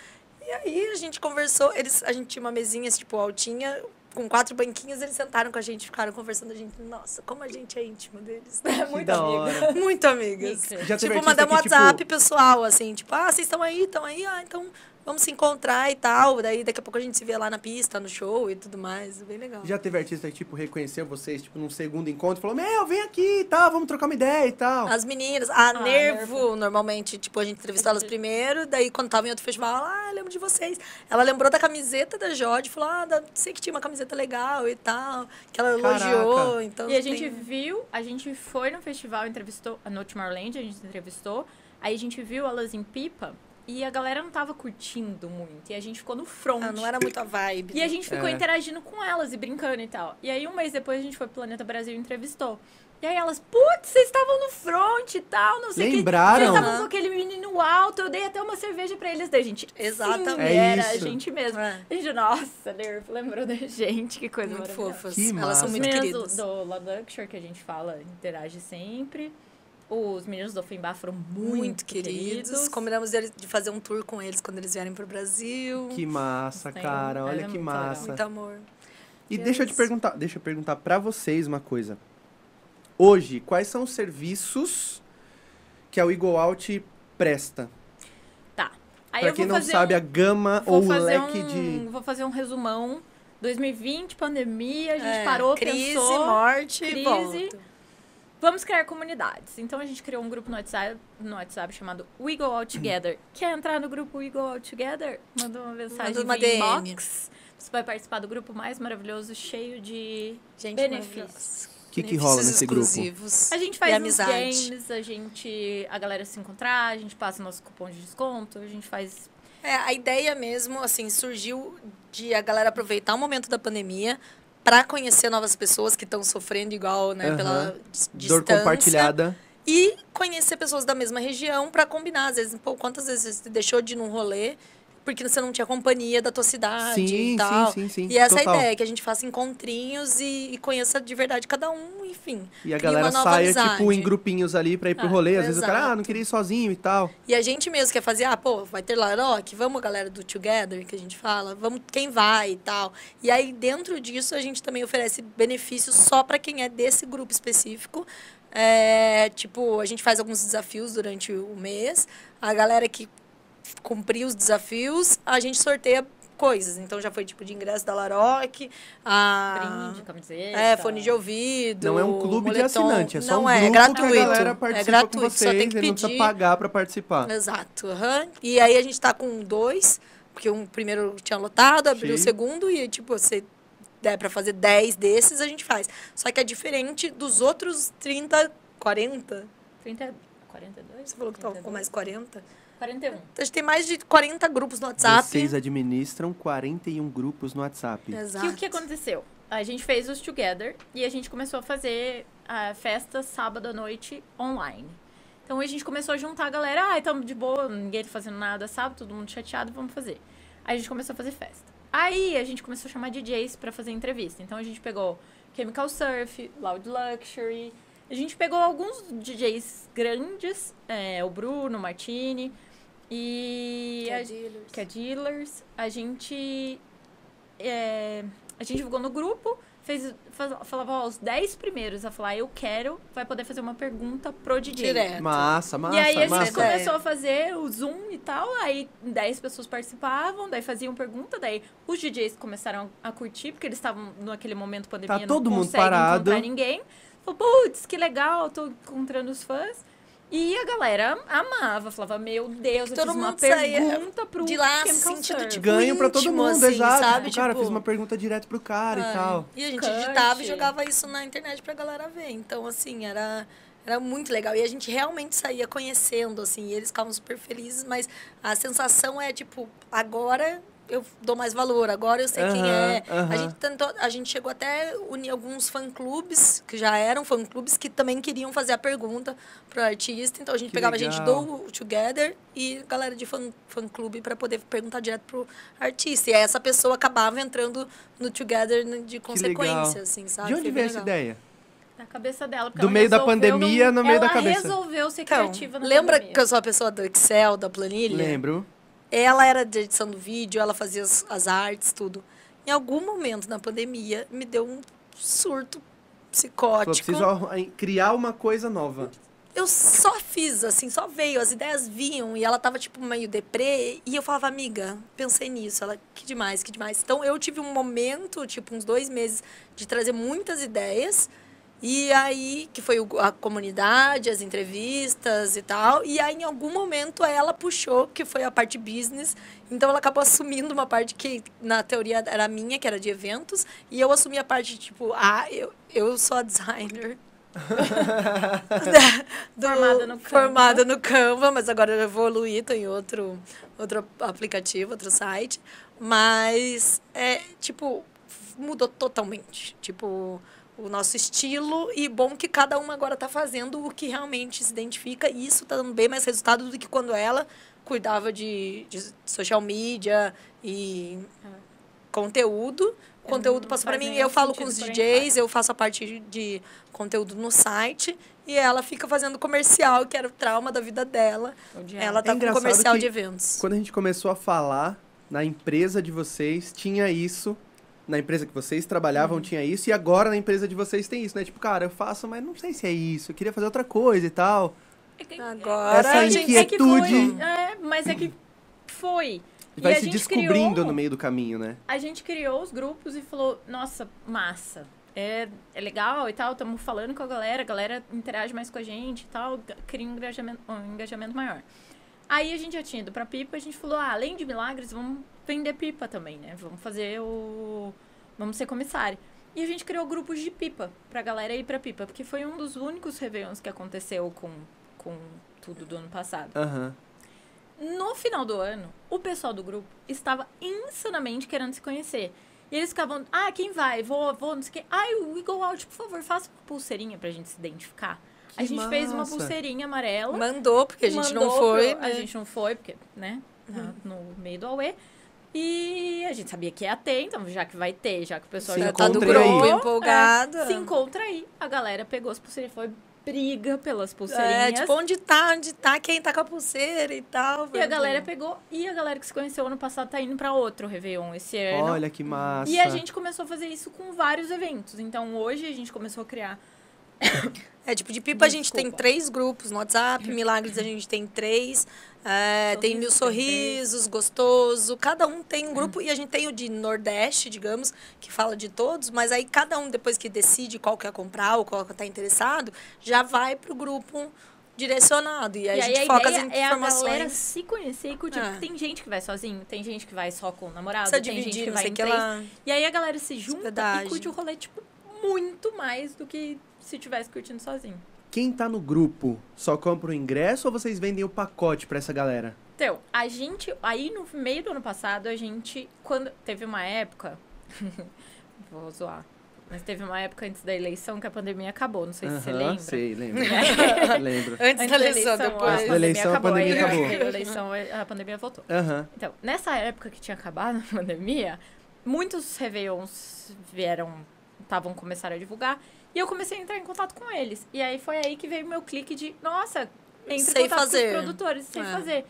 E aí a gente conversou. Eles, a gente tinha uma mesinha, tipo, altinha, com quatro banquinhas. Eles sentaram com a gente, ficaram conversando. A gente, nossa, como a gente é íntimo deles. É Que muito hora. Muito amigas. Já Tipo, mandamos um WhatsApp tipo, pessoal, assim, tipo, ah, vocês estão aí, estão aí, ah, então vamos se encontrar e tal. Daí daqui a pouco a gente se vê lá na pista, no show e tudo mais. Bem legal. Já teve artista que, tipo, reconheceu vocês, tipo, num segundo encontro e falou, meu, vem aqui e tal, vamos trocar uma ideia e tal. As meninas, a Ah, Nervo, Nervo. normalmente, tipo, a gente entrevistou elas primeiro, daí quando tava em outro festival, ela, ah, lembro de vocês. Ela lembrou da camiseta da Jode, falou, ah, da- sei que tinha uma camiseta legal e tal, que ela Caraca. elogiou, então... E a gente tem- viu, a gente foi no festival, entrevistou, no Tomorrowland, a gente entrevistou. Aí a gente viu elas em Pipa e a galera não tava curtindo muito. E a gente ficou no front. Ah, não era muito a vibe. E a gente ficou É. interagindo com elas e brincando e tal. E aí, um mês depois, a gente foi pro Planeta Brasil e entrevistou. E aí elas, putz, vocês estavam no front e tal, não sei o que. Lembraram? Vocês estavam com aquele menino alto, eu dei até uma cerveja pra eles. Daí, gente, Exatamente. sim, É era isso. a gente mesmo. É. A gente, nossa, Nerf, lembrou da gente, que coisa Muito maravilhosa. fofas. Que Elas massa. são muito queridas. do, do La Luxury, que a gente fala, interage sempre. Os meninos do Offenbach foram muito, Muito queridos. Combinamos de fazer um tour com eles quando eles vierem pro Brasil. Que massa, Tem- cara. Olha é que muito legal. massa. Muito amor. E Que deixa eu te isso. perguntar, deixa eu perguntar pra vocês uma coisa. Hoje, quais são os serviços que a Wiggle Out presta? Tá. Aí Pra eu quem não sabe, um, a gama ou o leque um, de... Vou fazer um resumão. 2020, pandemia, a gente É, parou, crise, pensou... morte, crise. volta. Vamos criar comunidades. Então a gente criou um grupo no WhatsApp, no WhatsApp chamado We Go Out Together. Quer entrar no grupo We Go Out Together? Manda uma mensagem Manda uma DM. inbox. Você vai participar do grupo mais maravilhoso, cheio de Gente, benefícios. O que, que rola nesse grupo? exclusivos. A gente E faz amizade. games, a gente. A galera se encontrar, a gente passa nosso cupom de desconto, a gente faz. É, a ideia mesmo, assim, surgiu de a galera aproveitar o momento da pandemia para conhecer novas pessoas que estão sofrendo igual, né, Aham. pela dis- Dor distância. compartilhada. E conhecer pessoas da mesma região para combinar. Às vezes, pô, quantas vezes você deixou de ir num rolê porque você não tinha companhia da tua cidade Sim, e tal. sim, sim, sim. E essa Total. é a ideia, que a gente faça encontrinhos e, e conheça de verdade cada um, enfim. E a galera uma nova saia, amizade. tipo, em grupinhos ali pra ir pro Ah, rolê. Às vezes o cara, ah, não queria ir sozinho e tal. E a gente mesmo quer fazer, ah, pô, vai ter Laroque, vamos galera do Together, que a gente fala, vamos quem vai e tal. E aí, dentro disso, a gente também oferece benefícios só para quem é desse grupo específico. É, tipo, a gente faz alguns desafios durante o mês. A galera que cumprir os desafios, a gente sorteia coisas. Então já foi tipo de ingresso da Laroque, a Brinde, camiseta. é, fone de ouvido. Não é um clube de moletom. assinante, é só não um é, grupo é gratuito. que a galera participa é gratuito, com vocês, só tem que ele não precisa pedir. pagar pra participar. Exato. aham. E aí a gente tá com dois, porque um primeiro tinha lotado, abriu o Sim. segundo e, tipo, você der pra fazer 10 desses, a gente faz. Só que é diferente dos outros 30, 40. 30, 42? Você falou que tava com mais 40. 41. Então, a gente tem mais de 40 grupos no WhatsApp. Vocês administram 41 grupos no WhatsApp. Exato. Que o que aconteceu? A gente fez os Together e a gente começou a fazer a festa sábado à noite online. Então a gente começou a juntar a galera, ah, estamos de boa, ninguém tá fazendo nada sábado, todo mundo chateado, vamos fazer. Aí a gente começou a fazer festa. Aí a gente começou a chamar DJs pra fazer entrevista. Então a gente pegou Chemical Surf, Loud Luxury. A gente pegou alguns DJs grandes, é, o Bruno, o Martini. E. Que é a- dealers. que é dealers. A gente. é, a gente divulgou no grupo, fez, faz- falava, ó, os 10 primeiros a falar, eu quero, vai poder fazer uma pergunta pro DJ. Direto. Massa, massa, E aí a gente massa. começou a fazer o Zoom e tal, aí 10 pessoas participavam, daí faziam pergunta, daí os DJs começaram a curtir, porque eles estavam naquele momento pandemia, Tá todo não mundo conseguem parado. encontrar ninguém. Falou, putz, que legal, tô encontrando os fãs. E a galera amava, falava, meu Deus, eu Todo fiz uma pergunta pro de lá Chemical sentindo, Surf. tipo, Ganho pra todo mundo, assim, exato. sabe? Tipo, cara, Tipo, fiz uma pergunta direto pro cara e tal. E a gente editava e jogava isso na internet pra galera ver. Então, assim, era, era muito legal. E a gente realmente saía conhecendo, assim, e eles ficavam super felizes, mas a sensação é, tipo, agora eu dou mais valor, agora eu sei quem Aham, é. aham. A gente tentou, a gente chegou até unir alguns fã-clubes, que já eram fã-clubes, que também queriam fazer a pergunta pro artista. Então a gente Que pegava a gente do Together e galera de fã- fã-clube para poder perguntar direto pro artista. E aí essa pessoa acabava entrando no Together de consequência, assim, sabe? De onde veio essa ideia? Na cabeça dela. porque Do ela meio da pandemia, no meio da ela cabeça. resolveu ser Então, criativa na lembra pandemia. que eu sou a pessoa do Excel, da planilha? Lembro. Ela era de edição do vídeo, ela fazia as, as artes, tudo. Em algum momento na pandemia, me deu um surto Falou, psicótico. preciso ó, criar uma coisa nova. Eu só fiz, assim, só veio, as ideias vinham e ela tava, tipo, meio deprê. E eu falava, amiga, pensei nisso. Ela, que demais, que demais. Então eu tive um momento, tipo, uns dois meses, de trazer muitas ideias. E aí, que foi a comunidade, as entrevistas e tal. E aí, em algum momento, ela puxou, que foi a parte business. Então, ela acabou assumindo uma parte que, na teoria, era minha, que era de eventos. E eu assumi a parte, tipo, ah, eu, eu sou a designer. do- Formada no Canva. Formada no Canva, mas agora eu evoluí, em outro, outro aplicativo, outro site. Mas, é, tipo, mudou totalmente. Tipo, o nosso estilo e bom que cada uma agora tá fazendo o que realmente se identifica e isso tá dando bem mais resultado do que quando ela cuidava de, de social media e conteúdo. O conteúdo passou para mim, eu falo com os DJs, eu faço a parte de conteúdo no site e ela fica fazendo comercial, que era o trauma da vida dela. Ela tá com engraçado comercial de eventos. Quando a gente começou a falar na empresa de vocês, tinha isso na empresa que vocês trabalhavam tinha isso e agora na empresa de vocês tem isso, né? Tipo, cara, eu faço, mas não sei se é isso, eu queria fazer outra coisa e tal. É que- Agora Essa a gente... é que inquietude. foi, é, mas é que foi. E Vai a se gente descobrindo criou- no meio do caminho, né? A gente criou os grupos e falou, nossa, massa. É, é legal e tal, estamos falando com a galera, a galera interage mais com a gente e tal, cria um engajamento, um engajamento maior. Aí a gente já tinha ido pra pipa, a gente falou, ah, além de milagres, vamos vender pipa também, né? Vamos fazer o. Vamos ser comissário. E a gente criou grupos de pipa pra galera ir pra pipa, porque foi um dos únicos Réveillons que aconteceu com, com tudo do ano passado. Aham. No final do ano, o pessoal do grupo estava insanamente querendo se conhecer. E eles ficavam, ah, quem vai? Vou, vou, não sei o quê. Ai, o Eagle Out, por favor, faça uma pulseirinha pra gente se identificar. a Que gente fez uma massa. pulseirinha amarela. Mandou, porque a gente não foi, pro- né? A gente não foi, porque, né, tá no meio do Aue. E a gente sabia que ia ter, então já que vai ter, já que o pessoal Se já tá do aí. grupo comprou, empolgado. é, se encontra aí. A galera pegou as pulseirinhas, foi briga pelas É, pulseirinhas. tipo, onde tá, onde tá, quem tá com a pulseira e tal. E a galera pegou, e a galera que se conheceu ano passado tá indo pra outro Réveillon esse ano. Olha que massa. E a gente começou a fazer isso com vários eventos. Então hoje a gente começou a criar. É, tipo, de pipa a gente tem Desculpa. três grupos no WhatsApp, Milagres a gente tem três, é, tem Mil Sorrisos Gostoso, cada um tem um grupo, e a gente tem o de Nordeste, digamos, que fala de todos, mas aí cada um, depois que decide qual quer comprar ou qual tá interessado, já vai pro grupo direcionado, e aí, a gente foca as ideia é a galera informações. se conhecer e curtir. É. Tem gente que vai sozinho, tem gente que vai só com o namorado, Precisa tem gente dividir, que não vai em o que lá. E aí a galera se junta Hospedagem. e curte o rolê, tipo, muito mais do que se tivesse curtindo sozinho. Quem tá no grupo só compra o ingresso ou vocês vendem o pacote pra essa galera? Então, a gente. Aí no meio do ano passado, a gente. Quando. Teve uma época. vou zoar. Mas teve uma época antes da eleição que a pandemia acabou. Não sei se você lembra. Sei, lembro. lembro. Antes da eleição, depois. Antes da eleição, a pandemia acabou. a eleição, a pandemia voltou. Então, nessa época que tinha acabado a pandemia, muitos Réveillons vieram, estavam começaram a divulgar, e eu comecei a entrar em contato com eles. E aí foi aí que veio o meu clique de, nossa, entre Sei em contato fazer. com os produtores, sei É. fazer.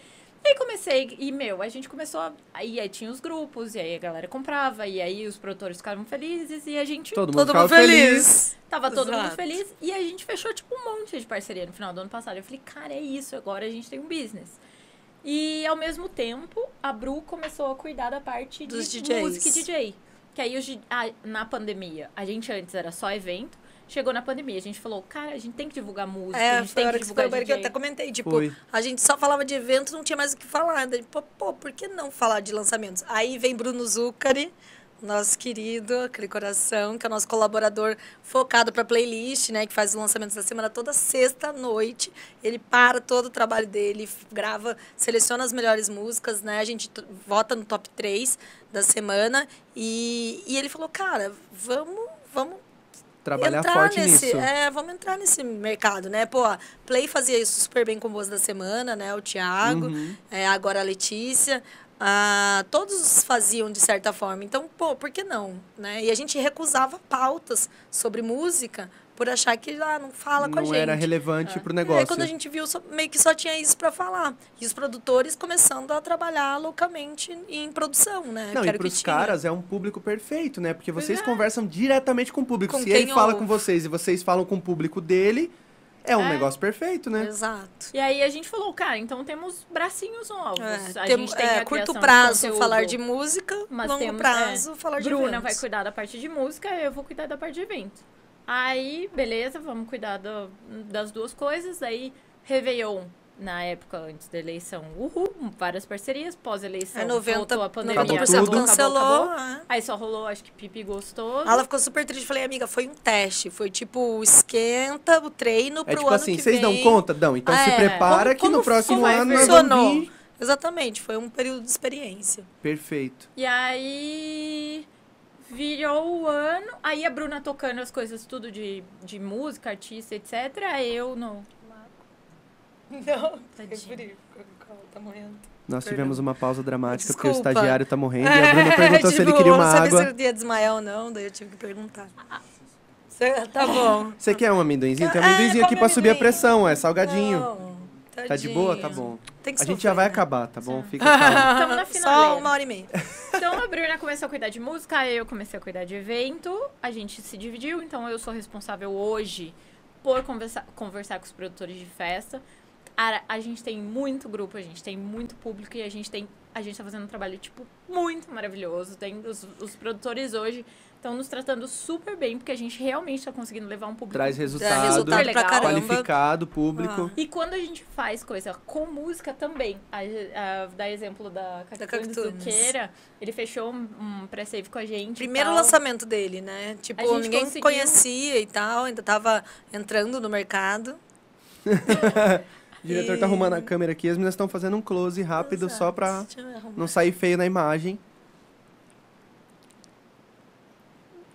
E aí comecei, e meu, a gente começou, a, aí, aí tinha os grupos, e aí a galera comprava, e aí os produtores ficavam felizes, e a gente Todo mundo Todo mundo feliz. Tava todo mundo Exato. feliz e a gente fechou, tipo, um monte de parceria no final do ano passado. Eu falei, cara, é isso, agora a gente tem um business. E, ao mesmo tempo, a Bru começou a cuidar da parte Dos de DJs. música e DJ. Que aí, a- na pandemia, a gente antes era só evento. Chegou na pandemia, a gente falou, cara, a gente tem que divulgar música, a É, gente foi tem a que que divulgar embora que eu até comentei, tipo, Foi. a gente só falava de evento, não tinha mais o que falar. Daí, pô, pô, por que não falar de lançamentos? Aí vem Bruno Zuccari, nosso querido, aquele coração, que é o nosso colaborador focado para playlist, né, que faz os lançamentos da semana toda sexta à noite. Ele para todo o trabalho dele, grava, seleciona as melhores músicas, né? A gente vota no top 3 da semana e, e ele falou: "Cara, vamos, vamos Trabalhar entrar forte nesse, nisso. É, vamos entrar nesse mercado, né? Pô, Play fazia isso super bem com Boas da Semana, né? O Thiago, Uhum. é, agora a Letícia. Ah, todos faziam de certa forma. Então, pô, por que não? Né? E a gente recusava pautas sobre música por achar que ah, não fala com a Não gente. era relevante pro É, negócio. quando a gente viu, só- meio que só tinha isso para falar. E os produtores começando a trabalhar loucamente em produção, né? Não, que e o pros caras é um público perfeito, né? Porque vocês é. conversam diretamente com o público. Com Se ele fala ouve. com vocês e vocês falam com o público dele, é um É. negócio perfeito, né? Exato. E aí a gente falou, cara, então temos bracinhos novos. É, a tem- gente tem é, a curto prazo conteúdo. falar de música, Mas longo temos, prazo falar de Bruna eventos. vai cuidar da parte de música, eu vou cuidar da parte de evento. Aí, beleza, vamos cuidar do- das duas coisas. Aí, Réveillon, na época antes da eleição, uhul, várias parcerias. Pós-eleição, 90, voltou a pandemia. 90% Acabou cancelou. acabou. é. Aí só rolou, acho que Pipi gostoso. Ela ficou super triste. Falei, amiga, foi um teste. Foi tipo, esquenta o treino É pro tipo ano assim, que vocês dão vem. conta? Dão. Então se É. prepara Como- que no como próximo ano nós funcionou? Exatamente, foi um período de experiência. Perfeito. E aí virou o ano. Aí a Bruna tocando as coisas tudo de, de música, artista, etc. Eu no. Não, Tadinha. tá morrendo. Nós Perdão. tivemos uma pausa dramática porque o Desculpa. estagiário tá morrendo e a Bruna perguntou se ele tipo, queria uma não sabia se água. ele ia desmaiar ou não, daí eu tive que perguntar. Cê- Tá bom. Você quer um amendoinzinho? Tem um É, amendoinzinho aqui pra subir a amendoim. pressão, é salgadinho. Não. Tá de boa? Tá bom. Tem que A gente já vai né? acabar, tá bom? Sim. Fica calmo. Estamos na Só uma hora e meia. Então a Bruna começou a cuidar de música, eu comecei a cuidar de evento, a gente se dividiu, então eu sou responsável hoje por conversar, conversar com os produtores de festa. A, a gente tem muito grupo, a gente tem muito público e a gente tem. A gente tá fazendo um trabalho, tipo, muito maravilhoso. Tem os, os produtores hoje estão nos tratando super bem, porque a gente realmente tá conseguindo levar um público Traz Dá resultado, resultado pra legal. qualificado, público. E quando a gente faz coisa com música também, a, a, dar exemplo da Cactunes do Cactunes. Queira, ele fechou um, um pré-save com a gente. Primeiro tal. lançamento dele, né? Tipo, ninguém conseguiu- conhecia e tal, ainda tava entrando no mercado. O diretor tá E- arrumando a câmera aqui, as meninas estão fazendo um close rápido só pra não sair feio na imagem.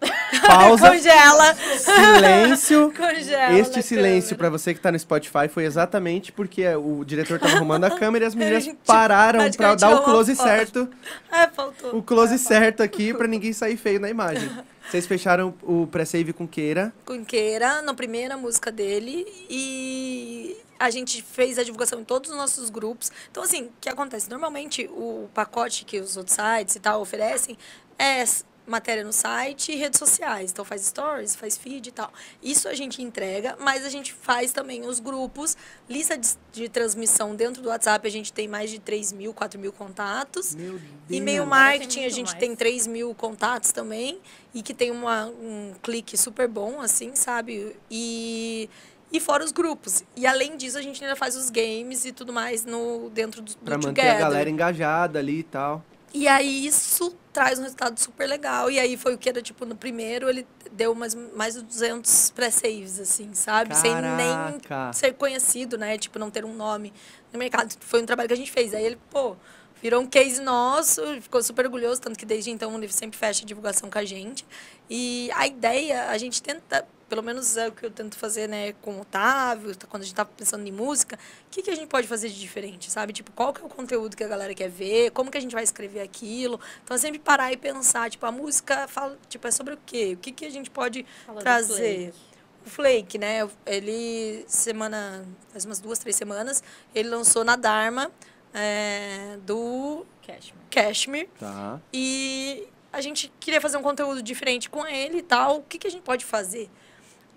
Pausa, Congela! silêncio. Congela Este silêncio pra você que tá no Spotify foi exatamente porque o diretor tava arrumando a câmera e as meninas pararam pra praticamente dar o close certo, Ah, faltou. o close certo aqui pra ninguém sair feio na imagem. Vocês fecharam o pré-save com Queira. Com Queira, na primeira música dele. E a gente fez a divulgação em todos os nossos grupos. Então, assim, o que acontece? Normalmente, o pacote que os outros sites e tal oferecem é matéria no site e redes sociais. Então, faz stories, faz feed e tal. Isso a gente entrega, mas a gente faz também os grupos, lista de, de transmissão dentro do WhatsApp. A gente tem mais de 3 mil, 4 mil contatos. Meu Deus. E-mail Agora tem marketing, a gente mais. tem 3 mil contatos também. E que tem uma, um clique super bom, assim, sabe? E, e fora os grupos. E além disso, a gente ainda faz os games e tudo mais no, dentro do, do Pra manter Together. a galera engajada ali e tal. E aí isso traz um resultado super legal. E aí foi o que era, tipo, no primeiro ele deu mais, mais de 200 pré-saves, assim, sabe? Sem nem Caraca. ser conhecido, né? Tipo, não ter um nome no mercado. Foi um trabalho que a gente fez. Aí ele, pô, virou um case nosso, ficou super orgulhoso, tanto que desde então ele sempre fecha a divulgação com a gente. E a ideia, a gente tenta, pelo menos é o que eu tento fazer, né, com o Otávio, tá- quando a gente tá pensando em música, o que, que a gente pode fazer de diferente, sabe? Tipo, qual que é o conteúdo que a galera quer ver, como que a gente vai escrever aquilo. Então, é sempre parar e pensar, tipo, a música fala, tipo, é sobre o quê? O que, que a gente pode Fala trazer? Flake. O Flake, né? Ele, semana, faz umas duas, três semanas, ele lançou na Dharma, é, do Cashmere. Cashmere. Tá. E a gente queria fazer um conteúdo diferente com ele e tal. O que, que a gente pode fazer?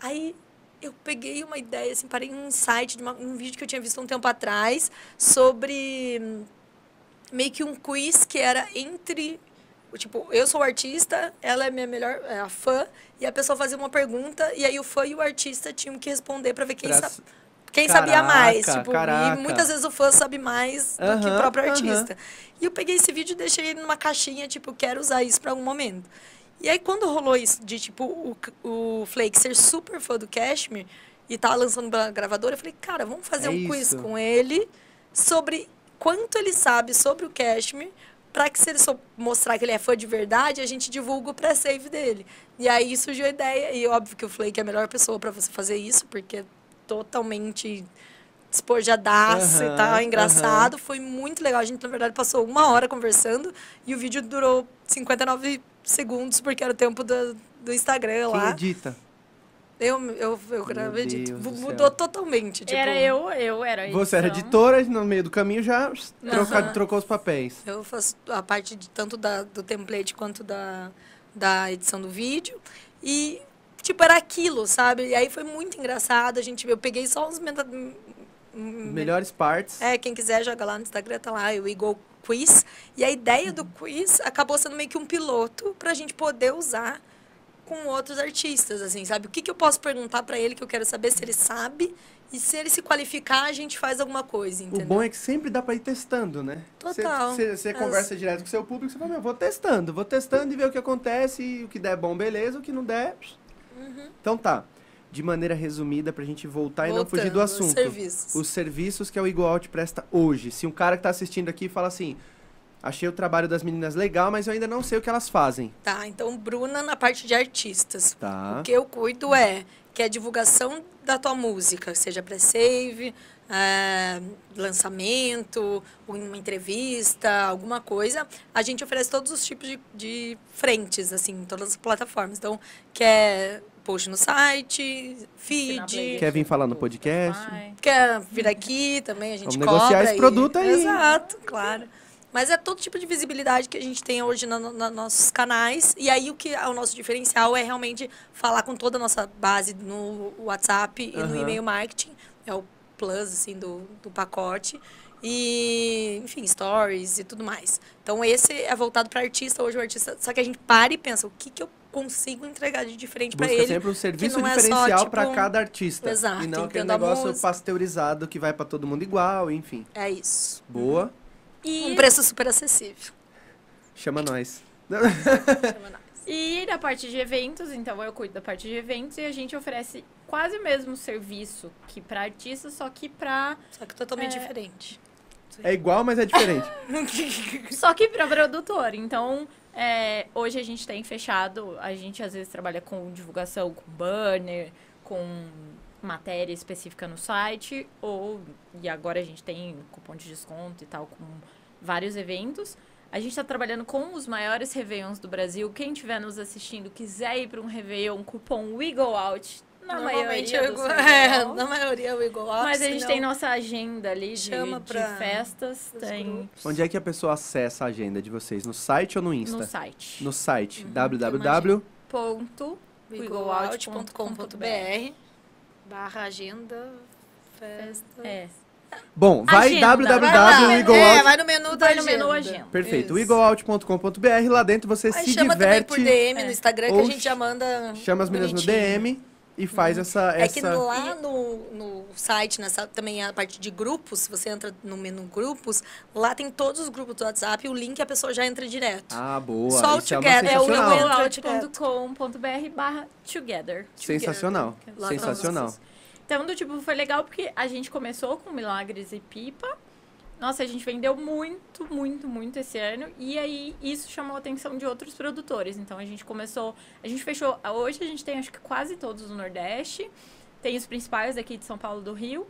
Aí eu peguei uma ideia, assim, parei um insight de uma- um vídeo que eu tinha visto um tempo atrás sobre hum, meio que um quiz que era entre. Tipo, eu sou o artista, ela é minha melhor é a fã, e a pessoa fazia uma pergunta, e aí o fã e o artista tinham que responder para ver quem, Pra- sa quem sabia mais. Caraca, Tipo, caraca. e muitas vezes o fã sabe mais do que o próprio artista. E eu peguei esse vídeo e deixei ele numa caixinha, tipo, quero usar isso para algum momento. E aí, quando rolou isso de, tipo, o, o Flake ser super fã do Cashmere e tá lançando pela gravadora, eu falei, cara, vamos fazer É um quiz isso. com ele sobre quanto ele sabe sobre o Cashmere, para que se ele só mostrar que ele é fã de verdade, a gente divulga o pré-save dele. E aí surgiu a ideia, e óbvio que o Flake é a melhor pessoa para você fazer isso, porque é totalmente despojadaço Aham, e tal, engraçado. Foi muito legal. A gente, na verdade, passou uma hora conversando e o vídeo durou 59 segundos, porque era o tempo do, do Instagram Quem lá. edita? Eu, eu, eu gravei, Deus edito. do mudou céu. totalmente. Tipo, Era eu, eu era Você era editora, no meio do caminho já troca- Aham. trocou os papéis. Eu faço a parte de tanto da, do template quanto da, da edição do vídeo. E, tipo, era aquilo, sabe? E aí foi muito engraçado. A gente, eu peguei só uns... Meta, m- m- Melhores partes. É, quem quiser joga lá no Instagram, tá lá, o Eagle Quiz. E a ideia do quiz acabou sendo meio que um piloto pra gente poder usar com outros artistas, assim, sabe? O que, que eu posso perguntar pra ele que eu quero saber se ele sabe e se ele se qualificar, a gente faz alguma coisa, O entendeu? bom é que sempre dá pra ir testando, né? Total. Você, As- conversa direto com o seu público, você fala, meu, vou testando, vou testando e ver o que acontece, e o que der bom, beleza, o que não der... Uhum. Então tá, de maneira resumida, pra gente voltar e não fugir do Voltando, os assunto. serviços. Os serviços que a Igual Out presta hoje. Se um cara que tá assistindo aqui fala assim, achei o trabalho das meninas legal, mas eu ainda não sei o que elas fazem. Tá, então Bruna na parte de artistas. Tá. O que eu cuido é que a divulgação da tua música, seja pré-save, é, lançamento, ou em uma entrevista, alguma coisa, a gente oferece todos os tipos de, de frentes, assim, em todas as plataformas. Então, quer post no site, feed. Quer vir falar no podcast? Quer vir aqui também, a gente Vamos cobra. negociar esse e- produto aí. Exato, claro. Mas é todo tipo de visibilidade que a gente tem hoje nos nossos canais. E aí o que é o nosso diferencial é realmente falar com toda a nossa base no WhatsApp e no Aham. e-mail marketing. É o plus, assim, do, do pacote. E, enfim, stories e tudo mais. Então, esse é voltado para artista. Hoje o artista... Só que a gente para e pensa, o que, que eu consigo entregar de diferente para ele? sempre um serviço é diferencial tipo, pra cada artista. Exato, E não aquele negócio pasteurizado que vai pra todo mundo igual, enfim. É isso. Boa. E, Um preço super acessível. Chama nós. e na parte de eventos, então eu cuido da parte de eventos e a gente oferece quase o mesmo serviço que para artistas, só que para Só que totalmente É. diferente. É igual, mas é diferente. Só que para produtor. Então, é, hoje a gente tem fechado, a gente às vezes trabalha com divulgação, com banner, com matéria específica no site, ou e agora a gente tem cupom de desconto e tal, com vários eventos. A gente está trabalhando com os maiores Réveillons do Brasil. Quem estiver nos assistindo, quiser ir para um Réveillon, cupom WeGoOut, na Normalmente maioria eu igual, é, na maioria eu igual out, Mas a gente tem nossa agenda ali de, Chama de pra- festas, tem grupos. Onde é que a pessoa acessa a agenda de vocês? No site ou no Insta? no site. No site. Uhum, barra agenda festa. É. Bom, vai www.eagleout. É, vai no menu da Vai no agenda. menu agenda. Perfeito. Eagleout.com.br. Lá dentro você Aí se chama também por diverte. DM É. no Instagram que a gente já manda Chama as meninas no. DM e faz essa. É essa... que lá no, no site, nessa, também a parte de grupos, se você entra no menu grupos, lá tem todos os grupos do WhatsApp e o link a pessoa já entra direto. Ah, boa. Só o Isso é Together, é o sensacional. entra wigoout.com.br barra together. Sensacional. Lá Sensacional. Então, do tipo, foi legal porque a gente começou com Milagres e Pipa. Nossa, a gente vendeu muito, muito, muito esse ano. E aí, isso chamou a atenção de outros produtores. Então, a gente começou... A gente fechou... Hoje, a gente tem, acho que quase todos no Nordeste. Tem os principais aqui de São Paulo do Rio.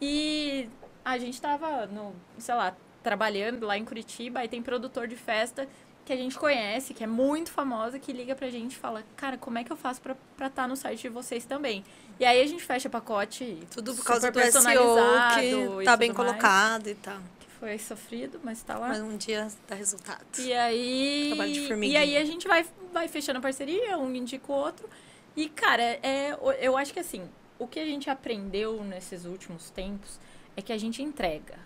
E a gente tava, no, sei lá, trabalhando lá em Curitiba. Aí tem produtor de festa que a gente conhece, que é muito famosa, que liga pra gente e fala, cara, como é que eu faço pra estar tá no site de vocês também? E aí a gente fecha pacote Tudo por causa do SEO, personalizado que e tá bem tudo mais, colocado e tal. que foi sofrido, mas tá lá. Mas um dia dá resultado. E aí. Trabalho de E aí a gente vai, vai fechando a parceria, um indica o outro. E, cara, é, eu acho que assim, o que a gente aprendeu nesses últimos tempos é que a gente entrega.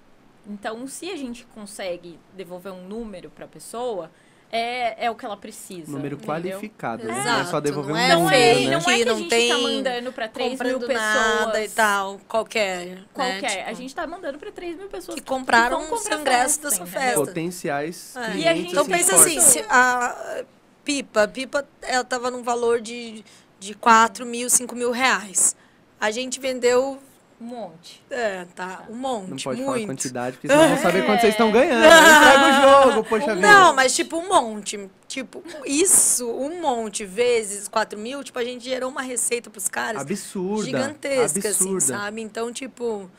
Então, se a gente consegue devolver um número pra pessoa, é, é o que ela precisa. Número entendeu? qualificado. né? Não é só devolver não um é número, é, fake, né? não é que a não gente tem tá mandando pra 3 mil pessoas. nada e tal, qualquer. né? Qualquer. Tipo, a gente tá mandando pra 3 mil pessoas que compraram vão o comprar seu ingresso da sua entendeu? festa. Potenciais É. clientes. E a gente Então se pensa importa. assim, se a pipa, a pipa ela tava num valor de, de 4 mil, 5 mil reais. A gente vendeu, Um monte. é, tá, um monte, Não pode falar muito. quantidade, porque senão vão saber quanto vocês estão ganhando. É. Aí Entrega o jogo, poxa vida. Não, mas tipo um monte. Tipo, isso, um monte vezes 4 mil, tipo, a gente gerou uma receita pros caras Absurda. gigantesca, absurda. assim, sabe? Então, tipo,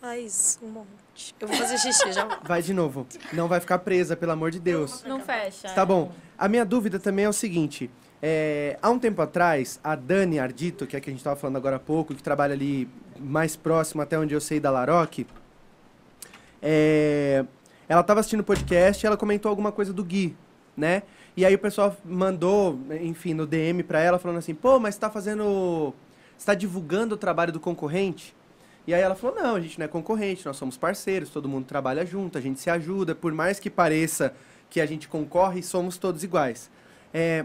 faz um monte. Eu vou fazer xixi, já. Vai de novo. Não vai ficar presa, pelo amor de Deus. Não fecha. Tá bom. A minha dúvida também é o seguinte. É, há um tempo atrás, a Dani Ardito, que é a que a gente estava falando agora há pouco, que trabalha ali mais próximo até onde eu sei da Laroque, é, ela estava assistindo o podcast e ela comentou alguma coisa do Gui, né? E aí o pessoal mandou, enfim, no DM pra ela, falando assim, pô, mas você tá fazendo... Você tá divulgando o trabalho do concorrente? E aí ela falou, não, a gente não é concorrente, nós somos parceiros, todo mundo trabalha junto, a gente se ajuda, por mais que pareça que a gente concorre, somos todos iguais. É,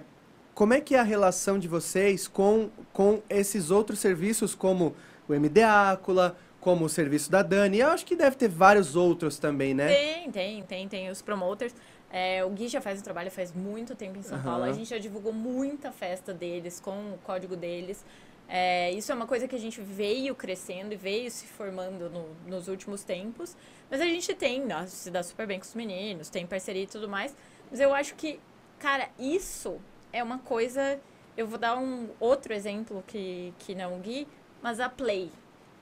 como é que é a relação de vocês com, com esses outros serviços, como o MD Ácula, como o serviço da Dani? Eu acho que deve ter vários outros também, né? Tem, tem, tem, tem os promoters. É, o Gui já faz um trabalho faz muito tempo em São Aham. Paulo. A gente já divulgou muita festa deles com o código deles. É, isso é uma coisa que a gente veio crescendo e veio se formando no- nos últimos tempos. Mas a gente tem, nós se dá super bem com os meninos, tem parceria e tudo mais. Mas eu acho que, cara, isso é uma coisa. Eu vou dar um outro exemplo que, que não o Gui, mas a Play.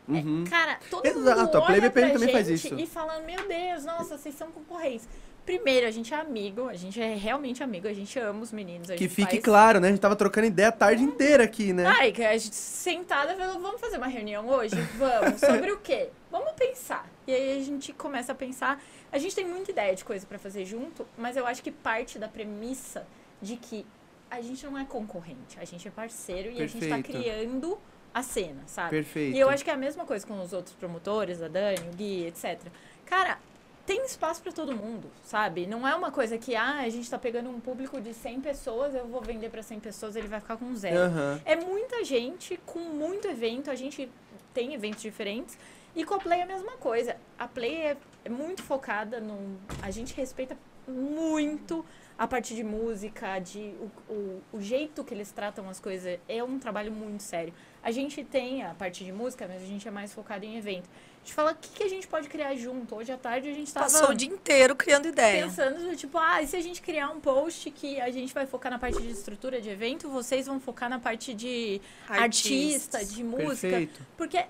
Uhum. Cara, todo Exato, mundo a Play olha BPM pra também faz isso. E fala, meu Deus, nossa, vocês são concorrentes. Primeiro, a gente é amigo, a gente é realmente amigo, a gente ama os meninos. A Que fique faz... claro, né? A gente tava trocando ideia a tarde inteira aqui, né? Ai, que a gente sentada falou, vamos fazer uma reunião hoje? Vamos. Sobre o quê? Vamos pensar. E aí a gente começa a pensar. A gente tem muita ideia de coisa pra fazer junto, mas eu acho que parte da premissa de que a gente não é concorrente, a gente é parceiro e a gente tá Perfeito. criando a cena, sabe? Perfeito. E eu acho que é a mesma coisa com os outros promotores, a Dani, o Gui, etc. Cara, tem espaço pra todo mundo, sabe? Não é uma coisa que, ah, a gente tá pegando um público de 100 pessoas, eu vou vender pra 100 pessoas, ele vai ficar com zero. Aham. É muita gente com muito evento, a gente tem eventos diferentes. E com a Play é a mesma coisa. A Play é, é muito focada no. A gente respeita muito a parte de música, de o, o, o jeito que eles tratam as coisas. É um trabalho muito sério. A gente tem a parte de música, mas a gente é mais focado em evento. A gente fala o que, que a gente pode criar junto. Hoje à tarde a gente tava Passou o dia inteiro criando ideia. pensando, tipo, ah, e se a gente criar um post que a gente vai focar na parte de estrutura de evento, vocês vão focar na parte de artista, Artistas. de música. Perfeito. Porque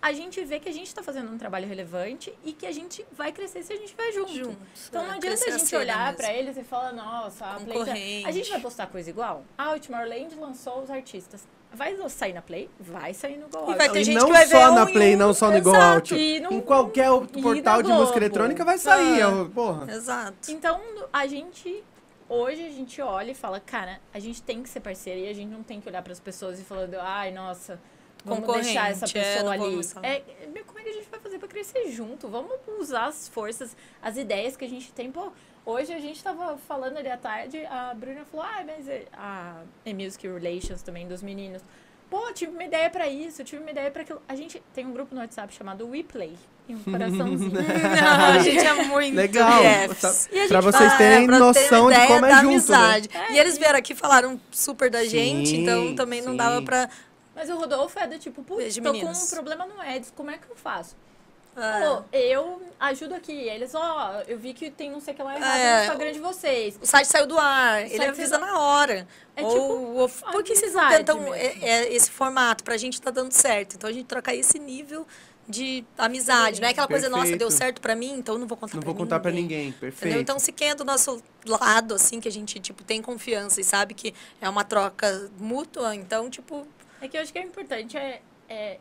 a gente vê que a gente tá fazendo um trabalho relevante e que a gente vai crescer se a gente vai junto. Juntos. Então não É, adianta a gente cena olhar pra eles e falar, nossa, a Play tá... A gente vai postar coisa igual? Ah, o Tomorrowland lançou os artistas. Vai sair na Play? Vai sair no Go E Out. vai ter e gente não que vai só ver na um em Play, um. não só no Go. Out. E no- Em qualquer e portal de música eletrônica vai sair. Ah. Porra. Exato. Então, a gente. Hoje a gente olha e fala, cara, a gente tem que ser parceira e a gente não tem que olhar para as pessoas e falando, ai, nossa, vamos deixar essa é, pessoa não ali. É, como é que a gente vai fazer para crescer junto? Vamos usar as forças, as ideias que a gente tem. Pô, hoje a gente tava falando ali à tarde, a Bruna falou, ah, mas é- a E-Music Relations também dos meninos. Pô, tive uma ideia pra isso, tive uma ideia pra aquilo. A gente tem um grupo no WhatsApp chamado WePlay. E um coraçãozinho. Não, a gente é muito Legal. BFs. E a Pra gente vocês Ah, terem é, pra noção ter de ideia como é da junto, né? amizade. É, E eles e- vieram aqui e falaram super da gente, Sim, então também não sim. dava pra. Mas o Rodolfo é do tipo, putz, tô meninos. com um problema no Eds, como é que eu faço? ah, Falou, eu ajudo aqui. Eles, ó, eu vi que tem não sei o que lá errado É, no Instagram de vocês. o site saiu do ar, ele site avisa saiu na hora. É ou, tipo ou- por que vocês não tentam é, é, esse formato? Pra gente tá dando certo. Então a gente troca esse nível de amizade. Não é aquela coisa, nossa, Perfeito. deu certo pra mim, então eu não vou contar Não pra vou contar pra ninguém. ninguém. Perfeito. Entendeu? Então, se quem é do nosso lado, assim, que a gente, tipo, tem confiança e sabe que é uma troca mútua, então, tipo, É que eu acho que é importante é, é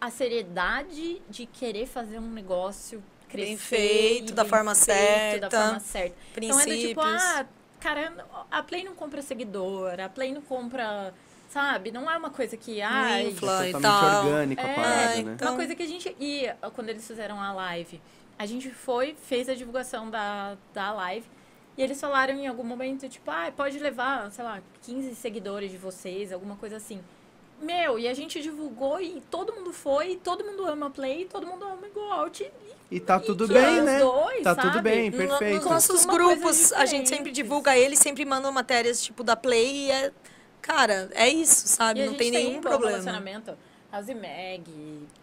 a seriedade de querer fazer um negócio crescer. Bem feito, da bem forma feito, certa, Da forma certa. Então é do princípios. tipo, ah, cara, a Play não compra seguidor, a Play não compra, sabe? Não é uma coisa que, ah, infla. É e totalmente tal. orgânico a É, parada, né? então- Uma coisa que a gente. E quando eles fizeram a live, a gente foi, fez a divulgação da, da live. E eles falaram em algum momento, tipo, ah, pode levar, sei lá, 15 seguidores de vocês, alguma coisa assim. Meu, e a gente divulgou e todo mundo foi, e todo mundo ama Play, e todo mundo ama Go Out. E, E tá e tudo que bem, os né? dois, Tá sabe? tudo bem, perfeito. Nos nossos grupos, a gente sempre divulga eles, sempre mandam matérias, tipo, da Play e é... Cara, é isso, sabe? E a Não gente tem nenhum um bom problema. relacionamento. House Mag,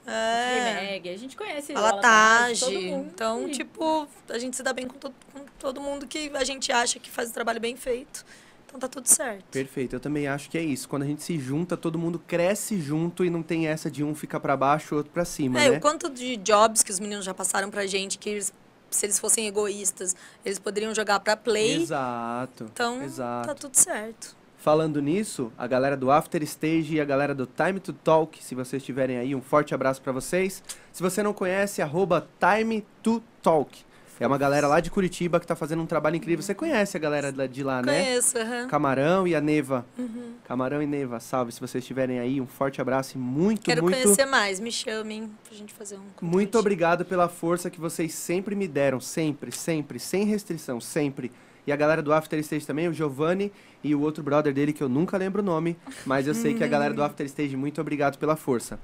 É. Mag, a gente conhece A o Latage, todo mundo. Então, E- tipo, a gente se dá bem com todo, com todo mundo que a gente acha que faz o trabalho bem feito. Então tá tudo certo. Perfeito, eu também acho que é isso. Quando a gente se junta, todo mundo cresce junto e não tem essa de um ficar pra baixo e outro pra cima, É, né? o quanto de jobs que os meninos já passaram pra gente, que eles- se eles fossem egoístas, eles poderiam jogar pra play. Exato. Então, exato. tá tudo certo. Falando nisso, a galera do After Stage e a galera do Time to Talk, se vocês estiverem aí, um forte abraço pra vocês. Se você não conhece, arroba Time to Talk. É uma galera lá de Curitiba que tá fazendo um trabalho incrível. Você conhece a galera da- de lá, né? Conheço, aham. Camarão e a Neva. Uhum. Camarão e Neva, salve se vocês estiverem aí. Um forte abraço e muito, Quero muito, conhecer mais, me chamem pra gente fazer um convite. muito obrigado pela força que vocês sempre me deram. Sempre, sempre, sem restrição, sempre. E a galera do After Stage também, o Giovanni e o outro brother dele que eu nunca lembro o nome, mas eu sei que a galera do After Stage, muito obrigado pela força.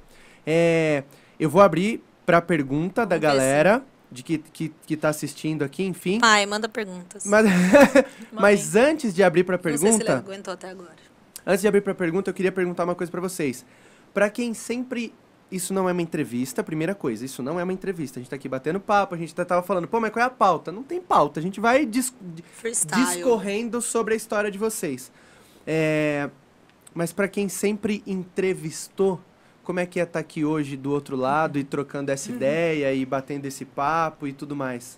É, eu vou abrir pra pergunta da Vamos ver se- galera de que, que, que tá assistindo aqui, enfim. Pai, manda perguntas. Mas, mas antes de abrir pra Não sei se ele pergunta, aguentou até agora. Antes de abrir pra pergunta, eu queria perguntar uma coisa pra vocês. Pra quem sempre. Isso não é uma entrevista, primeira coisa, isso não é uma entrevista. A gente tá aqui batendo papo, a gente tá- tava falando, pô, mas qual é a pauta? Não tem pauta, a gente vai dis Freestyle. discorrendo sobre a história de vocês. É, Mas pra quem sempre entrevistou, como é que é estar aqui hoje do outro lado e trocando essa ideia e batendo esse papo e tudo mais.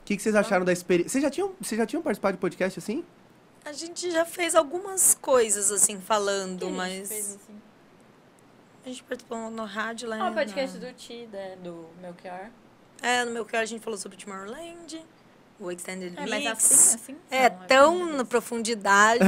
O que, que vocês acharam da experiência? Vocês já tinham, vocês já tinham participado de podcast assim? A gente já fez algumas coisas, assim, falando, Que a gente mas... fez, assim. A gente participou no rádio lá Ah, o na- podcast do Ti, né, do Melchior. É, no que a gente falou sobre Tomorrowland, o Extended É, Mix. mas assim, assim. É, não, tão assim, na profundidade.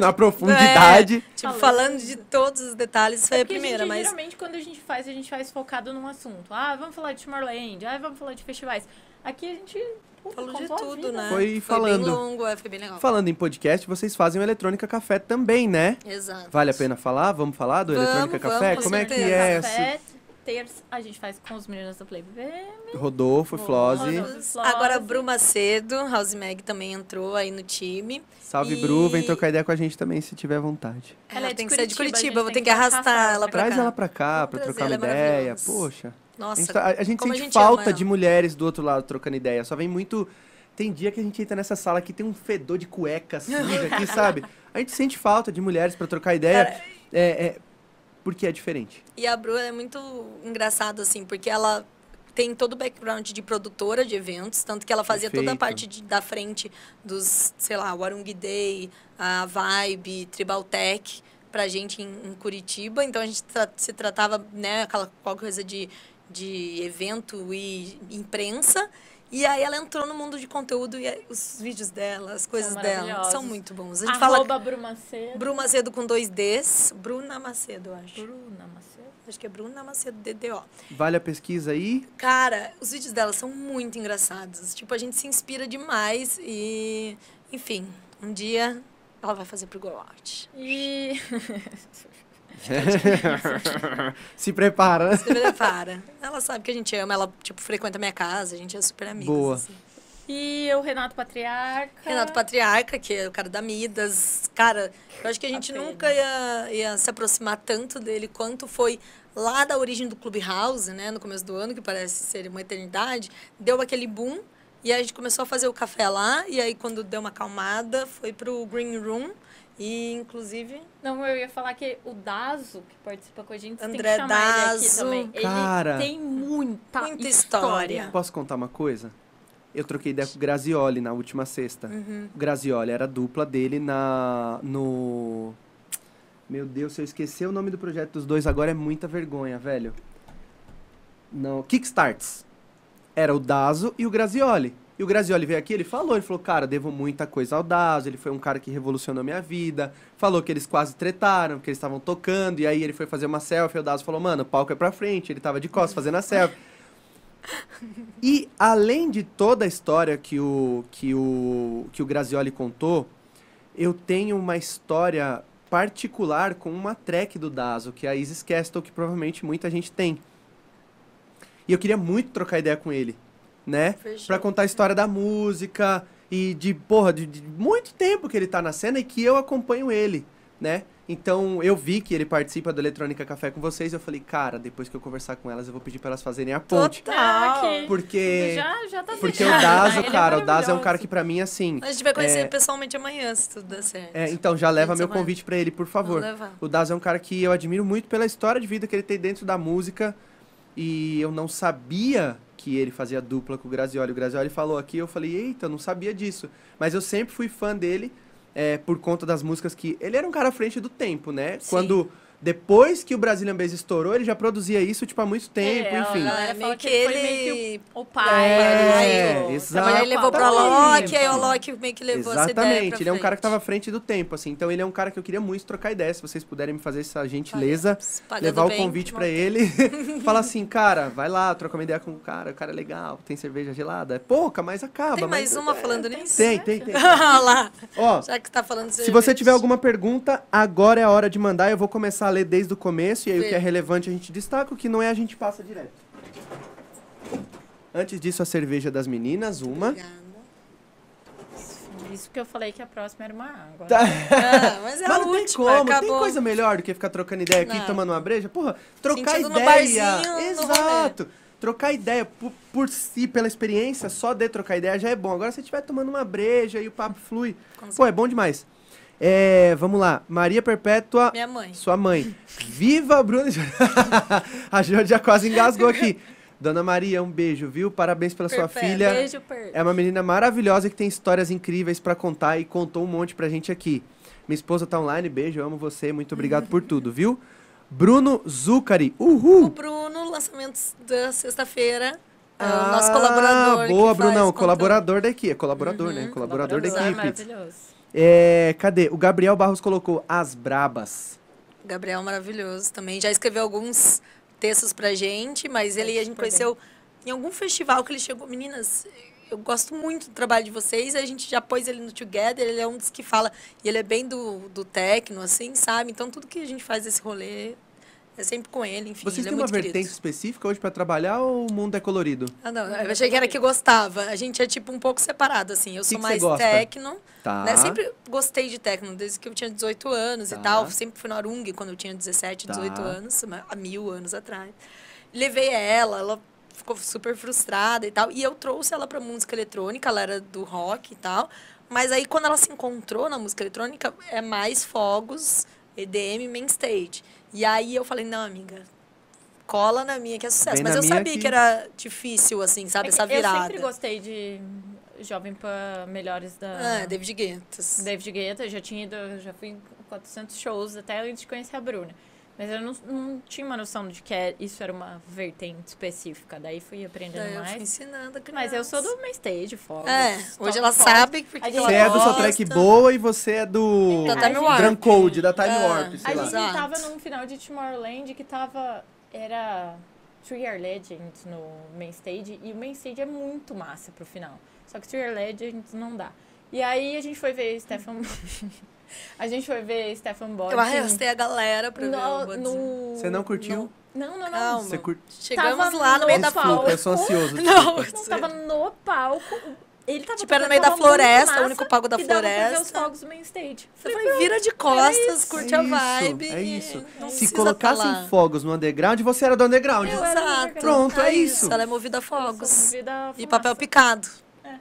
Na profundidade. tipo, Falando falando de todos os detalhes, foi É a primeira, gente, mas... geralmente quando a gente faz, a gente faz focado num assunto. Ah, vamos falar de Tomorrowland, ah, vamos falar de festivais. Aqui a gente pô, Falou de a tudo, né? Foi falando. bem longo, é, foi bem legal. Falando em podcast, vocês fazem o Eletrônica Café também, né? Exato. Vale a pena falar? Vamos falar do Vamos, Eletrônica vamos, Café? com Como é que certeza. é? Café, terça, a gente faz com os meninos do Play. Rodolfo. Rodolfo. Flose. Agora a Bru Macedo, House Mag também entrou aí no time. Salve, E- Bru. Vem trocar ideia com a gente também, se tiver vontade. Ela é de tem que ser de Curitiba, a gente vou ter que arrastar arrastar ela pra Traz cá. ela pra cá, Vamos pra trazer, trocar uma ela é ideia. maravilhosa. Poxa. A Nossa, gente, tá- a gente a sente gente ama falta ela. de mulheres do outro lado trocando ideia. Só vem muito. Tem dia que a gente entra nessa sala que tem um fedor de cueca suja aqui, sabe? A gente sente falta de mulheres pra trocar ideia. É, é, porque é diferente. E a Bru é muito engraçada, assim, porque ela tem todo o background de produtora de eventos, tanto que ela fazia toda a Perfeito. parte de- da frente dos, sei lá, Warung Day, a Vibe, Tribal Tech, pra gente em, em Curitiba. Então a gente tra- se tratava, né, aquela coisa de, de evento e imprensa. E aí ela entrou no mundo de conteúdo e os vídeos dela, as coisas dela, maravilhosos. são muito bons. A gente fala Arroba Bru Macedo. Bru Macedo com dois Ds, Bruna Macedo, eu acho. Bruna Macedo. Acho que é Bruna Macedo DDO. Vale a pesquisa aí. Cara, os vídeos dela são muito engraçados. Tipo, a gente se inspira demais e, enfim, um dia ela vai fazer pro Go Out. E. Se prepara. Se prepara. ela sabe que a gente ama, ela, tipo, frequenta a minha casa, a gente é super amiga. Boa. Assim. E o Renato Patriarca. Renato Patriarca, que é o cara da Midas. Cara, eu acho que a gente pena. nunca ia, ia se aproximar tanto dele quanto foi lá da origem do Clubhouse, né? No começo do ano, que parece ser uma eternidade. Deu aquele boom. E aí a gente começou a fazer o café lá. E aí, quando deu uma acalmada, foi pro Green Room. E, inclusive, Não, eu ia falar que o Dazo, que participa com a gente, tem André que chamar ele aqui Dazo. também. Ele Cara. tem muita, Muita história. história. Posso contar uma coisa? Eu troquei ideia com o Grazioli na última sexta. Uhum. O Grazioli era a dupla dele na no Meu Deus, se eu esquecer o nome do projeto dos dois agora é muita vergonha, velho. Não, Kickstarts. Era o Dazo e o Grazioli. E o Grazioli veio aqui, ele falou, ele falou, cara, devo muita coisa ao Dazo, ele foi um cara que revolucionou minha vida. Falou que eles quase tretaram, que eles estavam tocando, e aí ele foi fazer uma selfie, o Dazo falou, mano, o palco é pra frente, ele tava de costas fazendo a selfie. E além de toda a história que o, que o, que o Grazioli contou, eu tenho uma história particular com uma track do Dazo, que é a Isis Castle, que provavelmente muita gente tem. E eu queria muito trocar ideia com ele, né? Pra contar a história da música e de, porra, de, de muito tempo que ele tá na cena e que eu acompanho ele, né? Então eu vi que ele participa do Eletrônica Café com vocês. Eu falei, cara, depois que eu conversar com elas, eu vou pedir pra elas fazerem a ponte. Total. Ah. Porque. Já, já tá Porque o Dazo, né? Cara, o Dazo é um cara que pra mim, assim. A gente vai conhecer É. pessoalmente amanhã, se tudo der certo. é, então já leva meu convite pra ele, por favor. O Dazo é um cara que eu admiro muito pela história de vida que ele tem dentro da música. E eu não sabia que ele fazia dupla com o Grazioli. O Grazioli falou aqui, eu falei, eita, eu não sabia disso. Mas eu sempre fui fã dele é, por conta das músicas que. Ele era um cara à frente do tempo, né? Sim. Quando. Depois que o Brazilian Bass estourou, ele já produzia isso, tipo, há muito tempo, É, enfim. A galera É, meio que que ele meio que o pai. É, ali do- exato. Ele levou pro Exatamente. Alok, aí o Alok meio que levou essa ideia Exatamente, pra ele é um cara que tava à frente do tempo, assim. Então ele é um cara que eu queria muito trocar ideia. Se vocês puderem me fazer essa gentileza, Pagando levar o bem, convite não pra tem. ele. Fala assim, cara, vai lá, troca uma ideia com o cara, o cara é legal, tem cerveja gelada. É pouca, mas acaba. Tem mais mas- uma é, falando nisso? Tem, tem, tem. Olha lá. Ó, Já que tá falando se você tiver alguma pergunta, agora é a hora de mandar. Eu vou começar a ler desde o começo, e aí o Vê. que é relevante a gente destaca, o que não é a gente passa direto. Antes disso, a cerveja das meninas, uma. Obrigada. Isso que eu falei que a próxima era uma água. Tá. Ah, mas é Mas a não tem última, como, acabou. tem coisa melhor do que ficar trocando ideia aqui, Não. tomando uma breja? Porra, trocar Sentido ideia. barzinho, no Exato. Trocar ideia por, por si, pela experiência, só de trocar ideia já é bom. Agora, se você estiver tomando uma breja e o papo flui, pô, é bom demais. É, vamos lá. Maria Perpétua, Minha mãe. sua mãe. Viva Bruna! a Jô já quase engasgou aqui. Dona Maria, um beijo, viu? Parabéns pela sua filha. Beijo, Per. É uma menina maravilhosa que tem histórias incríveis pra contar e contou um monte pra gente aqui. Minha esposa tá online, beijo, eu amo você, muito obrigado por tudo, viu? Bruno Zucari, O uhul! Bruno, lançamentos da sexta-feira. É Ah, o nosso colaborador. que Boa, Brunão, colaborador daqui, é colaborador, né? Uhum, Colaborador da Colaborador equipe. Maravilhoso. É, cadê? O Gabriel Barros colocou As Brabas. Gabriel maravilhoso também. Já escreveu alguns textos pra gente, mas ele a gente conheceu em algum festival que ele chegou. Meninas, eu gosto muito do trabalho de vocês. A gente já pôs ele no Together, ele é um dos que fala. E ele é bem do, do techno, assim, sabe? Então tudo que a gente faz desse rolê é sempre com ele, enfim. Vocês ele têm é uma vertente querido. específica hoje pra trabalhar ou o mundo é colorido? Ah, não. Eu achei que era que gostava. A gente é tipo um pouco separado, assim. Eu Que sou que mais techno. Tá. Né? Sempre gostei de techno, desde que eu tinha 18 anos Tá. e tal. Sempre fui no Arung quando eu tinha 17, 18 Tá. anos, há mil anos atrás. Levei ela, ela ficou super frustrada e tal. E eu trouxe ela pra música eletrônica, ela era do rock e tal. Mas aí, quando ela se encontrou na música eletrônica, é mais fogos, EDM, main stage. E aí eu falei, não, amiga, cola na minha que é sucesso. Mas eu sabia que- que... era difícil, assim, sabe? É Essa virada. Eu sempre gostei de Jovem Pan Melhores da Ah, David Guetta. David Guetta. Eu já tinha ido, eu já fui em 400 shows até antes de conhecer a Bruna. Mas eu não, não tinha uma noção de que é- isso era uma vertente específica. Daí fui aprendendo Daí eu fui mais. ensinando a Mas eu sou do main stage, fogos. É, hoje ela fogos. sabe porque A Você é do gosta. Sotrek Boa e você é do Da a Time Warp. Drum Code, da Time Ah, Warp, sei A lá. gente Exato. tava num final de Tomorrowland que tava. Era Three Year Legends no main stage. E o main stage é muito massa pro final. Só que Three Year Legends não dá. E aí a gente foi ver Stefan. a gente foi ver Stefan Bott. Eu arrastei a galera pra ver o no, Budzinho. no... Você não curtiu? no- Não, não, não. Calma. Você curte? Chegamos Tava lá no meio da no Desculpa, floresta. eu sou ansioso. Não. Não, tava no palco. Ele tava Tipo, era no meio da floresta, massa, o único palco da e dava ver os floresta. fogos do main stage. Você foi, vira de costas, curte É a isso, vibe. É isso. não Se colocassem lá. fogos no underground, você era do underground. Eu era do Exato. underground. Pronto, é isso. Ela é movida a fogos. movida a E papel picado. É.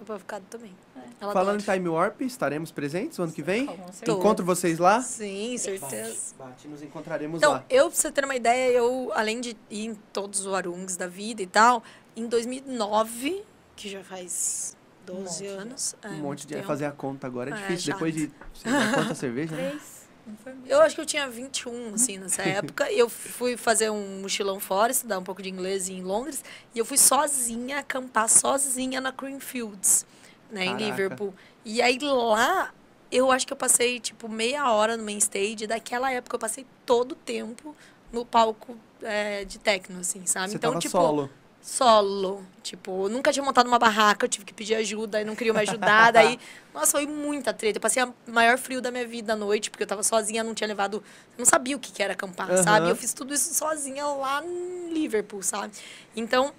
Papel picado também. Ela Falando adora. em Time Warp, estaremos presentes o ano que vem? Com certeza. Encontro vocês lá? Sim, certeza. Bate, nos encontraremos Então, lá. eu, pra você ter uma ideia, eu, além de ir em todos os Arungs da vida e tal, em 2009, que já faz 12 monte, né? anos. é, Um monte de tempo. fazer a conta agora é É, difícil. chato. Depois de. Quanta cerveja? né? Eu acho que eu tinha 21, assim, nessa época. E eu fui fazer um mochilão fora, estudar um pouco de inglês em Londres. E eu fui sozinha, acampar sozinha na Creamfields, né, em. Liverpool. E aí lá, eu acho que eu passei, tipo, meia hora no main stage. Daquela época, eu passei todo o tempo no palco é, de techno, assim, sabe? Você então, tipo, solo. solo. Tipo, eu nunca tinha montado uma barraca, eu tive que pedir ajuda, e não queriam me ajudar. daí, nossa, foi muita treta. Eu passei o maior frio da minha vida à noite, porque eu tava sozinha, não tinha levado. Não sabia o que que era acampar, Aham. sabe? Eu fiz tudo isso sozinha lá em Liverpool, sabe? Então,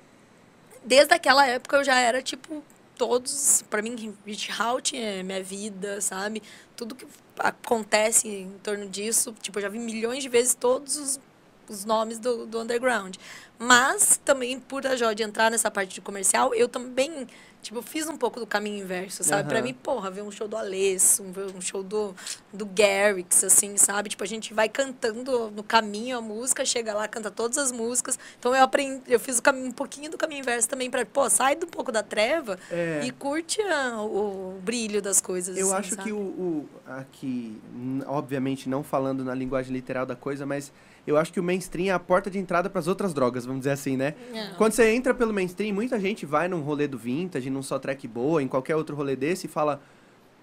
desde aquela época eu já era, tipo, todos. Pra mim, Beach House é minha vida, sabe? Tudo que acontece em torno disso, tipo, eu já vi milhões de vezes todos os os nomes do, do underground. Mas também por a Jode entrar nessa parte de comercial, eu também, tipo, fiz um pouco do caminho inverso, sabe? Pra Aham. mim, porra, ver um show do Alesso, um, um show do, do Garrix, assim, sabe? Tipo, a gente vai cantando no caminho a música, chega lá, canta todas as músicas. Então eu aprendi, eu fiz o caminho, um pouquinho do caminho inverso também pra, pô, sai um pouco da treva É. e curte a- o, o brilho das coisas. Eu assim, acho sabe? que o, o- aqui, obviamente não falando na linguagem literal da coisa, mas eu acho que o mainstream é a porta de entrada para as outras drogas, vamos dizer assim, né? É. Quando você entra pelo mainstream, muita gente vai num rolê do vintage, num só track boa, em qualquer outro rolê desse e fala,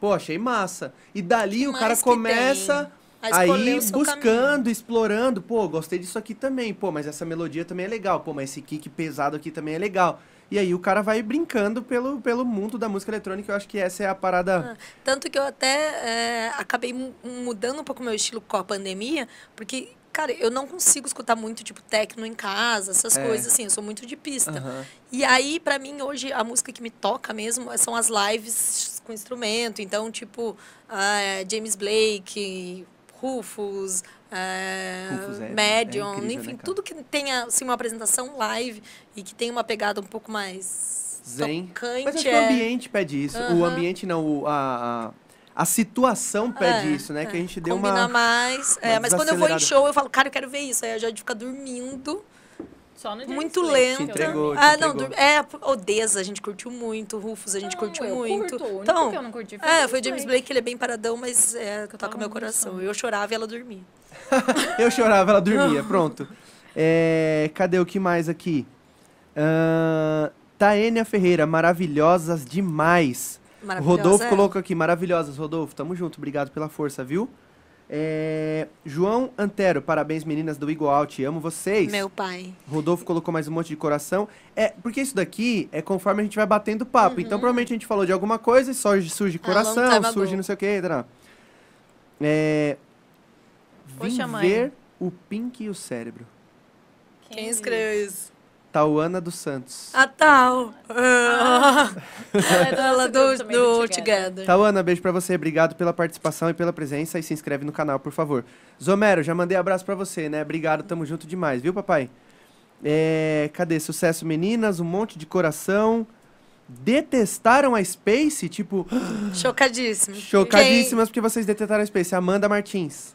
pô, achei massa. E dali o cara começa aí buscando, caminho. explorando, pô, gostei disso aqui também, pô, mas essa melodia também é legal, pô, mas esse kick pesado aqui também é legal. E aí o cara vai brincando pelo, pelo mundo da música eletrônica, eu acho que essa é a parada. Tanto que eu até é, acabei mu- mudando um pouco o meu estilo com a pandemia, porque, cara, eu não consigo escutar muito, tipo, techno em casa, essas É. coisas assim, eu sou muito de pista. Aham. E aí, pra mim, hoje, a música que me toca mesmo são as lives com instrumento. Então, tipo, é, James Blake, Rufus, é, Rufus é- é Medion, incrível, enfim, né, tudo que tenha assim, uma apresentação live e que tenha uma pegada um pouco mais Zen. tocante. Mas acho que o é- ambiente pede isso. O ambiente não, o, a, a situação pede É, isso, né? é. Que a gente deu Combina uma. mais. É, uma mas quando eu vou em show, eu falo, cara, eu quero ver isso. Aí a Jade fica dormindo, Só no muito lenta. entregou, dormi. te ah, não, entregou. dur- é, Odessa, a gente curtiu muito, Rufus, a gente Não, curtiu eu muito. curto. Então, que eu não curti foi é, o foi o James Blake, ele é bem paradão, mas é que toca Tava meu coração. Eu chorava e ela dormia. Eu chorava, ela dormia. Pronto. É, cadê o que mais aqui? Uh, Taênia Ferreira, maravilhosas demais. Rodolfo é. colocou aqui, maravilhosas, Rodolfo. Tamo junto, obrigado pela força, viu? É, João Antero, parabéns meninas do Eagle Out, amo vocês. Meu pai. Rodolfo colocou mais um monte de coração. É, porque isso daqui é conforme a gente vai batendo papo. Então, provavelmente a gente falou de alguma coisa e só surge Ah, coração, surge não sei o que. Tá. É, vim Poxa, mãe. ver o Pink e o Cérebro. Quem escreveu isso? Tauana dos Santos. A tal. Ah. Ela é do, do, do Together. Together. Tauana, beijo pra você. Obrigado pela participação e pela presença. E se inscreve no canal, por favor. Zomero, já mandei abraço pra você, né? Obrigado, tamo junto demais, viu, papai? É, cadê? Sucesso, meninas. Um monte de coração. Detestaram a Space? Tipo, Chocadíssimo. chocadíssimas porque vocês detestaram a Space. Amanda Martins.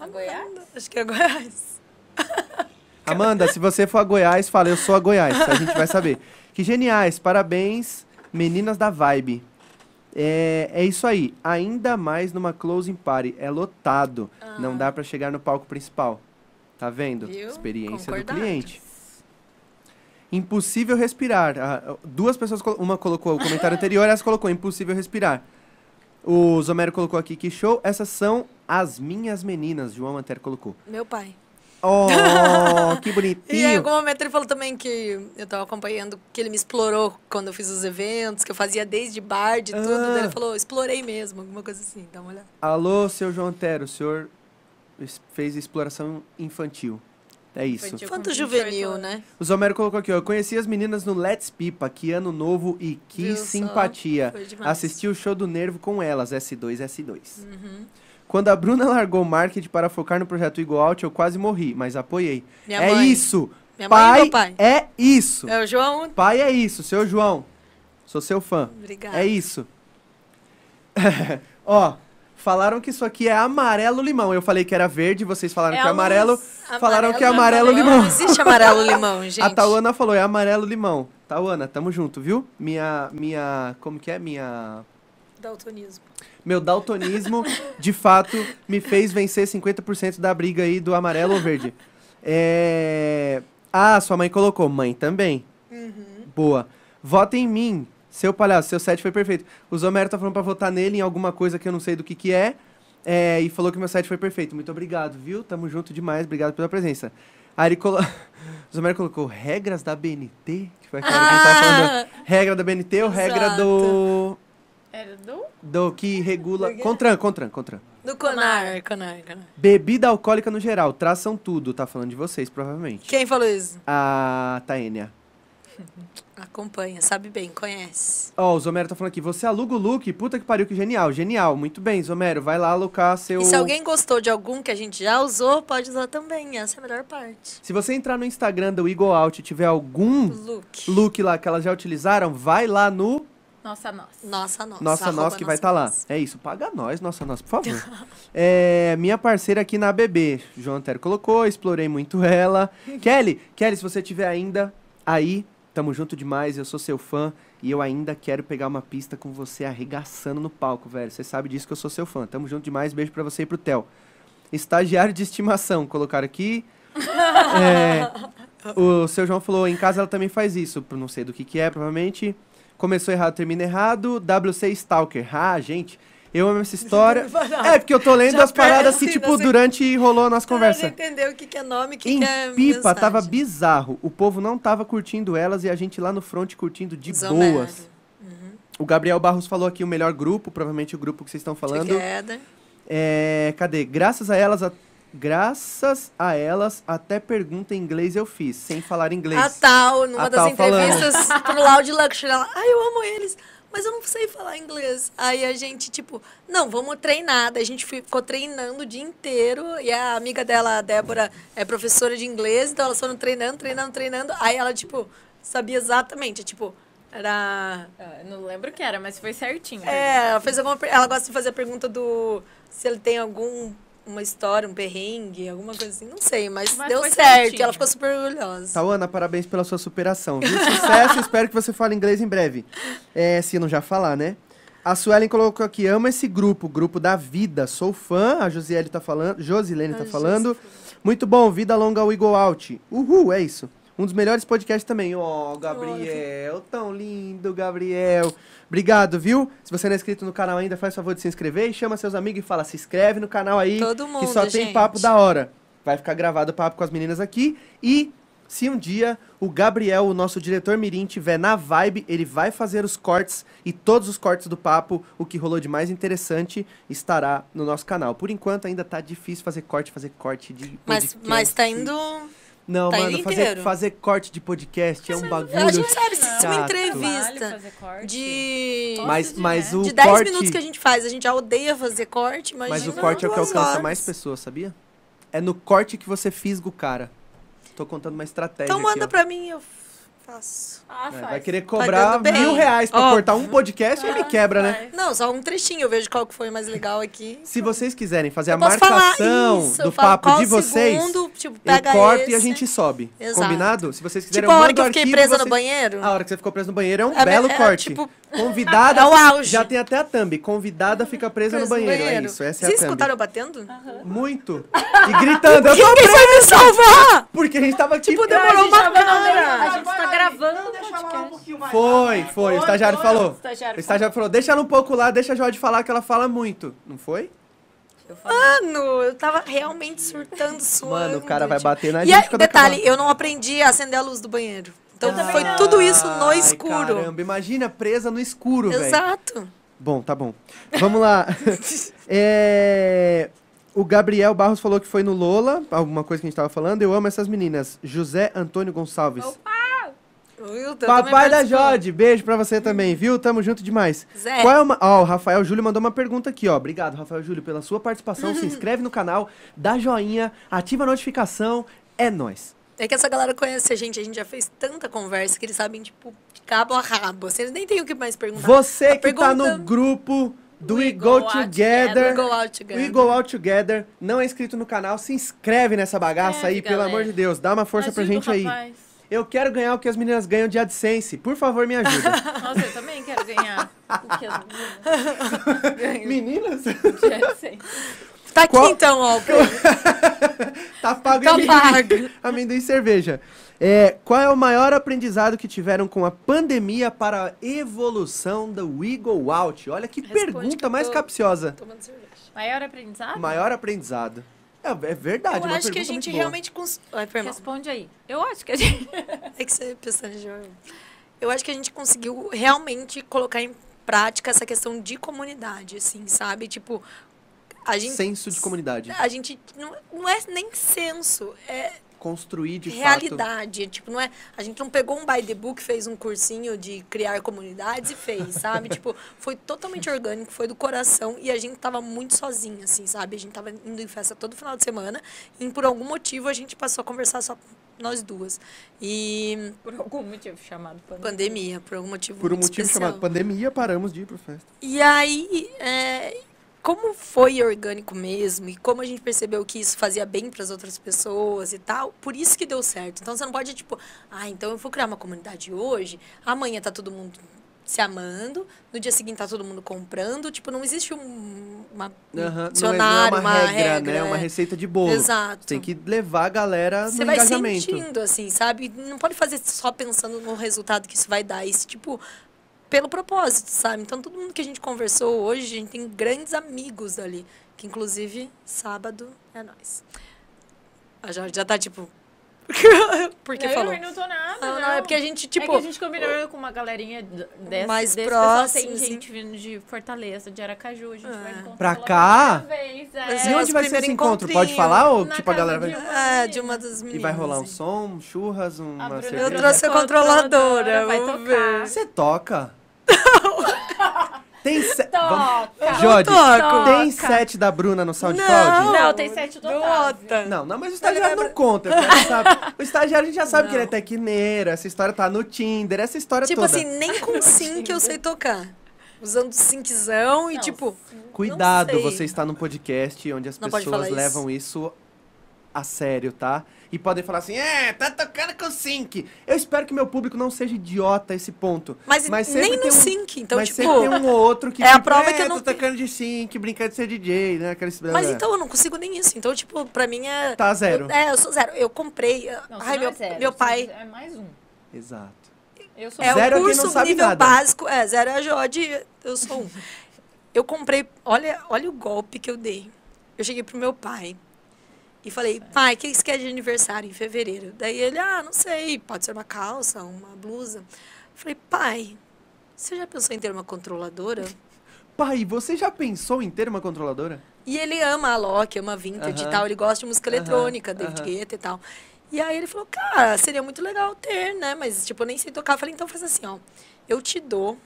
A Goiás? Acho que é Goiás. Amanda, se você for a Goiás, fala, eu sou a Goiás. A gente vai saber. Que geniais, parabéns, meninas da Vibe. É, é isso aí. Ainda mais numa closing party. É lotado. Não dá pra chegar no palco principal. Tá vendo? Viu? Experiência do cliente. Impossível respirar. Ah, duas pessoas, uma colocou o comentário anterior, essa colocou impossível respirar. O Zomero colocou aqui que show. Essas são as minhas meninas. João Antero colocou. Meu pai. Oh, que E em bonitinho. algum momento ele falou também que eu tava acompanhando, que ele me explorou quando eu fiz os eventos, que eu fazia desde bar, de tudo. Ah. Ele falou, explorei mesmo, alguma coisa assim. Dá uma olhada. Alô, seu João Antero, o senhor fez exploração infantil. É isso. 28 juvenil, né? O Zomero colocou aqui, ó. Eu conheci as meninas no Let's Pipa, que ano novo e que Viu simpatia. Assisti o show do Nervo com elas, S2, S2. Uhum. Quando a Bruna largou o marketing para focar no projeto Out, eu quase morri, mas apoiei. Minha é mãe. isso! Minha mãe pai, e meu pai. é isso! É o João. Pai é isso, seu João. Sou seu fã. Obrigada. É isso. Ó, falaram que isso aqui é amarelo limão. Eu falei que era verde, vocês falaram É que é amarelo. luz. Falaram que é Amarelo amarelo Não existe amarelo limão, gente. A Tauana falou, é amarelo limão. Tauana, tamo junto, viu? Minha, minha, como que é? Minha, Daltonismo. Meu daltonismo, de fato, me fez vencer 50% da briga aí do amarelo ou verde. É... Ah, sua mãe colocou, mãe também. Boa. Vota em mim, seu palhaço, seu set foi perfeito. O Zomero tá falando pra votar nele em alguma coisa que eu não sei do que que é. é, e falou que meu set foi perfeito. Muito obrigado, viu? Tamo junto demais, obrigado pela presença. Aí ele colo... O Zomero colocou regras da BNT? Que foi aquela que a gente tava falando. Regra da BNT ou regra Exato. do... Era do... Do que regula... Contran, Contran, Contran. Do Conar, Conar, Conar. Bebida alcoólica no geral, traçam tudo. Tá falando de vocês, provavelmente. Quem falou isso? A Taênia. Acompanha, sabe bem, conhece. Ó, o Zomero tá falando aqui, você aluga o look? Puta que pariu, que genial. Genial, muito bem, Zomero. Vai lá alocar seu... E se alguém gostou de algum que a gente já usou, pode usar também. Essa é a melhor parte. Se você entrar no Instagram do Eagle Out e tiver algum Look. look lá que elas já utilizaram, vai lá no Nossa, nossa. Nossa, nossa. Nossa arroba Nós que vai Nossa estar lá. Nós. É isso, paga nós, Nossa Nós, por favor. é, minha parceira aqui na BB, João Antero colocou, explorei muito ela. Kelly, Kelly, se você tiver ainda aí, tamo junto demais, eu sou seu fã e eu ainda quero pegar uma pista com você arregaçando no palco, velho. Você sabe disso que eu sou seu fã. Tamo junto demais, beijo pra você e pro Theo. Estagiário de estimação, colocaram aqui. É, o seu João falou, em casa ela também faz isso. Não sei do que que é, provavelmente. Começou errado, termina errado. WC Stalker. Ah, gente, eu amo essa história. É, porque eu tô lendo Já as paradas que, perde, tipo, você- durante rolou a nossa Você conversa. entendeu o que, que é nome, o que, Em que é Pipa, mensagem. tava bizarro. O povo não tava curtindo elas e a gente lá no front curtindo de boas. O Gabriel Barros falou aqui o melhor grupo, provavelmente o grupo que vocês estão falando. Together. É, cadê? Graças a elas, a- graças a elas, até pergunta em inglês eu fiz, sem falar inglês. A tal, numa A das Tal falando. entrevistas pro Loud Luxury, ela, ai, eu amo eles, mas eu não sei falar inglês. Aí a gente, tipo, não, vamos treinar. Daí a gente ficou treinando o dia inteiro. E a amiga dela, a Débora, é professora de inglês, então elas foram treinando, treinando, treinando. Aí ela, tipo, sabia exatamente, tipo, Era. Eu não lembro o que era, mas foi certinho. É, ela fez alguma. Ela gosta de fazer a pergunta do. Se ele tem algum. Uma história, um perrengue, alguma coisa assim. Não sei, mas, Mas deu certo. certinho. Ela ficou super orgulhosa. Tauana, parabéns pela sua superação. Viu? Sucesso, espero que você fale inglês em breve. É, se não já falar, né? A Suelen colocou aqui, ama esse grupo, grupo da vida. Sou fã, a Josiele tá falando, Josilene tá Ai, falando. Muito bom, vida longa ao Eagle Out. Uhul, é isso. Um dos melhores podcasts também. Ó, Gabriel, tão lindo, Gabriel. Obrigado, viu? Se você não é inscrito no canal ainda, faz favor de se inscrever e chama seus amigos e fala, se inscreve no canal aí, Todo que mundo, só tem gente. papo da hora. Vai ficar gravado o papo com as meninas aqui e se um dia o Gabriel, o nosso diretor Mirim, tiver na vibe, ele vai fazer os cortes e todos os cortes do papo, o que rolou de mais interessante, estará no nosso canal. Por enquanto ainda tá difícil fazer corte, fazer corte de Mas, podcast. mas tá indo. Não, tá mano, fazer, fazer corte de podcast é um bagulho A gente sabe, se uma chato. entrevista Trabalho, fazer corte. de. Mas, de mas né? o De 10 corte, minutos que a gente faz, a gente já odeia fazer corte, imagina mas o corte é o que alcança horas. mais pessoas, sabia? É no corte que você fisga o cara. Tô contando uma estratégia Então aqui, manda ó. pra mim, eu faço. Ah, É, faz. vai querer cobrar Pagando bem. mil reais pra Óbvio. cortar um podcast e me Ah, quebra, né? faz. Não, só um trechinho, eu vejo qual que foi mais legal aqui. Se vocês quiserem fazer Eu a marcação isso, do eu papo qual de vocês, Segundo, tipo, eu pega corto e a esse. gente sobe. Exato. Combinado? Se vocês quiserem, Tipo a eu hora mando que eu fiquei arquivo, presa vocês- no banheiro. A hora que você ficou preso no banheiro é um É, belo é, corte. tipo, Convidada. é o auge. Já tem até a thumb. Convidada fica presa no Preso banheiro. É isso, essa é Vocês a thumb. escutaram eu batendo? Muito. E gritando. eu tô foi me salvar? Porque a gente tava aqui. Tipo, A demorou uma no- cara. A gente tá gravando o Deixa ela um pouquinho mais. Foi, foi. O estagiário falou. O estagiário O estagiário falou, deixa ela um pouco lá, deixa a Jode falar que ela fala muito. Não foi? Eu Mano, eu tava realmente surtando, suando. Mano, o cara vai tipo. bater na E gente aí, quando detalhe, acabar. eu não aprendi a acender a luz do banheiro. Então também foi não. tudo isso no Ai, escuro. Caramba, imagina presa no escuro, velho. Exato. Bom, tá bom. Vamos lá. É, O Gabriel Barros falou que foi no Lola, alguma coisa que a gente tava falando. Eu amo essas meninas. José Antônio Gonçalves. O Wilton Papai da. Jode, beijo pra você também, viu? Tamo junto demais. Zé. Qual é uma... Ó, o Rafael Júlio mandou uma pergunta aqui, ó. Obrigado, Rafael Júlio, pela sua participação. Se inscreve no canal, dá joinha, ativa a notificação. É nóis. É que essa galera conhece a gente, a gente já fez tanta conversa que eles sabem, tipo, de cabo a rabo. Vocês nem tem o que mais perguntar. Você A que tá no pergunta- grupo do We, We Go, Go Out Together. We Go Out Together. We Go Out Together. Não é inscrito no canal, se inscreve nessa bagaça Inscreve, aí, pelo galera. amor de Deus. Dá uma força pra ajuda o gente aí. rapaz. Eu quero ganhar o que as meninas ganham de AdSense. Por favor, me ajuda. Nossa, eu também quero ganhar o que as meninas ganham meninas? de AdSense. Tá aqui Qual- então, ó. tá pago Tá amendoim. pago. amendoim e cerveja. É, qual é o maior aprendizado que tiveram com a pandemia para a evolução do We Go Out? Olha que Responde que pergunta eu mais capciosa. Tomando cerveja. Maior aprendizado? Maior aprendizado. É, é verdade, Eu uma acho que a gente realmente... Cons... Ai, foi mal. Responde aí. Eu acho que a gente... É que você pensando de Eu acho que a gente conseguiu realmente colocar em prática essa questão de comunidade, assim, sabe? Tipo, a gente... Senso de comunidade. A gente não, não é nem senso, é Construir de fato. realidade. Tipo, não é. A gente não pegou um by the book, fez um cursinho de criar comunidades e fez, sabe? tipo, foi totalmente orgânico, foi do coração e a gente tava muito sozinha, assim, sabe? A gente tava indo em festa todo final de semana e por algum motivo a gente passou a conversar só nós duas. E Por algum motivo chamado pandemia. pandemia, por algum motivo Por um muito motivo especial. chamado pandemia, paramos de ir pro festa. E aí, é, como foi orgânico mesmo e como a gente percebeu que isso fazia bem para as outras pessoas e tal, por isso que deu certo. Então você não pode tipo, ah, então eu vou criar uma comunidade hoje, amanhã tá todo mundo se amando, no dia seguinte tá todo mundo comprando, tipo, não existe um, uma, um é, dicionário, não é uma, regra, regra, né? É uma é. receita de bolo. Exato. Tem que levar a galera Você no vai engajamento. sentindo, assim, sabe? Não pode fazer só pensando no resultado que isso vai dar. Isso, tipo, pelo propósito, sabe? Então, todo mundo que a gente conversou hoje, a gente tem grandes amigos ali. Que, inclusive, sábado é nós. A Jorge já tá, tipo... Porque eu falou. não tô nada, Não, não. não, é porque a gente, tipo... é que a gente combinou com uma galerinha dessa, Mais desse pessoal. próximo, Tem assim. gente vindo de Fortaleza, de Aracaju. A gente vai É. encontrar Pra cá? Vez, é. Mas E É, onde vai ser esse encontro? Pode falar ou Na tipo a galera vai... de uma É, de uma das meninas. E vai rolar um som, churras, uma cerveja? Eu trouxe a controladora, vai vamos tocar. ver. Você toca? Tem se... Vamos- toco. tem Toca. set da Bruna no SoundCloud? Não, tem sete do Otávio. Não, não, mas o estagiário não conta. o cara sabe. O estagiário a gente já sabe que ele é tecneiro, essa história tá no Tinder, essa história Tipo toda. assim, nem com sync eu sei tocar. Usando synczão e Não, tipo... Cuidado, não você está num podcast onde as Não pessoas falar isso. levam isso a sério, tá? E podem falar assim, é, tá tocando com sync. Eu espero que meu público não seja idiota a esse ponto. Mas, sempre nem tem no um- sync, então mas tipo... sempre tem um ou outro que é a fica, prova é, que eu não tô tocando de sync, brincando de ser DJ, né? Aqueles... Mas então eu não consigo nem isso. Então, tipo, pra mim é... Tá zero. Eu, é, eu sou zero. Eu comprei... Não, ai, meu, é zero, meu pai... É mais um. Exato. Eu sou É Zero é o quem curso não sabe nível nada. básico. É, zero é a Jode, eu sou um. Eu comprei... Olha, olha o golpe que eu dei. Eu cheguei pro meu pai e falei, pai, o que você quer de aniversário em fevereiro? Daí ele, ah, não sei, pode ser uma calça, uma blusa. Eu falei, pai, você já pensou em ter uma controladora? Pai, você já pensou em ter uma controladora? E ele ama a Loki, ama vintage Aham. e tal. Ele gosta de música eletrônica, David aham. Guetta e tal. E aí ele falou, cara, seria muito legal ter, né? Mas, tipo, eu nem sei tocar. Eu falei, então faz assim, ó. Eu te dou,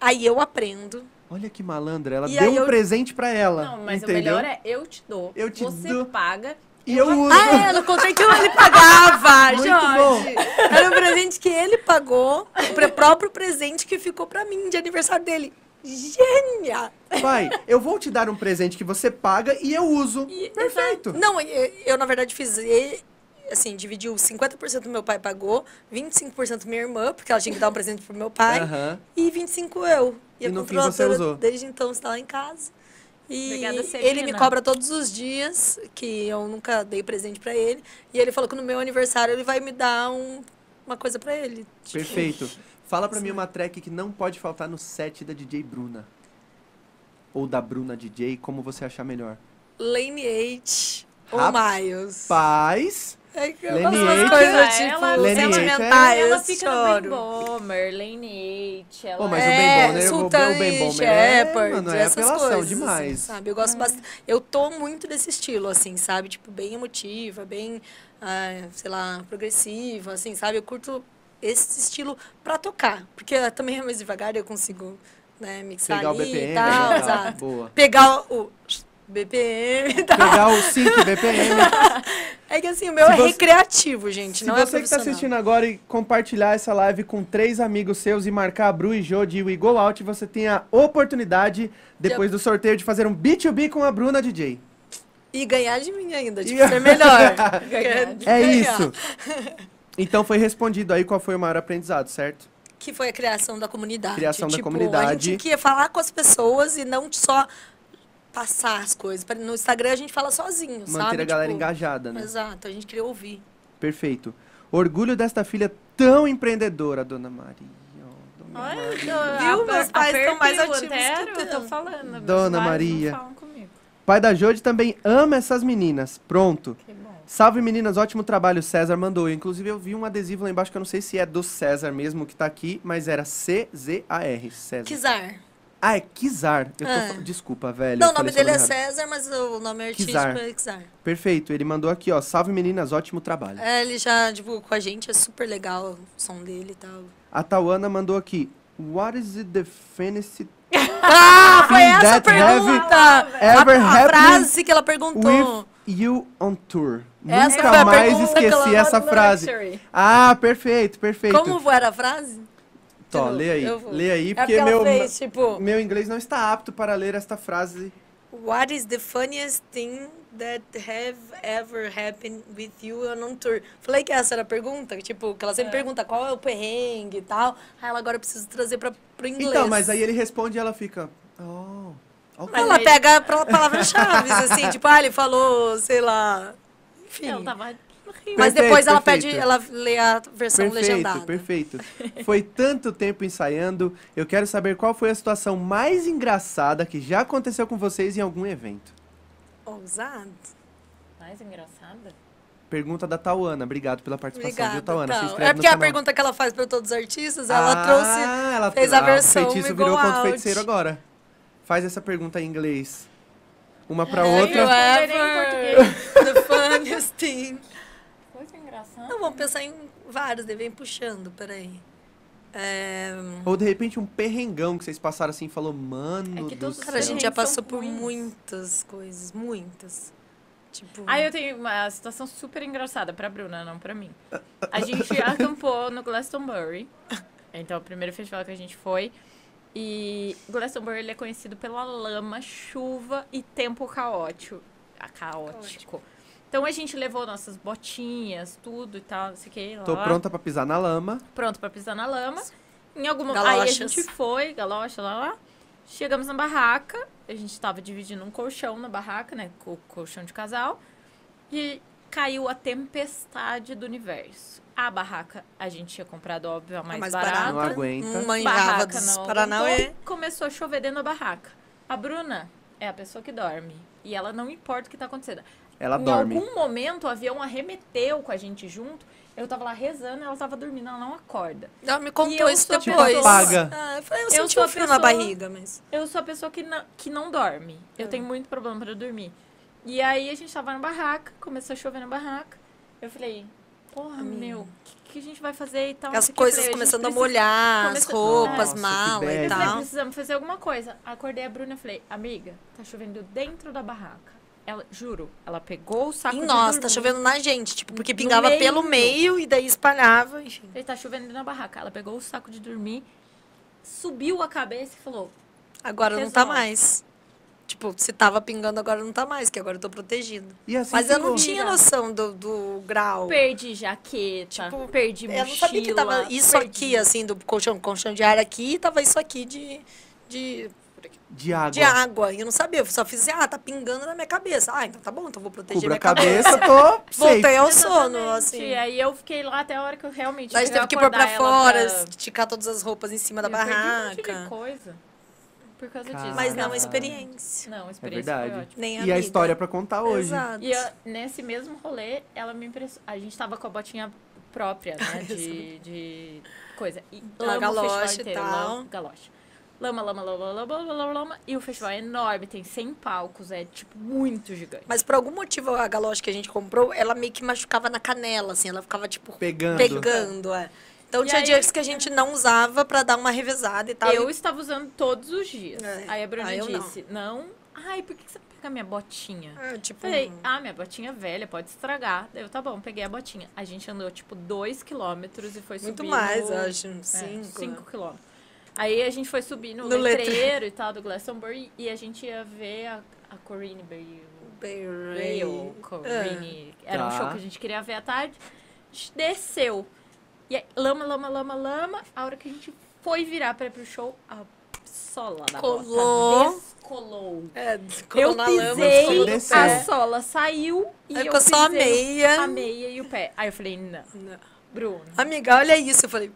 aí eu aprendo. Olha que malandra, ela E deu um eu- presente pra ela. Não, mas entendeu? o melhor é eu te dou. Eu te você dou. paga. E eu uso. Ah, é, eu não contei que ele pagava, Muito Jorge. Era um presente que ele pagou, o próprio presente que ficou pra mim de aniversário dele. Gênia! Pai, eu vou te dar um presente que você paga e eu uso. E- Perfeito. Não, eu, eu, na verdade fiz assim, dividiu 50% meu pai pagou, 25% minha irmã, porque ela tinha que dar um presente pro meu pai, Aham. e 25 eu. E, E a no fim você controladora, usou. desde então está lá em casa. E Obrigada, ele me cobra todos os dias, que eu nunca dei presente pra ele. E ele falou que no meu aniversário ele vai me dar um- uma coisa pra ele. Tipo, Perfeito. Fala pra mim uma track que não pode faltar no set da DJ Bruna. Ou da Bruna DJ, como você achar melhor. Lineage ou Rapaz. Miles. Paz. É que eu das Ela- coisas, ela- tipo, é- sentimentais, ela eu fica no choro. Bem Bomber, Lane 8, ela Pô, mas É, o Ben ver Sultan o Ben Bomber. É, Shepard, mano, é essas apelação coisas, demais. assim, sabe? Eu gosto bastante. Eu tô muito desse estilo, assim, sabe? Tipo, bem emotiva, bem, ah, sei lá, progressiva, assim, sabe? Eu curto esse estilo pra tocar. Porque também é mais devagar, eu consigo, né, mixar Pegar o ali BPM e tal, tal. exato. Boa. Pegar o BPM e tal. Pegar o 5 BPM. É que assim, o meu Se é você- recreativo, gente, Se não você é que tá assistindo agora e compartilhar essa live com três amigos seus e marcar a Bru e Jô de We Go Out, você tem a oportunidade, depois do sorteio, de fazer um B2B com a Bruna DJ. E ganhar de mim ainda, tipo, ser melhor. Ganhar É Ganhar. isso. Então foi respondido aí qual foi o maior aprendizado, certo? Que foi a criação da comunidade. Criação da tipo, A comunidade. gente queria falar com as pessoas e não só passar as coisas. No Instagram a gente fala sozinho, Manter sabe? a galera Tipo, engajada, né? Exato, a gente queria ouvir. Perfeito. Orgulho desta filha tão empreendedora, dona Maria. Dona Olha, Maria. a- Viu? Meus a pais estão mais ativos que eu. tô falando. meus Dona pais Maria. Não falam comigo. Pai da Jode também ama essas meninas. Pronto. Que bom. Salve meninas, ótimo trabalho, César mandou. Inclusive eu vi um adesivo lá embaixo que eu não sei se é do César mesmo que tá aqui, mas era C-Z-A-R, César. Kizar. Ah, é Kizar. Eu tô Ah. fa- Desculpa, velho. Não, o nome dele é errado. César, mas o nome artístico Kizar. é Kizar. Perfeito, ele mandou aqui, ó. Salve meninas, ótimo trabalho. É, ele já divulgou com a gente, é super legal o som dele e tal. A Tauana mandou aqui. What is it the fantasy Ah, foi essa a pergunta! ever a, a frase que ela perguntou. with you on tour? Essa Nunca mais esqueci essa frase. Ah, perfeito, perfeito. Como era a frase? Tó, Eu- lê aí. eu. Lê aí, É porque porque ela meu, fez, tipo, meu inglês não está apto para ler esta frase. What is the funniest thing that have ever happened with you on tour? Falei que essa era a pergunta, tipo, que ela sempre pergunta qual é o perrengue e tal. Aí ela agora precisa trazer para pro inglês. Então, mas aí ele responde e ela fica. Oh, ok. Mas ela pega palavras-chave, assim, tipo, ah, ele falou, sei lá. Enfim. Eu tava rindo. Mas Perfeito, depois ela perfeito. pede, ela lê a versão legendada. Perfeito, perfeito. Foi tanto tempo ensaiando. Eu quero saber qual foi a situação mais engraçada que já aconteceu com vocês em algum evento. Ousado. Mais engraçada? Pergunta da Tauana. Obrigado pela participação, Obrigada, viu, Tauana? Inscreve É no porque a canal. pergunta que ela faz para todos os artistas, ela ah, trouxe. ela fez a ah, versão O feitiço virou contra o Out. feiticeiro agora. Faz essa pergunta em inglês. Uma you outra. Em ever the funniest thing? Não, vamos pensar em vários, vem puxando, peraí. É, Ou de repente um perrengão que vocês passaram assim e falou, mano. É que cara, a gente já passou por ruins. muitas coisas, muitas. Tipo, Aí eu tenho uma situação super engraçada pra Bruna, não pra mim. A gente acampou no Glastonbury. Então, o primeiro festival que a gente foi. E Glastonbury ele é conhecido pela lama, chuva e tempo caótico. Ah, caótico. Então a gente levou nossas botinhas, tudo e tal, não sei o que. Tô pronta pra pisar na lama. pronto pra pisar na lama. Em algum momento. Aí a gente foi, galocha, lá, lá. Chegamos na barraca. A gente tava dividindo um colchão na barraca, né? Com o colchão de casal. E caiu a tempestade do universo. A barraca a gente tinha comprado, óbvio, a mais, mais barata. barata. Não aguenta. manjava Barraca dos não Paranauê. aguentou, Começou a chover dentro da barraca. A Bruna é a pessoa que dorme. E ela não importa o que tá acontecendo. Ela em dorme. algum momento o avião arremeteu com a gente junto. Eu tava lá rezando, ela tava dormindo, ela não acorda. Ela me contou isso a depois. pessoa- Paga. Ah, eu falei, eu, Eu senti sou um a frio na pessoa- barriga, mas... Eu sou a pessoa que não, que não dorme. Eu Hum. tenho muito problema pra dormir. E aí a gente tava na barraca, começou a chover na barraca. Eu falei, porra, Amiga. meu, o que, que a gente vai fazer e tal? As coisas falei, começando a precisa- molhar, as começa- roupas, Nossa, mala e Eu falei, tal. precisamos fazer alguma coisa. Acordei a Bruna e falei, amiga, tá chovendo dentro da barraca. Ela, juro, ela pegou o saco E de nossa, tá dormir. chovendo na gente, tipo, porque pingava meio. pelo meio e daí espalhava, enfim. Ele tá chovendo na barraca. Ela pegou o saco de dormir, subiu a cabeça e falou, Agora não tá mais. Tipo, se tava pingando, agora não tá mais, que agora eu tô protegida. E assim Mas eu não ficou. tinha noção do, do grau. perdi jaqueta, Tipo, perdi mochila. Eu não sabia que tava isso perdi- aqui, assim, do colchão, colchão de ar aqui, e tava isso aqui de, de, De água. de água. E eu não sabia, eu só fiz assim, ah, tá pingando na minha cabeça. Ah, então tá bom, então vou proteger Cubra a minha cabeça. cabeça, tô Voltei ao sono, Exatamente. assim. Aí eu fiquei lá até a hora que eu realmente a gente teve que pôr pra fora, pra- esticar todas as roupas em cima da Eu perdi um de barraca. coisa por causa Cara. disso. Mas não a experiência. Não, a É experiência foi verdade. ótima. Nem E a amiga. história pra contar hoje. Exato. E eu, nesse mesmo rolê, ela me impressionou. A gente tava com a botinha própria, né? De, de coisa. E A galocha e tal. Lama, galocha. Lama, lama, lama, lama, lama, lama. E o festival é enorme, tem 100 palcos, é tipo muito gigante. Mas por algum motivo a galocha que a gente comprou, ela meio que machucava na canela, assim, ela ficava tipo Pegando. pegando, é. Então E tinha aí- dias que a gente não usava pra dar uma revezada e tal. Eu E- estava usando todos os dias. É. Aí a Bruna Ah, eu não. disse, não. Ai, por que você não pega minha botinha? Ah, tipo, Falei, ah, minha botinha velha, pode estragar. Daí Eu, tá bom, peguei a botinha. A gente andou, tipo, dois quilômetros e foi muito subir mais, acho. é, Cinco. cinco quilômetros. Aí a gente foi subir no, No letreiro, letreiro. e tal do Glastonbury e a gente ia ver a, a Corinne Bale. Bem- Bale, Corinne. Era um Tá. show que a gente queria ver à tarde. A gente desceu. E aí, lama, lama, lama, lama. A hora que a gente foi virar pra ir pro show, a sola da Colou. bota descolou. É, Eu colou na lama, pisei, pé. a sola saiu e Aí eu ficou só a pisei meia. a meia e o pé. Aí eu falei, não, Não. Bruno. Amiga, olha isso. Eu falei,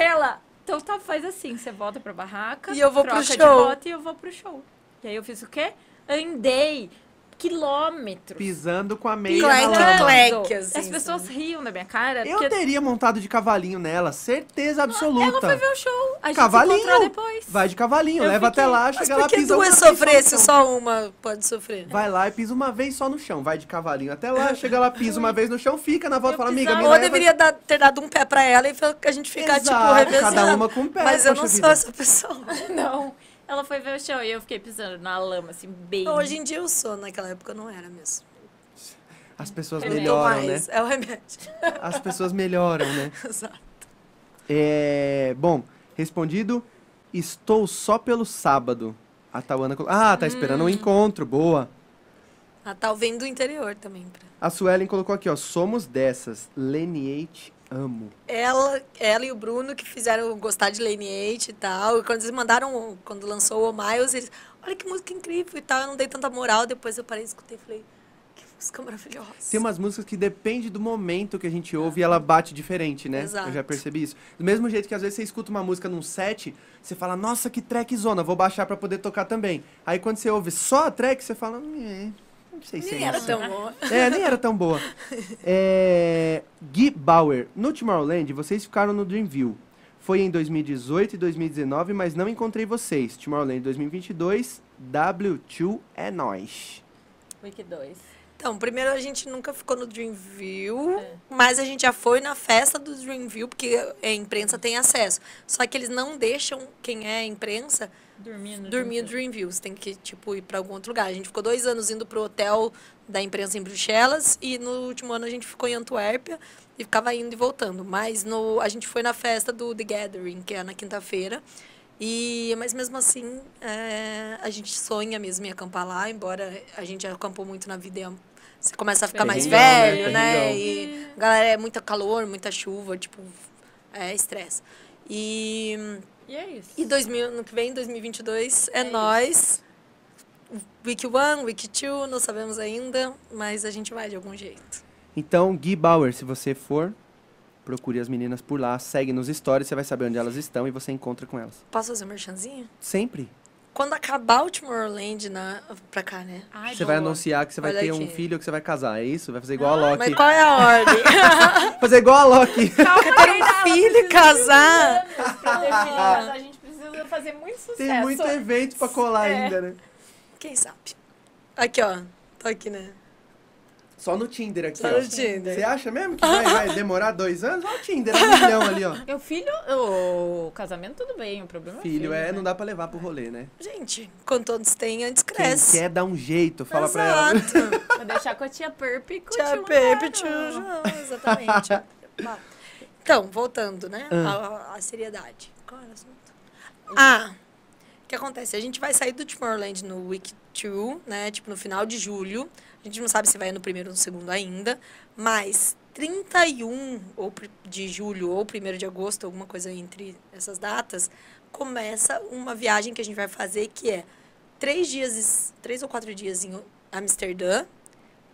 Ela, então tá, faz assim, você volta pra barraca, E eu vou pro troca de show. bota e eu vou pro show. E aí eu fiz o quê? Andei quilômetros. Pisando com a meia Clec, clec. Assim, As pessoas riam da minha cara. Eu porque teria montado de cavalinho nela, certeza absoluta. ela foi ver o show. A gente Cavalinho. depois. Vai de cavalinho, Eu leva fiquei- até lá, Mas chega lá, que pisa uma vez sofrer só se no chão. só uma pode sofrer? Vai lá e pisa uma vez só no chão, vai de cavalinho até lá, chega lá, pisa uma vez no chão, fica na volta e fala, amiga, me Ou leva... deveria dar- ter dado um pé pra ela e a gente ficar, tipo, revezando. cada uma com um pé, Mas eu não vida. sou essa pessoa. Não. Ela foi ver o show e eu fiquei pisando na lama, assim, bem. Hoje em dia eu sou, naquela época eu não era mesmo. As pessoas Remédio. melhoram, né? é o remédio. As pessoas melhoram, né? Exato. É... Bom, respondido, estou só pelo sábado. A Tauana... Ah, tá esperando Hum. um encontro, boa. A tal vem do interior também. Pra... A Suelen colocou aqui, ó, somos dessas, Leniate, amo. Ela, ela e o Bruno que fizeram gostar de Lane 8 e tal. E quando eles mandaram, quando lançou o Miles, eles, olha que música incrível e tal. Eu não dei tanta moral. Depois eu parei, escutei e falei, que música maravilhosa. Tem umas músicas que depende do momento que a gente ouve e ela bate diferente, né? Exato. Eu já percebi isso. Do mesmo jeito que às vezes você escuta uma música num set, você fala, nossa, que track zona, vou baixar pra poder tocar também. Aí quando você ouve só a track, você fala, "É, não sei se é Nem era isso." tão bom. É, nem era tão boa. É, Gui Bauer, no Tomorrowland, vocês ficaram no Dreamville. Foi em 2018 e 2019, mas não encontrei vocês. Tomorrowland 2022, W2 é nóis. Week 2. Então, primeiro a gente nunca ficou no Dreamview, É. mas a gente já foi na festa do Dreamview, porque a imprensa tem acesso. Só que eles não deixam quem é imprensa Dormir no dormir Dreamview. Você tem que, tipo, ir pra algum outro lugar. A gente ficou dois anos indo pro hotel da imprensa em Bruxelas e no último ano a gente ficou em Antuérpia e ficava indo e voltando. Mas no, a gente foi na festa do The Gathering, que é na quinta-feira. E, mas mesmo assim, é, a gente sonha mesmo em acampar lá, embora a gente já acampou muito na vida. e Você começa a ficar mais Perrengão, né? velho, né? Perrengão. E, galera, é muita calor, muita chuva, tipo, é estresse. E E é isso. e 2000, no que vem, 2022, é, É nós. Week 1, Week 2, não sabemos ainda, mas a gente vai de algum jeito. Então, Gui Bauer, se você for, procure as meninas por lá, segue nos stories, você vai saber onde elas estão e você encontra com elas. Posso fazer um merchanzinho? Sempre. Quando acabar o Tomorrowland na, pra cá, né? Ai, Você vai boa. anunciar que você vai Olha ter um aqui. filho ou que você vai casar, é isso? Vai fazer igual a Ah, Loki. Mas qual é a ordem? Fazer igual a Loki. Calma, ter um filho e casar? anos pra ter filho, mas a gente precisa fazer muito sucesso. Tem muito evento pra colar É. ainda, né? Quem sabe? Aqui, ó. Tô aqui, né? Só no Tinder aqui, Só ó. no Você Tinder. acha mesmo que vai, vai demorar dois anos? Olha o Tinder, é um milhão ali, ó. Meu filho, o casamento tudo bem, o problema é o Filho, é, né? não dá pra levar pro rolê, né? Gente, quanto todos têm, antes Quem cresce. quer dar um jeito, fala pra ela. Exato. Vou deixar com a tia Perp e com o Tia tio Pepe, Mano. tio João, exatamente. Tá. Então, voltando, né? Ah. À, à seriedade. Qual era o assunto? Ah, o que acontece? A gente vai sair do Tomorrowland no Week 2, né? Tipo, no final de julho. A gente não sabe se vai no primeiro ou no segundo ainda. Mas 31 ou de julho ou 1 de agosto, alguma coisa entre essas datas, começa uma viagem que a gente vai fazer que é três dias, três ou quatro dias em Amsterdã,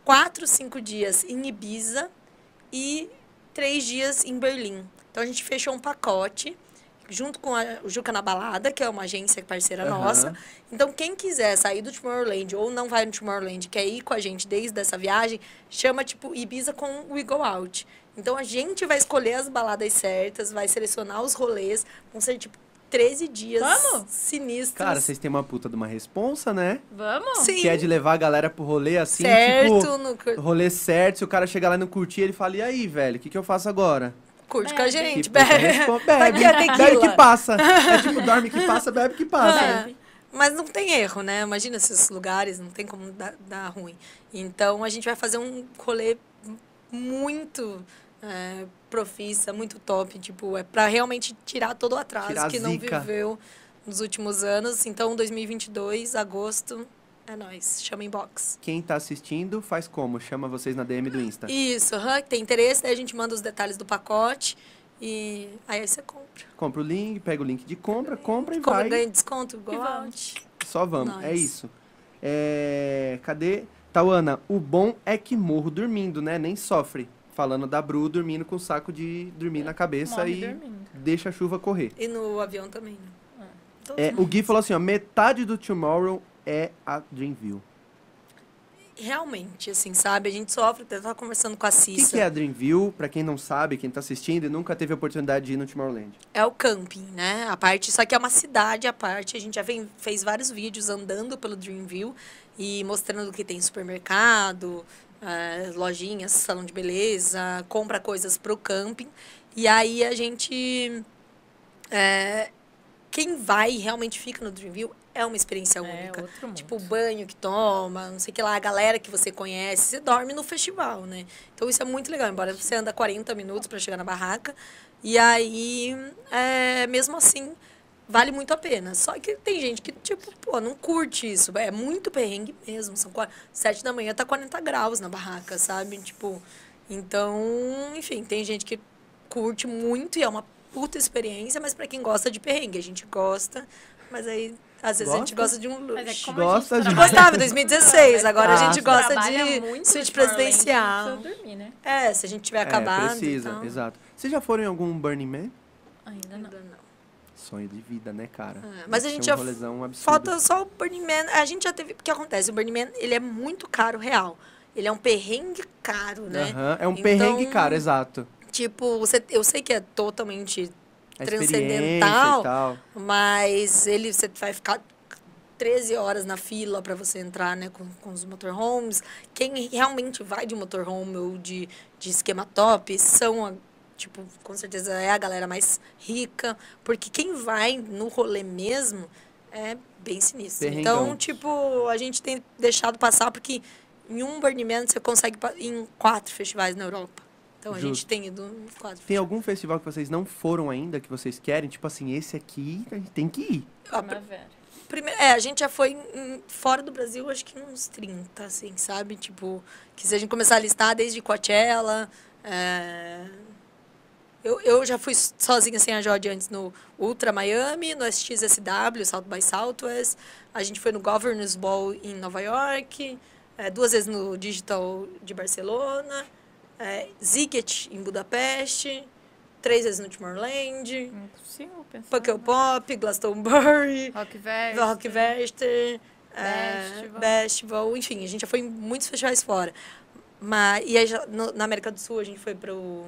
quatro, cinco dias em Ibiza e três dias em Berlim. Então a gente fechou um pacote junto com a, o Juca na Balada, que é uma agência parceira Aham. nossa. Então quem quiser sair do Tomorrowland ou não vai no Tomorrowland, quer ir com a gente desde essa viagem, chama tipo Ibiza com We Go Out. Então a gente vai escolher as baladas certas, vai selecionar os rolês, vão ser tipo 13 dias Vamos? sinistros. Cara, vocês têm uma puta de uma responsa, né? Vamos? Sim. Que é de levar a galera pro rolê assim, certo, tipo... no Rolê certo, se o cara chegar lá e não curtir, ele fala, e aí, velho, o que, que eu faço agora? Curte com a Bebe. gente, bebe. Bebe, é bebe tequila. que passa. É tipo, dorme que passa, bebe que passa. É, Mas não tem erro, né? Imagina esses lugares, não tem como dar, dar ruim. Então a gente vai fazer um rolê muito é, profissa, muito top. Tipo, é pra realmente tirar todo o atraso Tirar que não viveu nos últimos anos. Então, 2022, agosto, é nóis. Chama inbox. Quem tá assistindo, faz como? Chama vocês na DM do Insta. Isso, aham, tem interesse, daí a gente manda os detalhes do pacote e aí você compra. Compra o link, pega o link de compra, compra e Compra, vai. ganha desconto, go E out. vamos. Só vamos, é Nice. isso. É, Cadê? Tauana, o bom é que morro dormindo, né? Nem sofre. Falando da Bru dormindo com o saco de dormir na cabeça e dormindo. deixa a chuva correr. E no avião também, né? Todos É, o Gui falou assim, ó, metade do Tomorrow é a Dreamview. Realmente, assim, sabe? A gente sofre, eu tava conversando com a O que, Cissa. que é a Dreamview? Pra quem não sabe, quem tá assistindo e nunca teve a oportunidade de ir no Tomorrowland. É o camping, né? A parte, só que é uma cidade à parte. A gente já vem, fez vários vídeos andando pelo Dreamview e mostrando que tem supermercado, eh, lojinhas, salão de beleza, compra coisas pro camping. E aí a gente. eh, quem vai e realmente fica no Dreamview é uma experiência É única. outro mundo. Tipo, o banho que toma, não sei o que lá, a galera que você conhece, você dorme no festival, né? Então isso é muito legal, embora você anda 40 minutos para chegar na barraca. E aí, é, mesmo assim, vale muito a pena. Só que tem gente que, tipo, pô, não curte isso. É muito perrengue mesmo. São qua- sete da manhã, tá 40 graus na barraca, sabe? Tipo, então, enfim, tem gente que curte muito e é uma puta experiência, mas para quem gosta de perrengue, a gente gosta, mas aí às vezes a gente Gosta? gosta de um luxo. Mas é como Gosta a de- gente Gostava em 2016, Mas agora a gente gosta de muito suíte presidencial. dormir, né? É, se a gente tiver acabado. é, precisa, então, exato. Vocês já foram em algum Burning Man? Ainda não. ainda não. Sonho de vida, né, cara? É, mas a gente um já. Falta só o Burning Man. A gente já teve. O que acontece? O Burning Man, ele é muito caro, real. Ele é um perrengue caro, né? Aham, É um Então- perrengue, cara, exato. Tipo, você, eu sei que é totalmente A transcendental, mas ele você vai ficar 13 horas na fila para você entrar, né, com, com os motorhomes. Quem realmente vai de motorhome ou de, de esquema top são, a- tipo, com certeza é a galera mais rica, porque quem vai no rolê mesmo é bem sinistro. Então, tipo, a gente tem deixado passar porque em um Burning Man você consegue em quatro festivais na Europa. Então a gente tem ido quatro. Tem algum festival que vocês não foram ainda, que vocês querem? Tipo assim, esse aqui a gente tem que ir. Pr- Primavera. Primeiro, é, a gente já foi em- fora do Brasil, acho que uns 30, assim, sabe? Tipo, que se a gente começar a listar desde Coachella. é, Eu, eu já fui sozinha sem a Jode antes no Ultra Miami, no SXSW, South by Southwest. A gente foi no Governors Ball em Nova York, é, duas vezes no Digital de Barcelona, é, em Budapeste, três vezes no Tomorrowland, pensar. Puckle Pop, Glastonbury. Rock Vest. Rock Vester, Festival. Festival, enfim, a gente já foi em muitos festivais fora. Mas, e aí, no- na América do Sul, a gente foi pro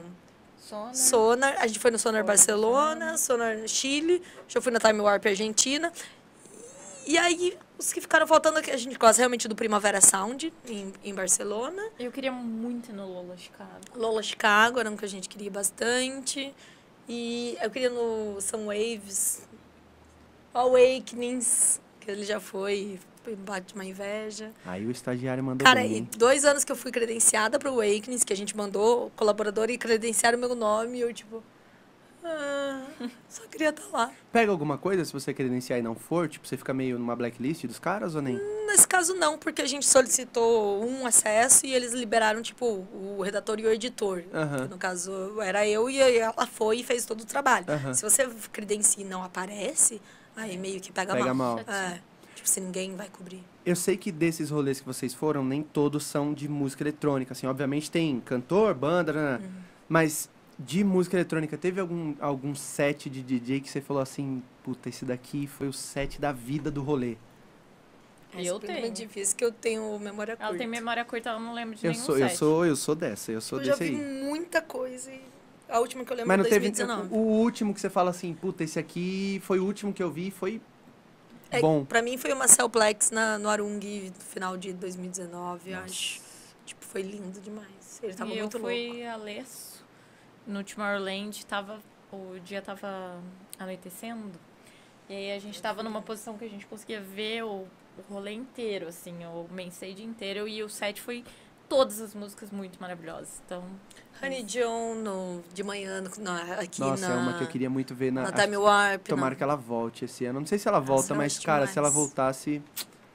Sonar. Sonar, a gente foi no Sonar Barcelona, Sonar Chile, já fui na Time Warp Argentina. E aí, os que ficaram faltando aqui, a gente gosta realmente do Primavera Sound, em, em Barcelona. Eu queria muito ir no Lola Chicago. Lola Chicago era um que a gente queria bastante. E eu queria no Sunwaves, Awakenings, que ele já foi, bate uma inveja. Aí o estagiário mandou Cara, bem, e dois anos que eu fui credenciada para o Awakenings, que a gente mandou colaborador e credenciaram meu nome, e eu tipo. Ah, só queria estar lá. Pega alguma coisa se você credenciar e não for? Tipo, você fica meio numa blacklist dos caras ou nem? Nesse caso, não, porque a gente solicitou um acesso e eles liberaram, tipo, o redator e o editor. Que, no caso, era eu e ela foi e fez todo o trabalho. Se você credencia e não aparece, aí meio que pega, Pega mal. mal. É. Tipo, se ninguém vai cobrir. Eu sei que desses rolês que vocês foram, nem todos são de música eletrônica. Assim, obviamente tem cantor, banda, né? Uhum. mas de música eletrônica, teve algum, algum set de DJ que você falou assim, puta, esse daqui foi o set da vida do rolê? E eu pergunta é tenho. difícil que eu tenho memória curta. Ela tem memória curta, ela não lembra de Eu nenhum sou, eu set. sou, eu sou dessa, eu sou Eu já desse vi aí. muita coisa e a última que eu lembro Mas é não teve 2019. o último que você fala assim, puta, esse aqui foi o último que eu vi, foi É, bom. Pra mim foi uma Cellplex na, no Arung no final de 2019, eu acho. Tipo, foi lindo demais. Ele tava e eu muito fui louco. a Leço, no Tomorrowland, tava, o dia tava anoitecendo. E aí a gente tava numa posição que a gente conseguia ver o, o rolê inteiro, assim, o main stage inteiro. E o set foi todas as músicas muito maravilhosas. Então, Honey John no, de manhã no, na- aqui Nossa, na, é uma que eu queria muito ver na. na Time Warp. Tomara na, que ela volte esse ano. Não sei se ela volta, eu mas, cara, se ela demais. voltasse.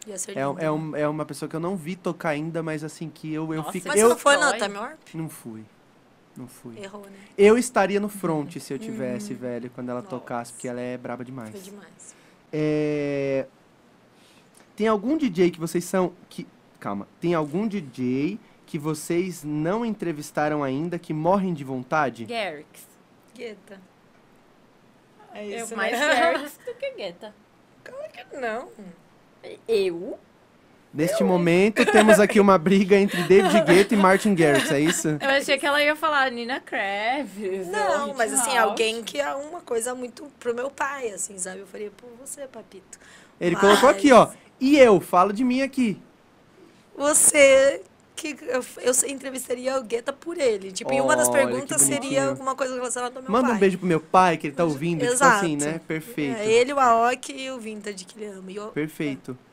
ia ser É, é, um- é uma pessoa que eu não vi tocar ainda, mas assim, que eu, eu Nossa, fico. Mas eu você não foi na. Time Warp? não fui. Não fui. Errou, né? Eu estaria no front se eu tivesse, velho, quando ela Nossa. tocasse, porque ela é braba demais. Foi demais. É... Tem algum DJ que vocês são. Que... Calma. Tem algum DJ que vocês não entrevistaram ainda que morrem de vontade? Garrix. Guetta. É Eu isso, mais né? Garrix do que Guetta. Não. Eu? Neste momento, temos aqui uma briga entre David Guetta e Martin Garrix, é isso? Eu achei que ela ia falar Nina Kravis. Não, mas assim, House. alguém que é uma coisa muito pro meu pai, assim, sabe? Eu faria, pô, você, papito. Ele Mas- colocou aqui, ó. E eu? Fala de mim aqui. Você que eu, eu entrevistaria o Guetta por ele. Tipo, e uma das perguntas seria alguma coisa relacionada ao meu Manda pai. um beijo pro meu pai, que ele tá ouvindo. Exato. Tipo assim, né? Perfeito. É, ele, o Aoki e o Vintage que ele ama. E eu- Perfeito. É,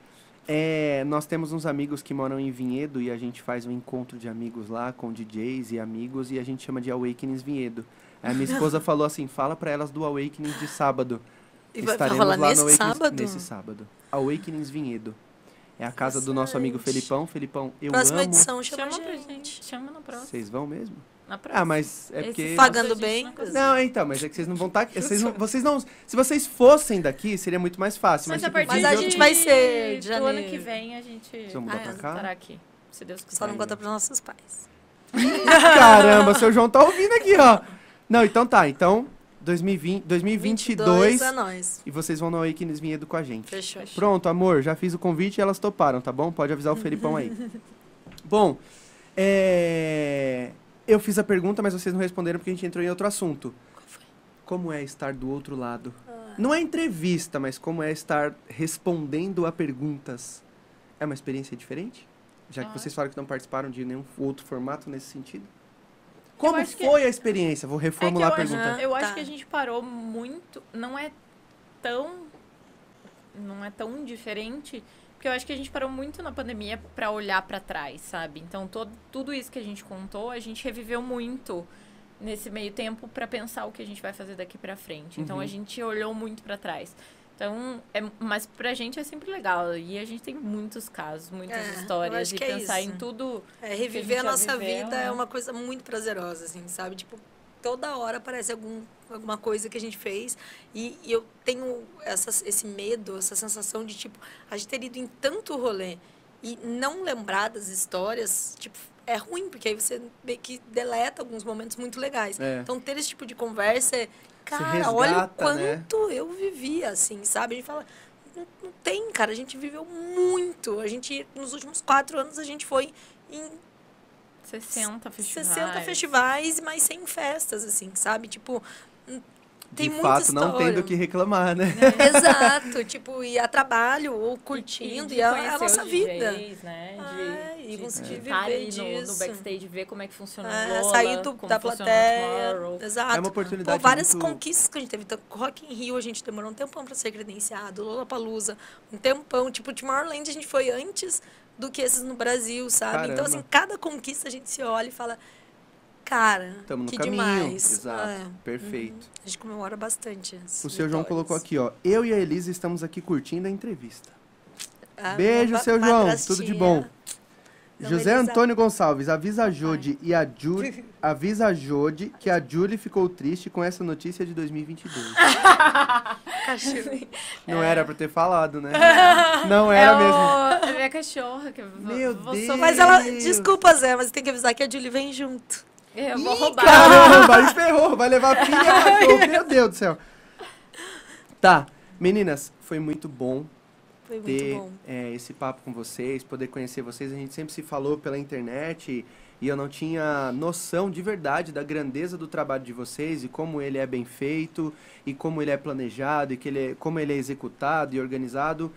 nós temos uns amigos que moram em Vinhedo e a gente faz um encontro de amigos lá com DJs e amigos e a gente chama de Awakenings Vinhedo. A minha esposa falou assim: fala pra elas do Awakenings de sábado. E vai Estaremos lá nesse no Awakenings, sábado? Nesse sábado. Awakenings Vinhedo. É a casa do nosso amigo. Felipão. Felipão, eu Próxima amo. edição chama, Chama gente. gente. Chama no próximo. Vocês vão mesmo? Na próxima. Ah, mas é Esse porque. Pagando a bem? não então, mas é que vocês não vão estar. vocês, não, vocês não. Se vocês fossem daqui, seria muito mais fácil. Mas, Mas, a tipo, partir Mas a gente vai ser de do ano janeiro. que vem a gente Vocês vão mudar Ah, pra cá? estará aqui. Se Deus quiser. Só não conta pros nossos pais. Caramba, seu João tá ouvindo aqui, ó. Não, então tá. Então, 2020, 2022. é nóis. E vocês vão no Awakenings Vinhedo com a gente. Fechou. Pronto, amor, já fiz o convite e elas toparam, tá bom? Pode avisar o Felipão aí. bom, é... eu fiz a pergunta, mas vocês não responderam porque a gente entrou em outro assunto. Foi? Como é estar do outro lado? Ah, Não é entrevista, mas como é estar respondendo a perguntas. É uma experiência diferente? Já que Ah. vocês falaram que não participaram de nenhum outro formato nesse sentido. Como acho que- foi a experiência? Vou É reformular eu a pergunta. Acho, eu Tá. acho que a gente parou muito. Não é tão. Não é tão diferente. Porque eu acho que a gente parou muito na pandemia pra olhar pra trás, sabe? Então, todo, tudo isso que a gente contou, a gente reviveu muito nesse meio tempo pra pensar o que a gente vai fazer daqui pra frente. Então, Uhum. a gente olhou muito pra trás. Então, é, mas pra gente é sempre legal. E a gente tem muitos casos, muitas É, histórias. acho E que é pensar isso. em tudo. É, que a reviver gente a já nossa viveu, vida né? é uma coisa muito prazerosa, assim, sabe? Tipo, toda hora aparece algum, alguma coisa que a gente fez e, e eu tenho essa, esse medo, essa sensação de, tipo, a gente ter ido em tanto rolê e não lembrar das histórias, tipo, é ruim, porque aí você meio que deleta alguns momentos muito legais. É. Então, ter esse tipo de conversa é, cara, olha o resgata, né? quanto eu vivi, assim, sabe? A gente fala, não, não tem, cara, a gente viveu muito. A gente, nos últimos quatro anos, a gente foi em 60 festivais. 60 festivais, mas sem festas, assim, sabe? Tipo, tem de muita fato, não história. tendo o que reclamar, né? exato, tipo, ir a trabalho ou curtindo, de e, a, a nossa os vida. DJs, né? E conseguir viver ali no, no disso. backstage, ver como é que funciona É, o Lola, sair do, da plateia. Exato. É uma oportunidade Pô, várias muito- conquistas que a gente teve. Então, Rock in Rio a gente demorou um tempão pra ser credenciado. Lollapalooza, um tempão. Tipo, Tomorrowland a gente foi antes do que esses no Brasil, sabe? Então, Caramba. assim, cada conquista a gente se olha e fala, cara, Estamos no que caminho. demais. Exato. É. Perfeito. A gente comemora bastante. as O seu João vitórias. colocou aqui, ó. Eu e a Elisa estamos aqui curtindo a entrevista. Ah, Beijo, uma seu João. madrastinha. Tudo de bom. Não, José Elisa- Antônio Gonçalves, avisa a Jode e a Julie, avisa a Jode que a Julie ficou triste com essa notícia de 2022. Cachorro. Não era pra ter falado, né? Não era é o- mesmo. É minha cachorra. Que eu vou- Meu vou Deus. Mas ela, Deus. desculpa, Zé, mas tem que avisar que a Julie vem junto. Eu vou roubar. Caramba, aí ferrou. Vai levar filha e cachorro. Meu Deus do céu. Tá, meninas, foi muito bom Foi ter bom. é, esse papo com vocês, poder conhecer vocês. A gente sempre se falou pela internet e eu não tinha noção de verdade da grandeza do trabalho de vocês e como ele é bem feito e como ele é planejado e que ele é, como ele é executado e organizado.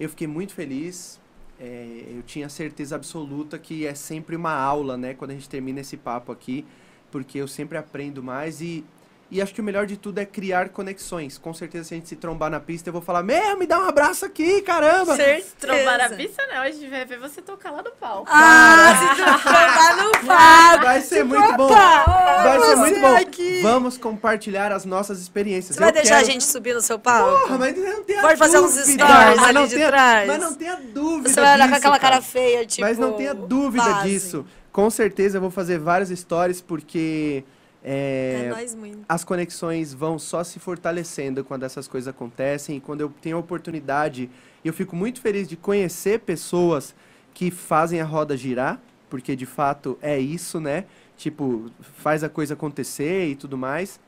Eu fiquei muito feliz. É, eu tinha certeza absoluta que é sempre uma aula, né, quando a gente termina esse papo aqui, porque eu sempre aprendo mais e e acho que o melhor de tudo é criar conexões. Com certeza, se a gente se trombar na pista, eu vou falar: Meu, me dá um abraço aqui, caramba! Certeza. Trombar a pista, não. A gente vai ver você tocar lá no palco. Ah, se tu lá no fado. Vai ser muito bom! Opa! Vai ser muito bom! aqui. Vamos compartilhar as nossas experiências. Você vai Eu deixar quero- a gente subir no seu palco? Porra, mas não tenha Pode fazer uns stories mas ali não de tenha- trás. Mas não tenha dúvida Você vai olhar com disso, aquela cara cara. feia, tipo. Mas não tenha dúvida base. disso. Com certeza eu vou fazer várias stories, porque É, é, nós muito. as conexões vão só se fortalecendo quando essas coisas acontecem e quando eu tenho a oportunidade. E eu fico muito feliz de conhecer pessoas que fazem a roda girar, porque de fato é isso, né? Tipo, faz a coisa acontecer e tudo mais.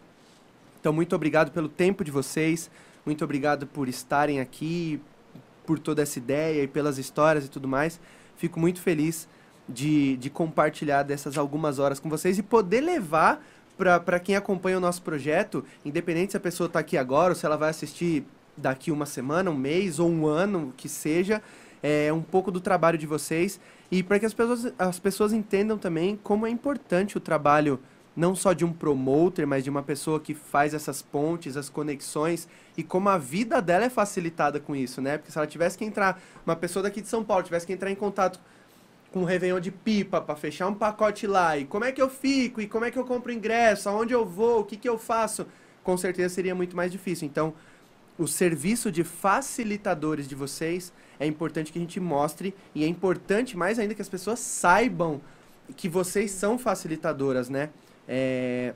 Então, muito obrigado pelo tempo de vocês, muito obrigado por estarem aqui, por toda essa ideia e pelas histórias e tudo mais. Fico muito feliz de, de compartilhar dessas algumas horas com vocês e poder levar para quem acompanha o nosso projeto, independente se a pessoa está aqui agora ou se ela vai assistir daqui uma semana, um mês ou um ano, que seja, é um pouco do trabalho de vocês e para que as pessoas, as pessoas entendam também como é importante o trabalho não só de um promoter, mas de uma pessoa que faz essas pontes, as conexões e como a vida dela é facilitada com isso, né? Porque se ela tivesse que entrar, uma pessoa daqui de São Paulo tivesse que entrar em contato com um Réveillon de pipa para fechar um pacote lá, e como é que eu fico, e como é que eu compro ingresso, aonde eu vou, o que, que eu faço, com certeza seria muito mais difícil. Então, o serviço de facilitadores de vocês é importante que a gente mostre, e é importante mais ainda que as pessoas saibam que vocês são facilitadoras, né? É,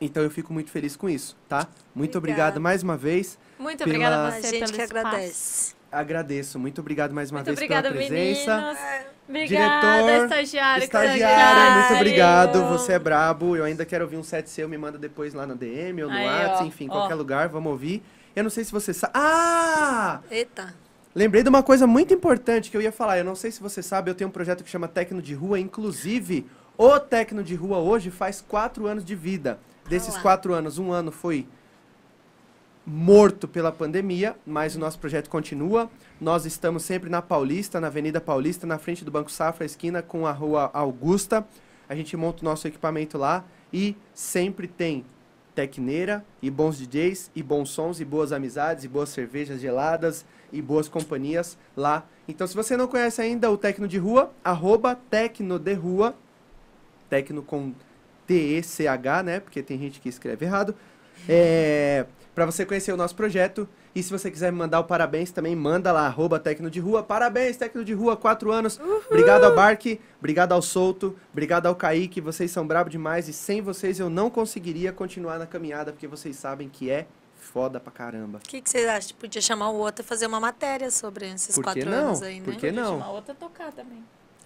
Então eu fico muito feliz com isso, tá? Muito Obrigada. obrigado mais uma vez. Muito Pela- obrigada a A você gente pelo que espaço. agradece. Agradeço. Muito obrigado mais uma Muito vez obrigada, pela presença. meninos. É, Obrigada, Diretor, estagiário. Estagiária, muito obrigado. Você é brabo. Eu ainda quero ouvir um set seu. Me manda depois lá na DM ou no Aí, WhatsApp, enfim, ó. qualquer lugar. Vamos ouvir. Eu não sei se você sabe. Ah! Eita. Lembrei de uma coisa muito importante que eu ia falar. Eu não sei se você sabe, eu tenho um projeto que chama Tecno de Rua. Inclusive, o Tecno de Rua hoje faz quatro anos de vida. Desses quatro anos, um ano foi morto pela pandemia, mas o nosso projeto continua. Nós estamos sempre na Paulista, na Avenida Paulista, na frente do Banco Safra, esquina com a Rua Augusta. A gente monta o nosso equipamento lá e sempre tem tecneira e bons DJs e bons sons e boas amizades e boas cervejas geladas e boas companhias lá. Então, se você não conhece ainda o Tecno de Rua, arroba Tecno de Rua, Tecno com T-E-C-H, né? Porque tem gente que escreve errado. É, para você conhecer o nosso projeto. E se você quiser me mandar o parabéns também, manda lá, arroba Tecno de Rua. Parabéns, Tecno de Rua, quatro anos. Obrigado ao Barque, obrigado ao Souto, obrigado ao Kaique, vocês são brabo demais. E sem vocês eu não conseguiria continuar na caminhada, porque vocês sabem que é foda pra caramba. O que, que você acha? Podia chamar o outro e fazer uma matéria sobre esses Por que quatro não? anos aí, né? Por que não? Uma outra tocar também.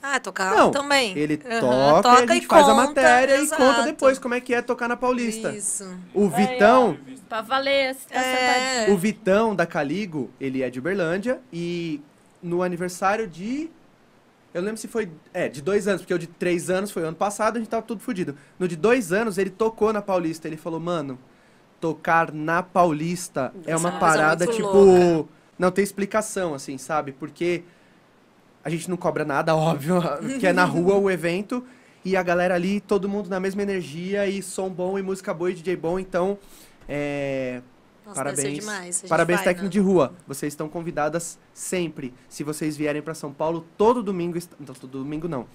Ah, tocar Não, também. Ele Aham, toca, e a gente faz a conta, matéria e conta exato. depois como é que é tocar na Paulista. Isso. O Vitão, Pra valer, tá É. o Vitão da Caligo, ele é de Uberlândia e no aniversário de. Eu lembro se foi. É, de dois anos, porque o de três anos foi o ano passado, a gente tava tudo fudido. No de dois anos, ele tocou na Paulista. Ele falou, mano, tocar na Paulista é Deve ser uma parada, tipo. louca. Não tem explicação, assim, sabe? Porque a gente não cobra nada, óbvio, que é na rua o evento. E a galera ali, todo mundo na mesma energia, e som bom, e música boa, e DJ bom, então. É, Nossa, Parabéns. demais. Parabéns, vai, técnico né? de rua. Vocês estão convidadas sempre. Se vocês vierem para São Paulo todo domingo, não, todo domingo não.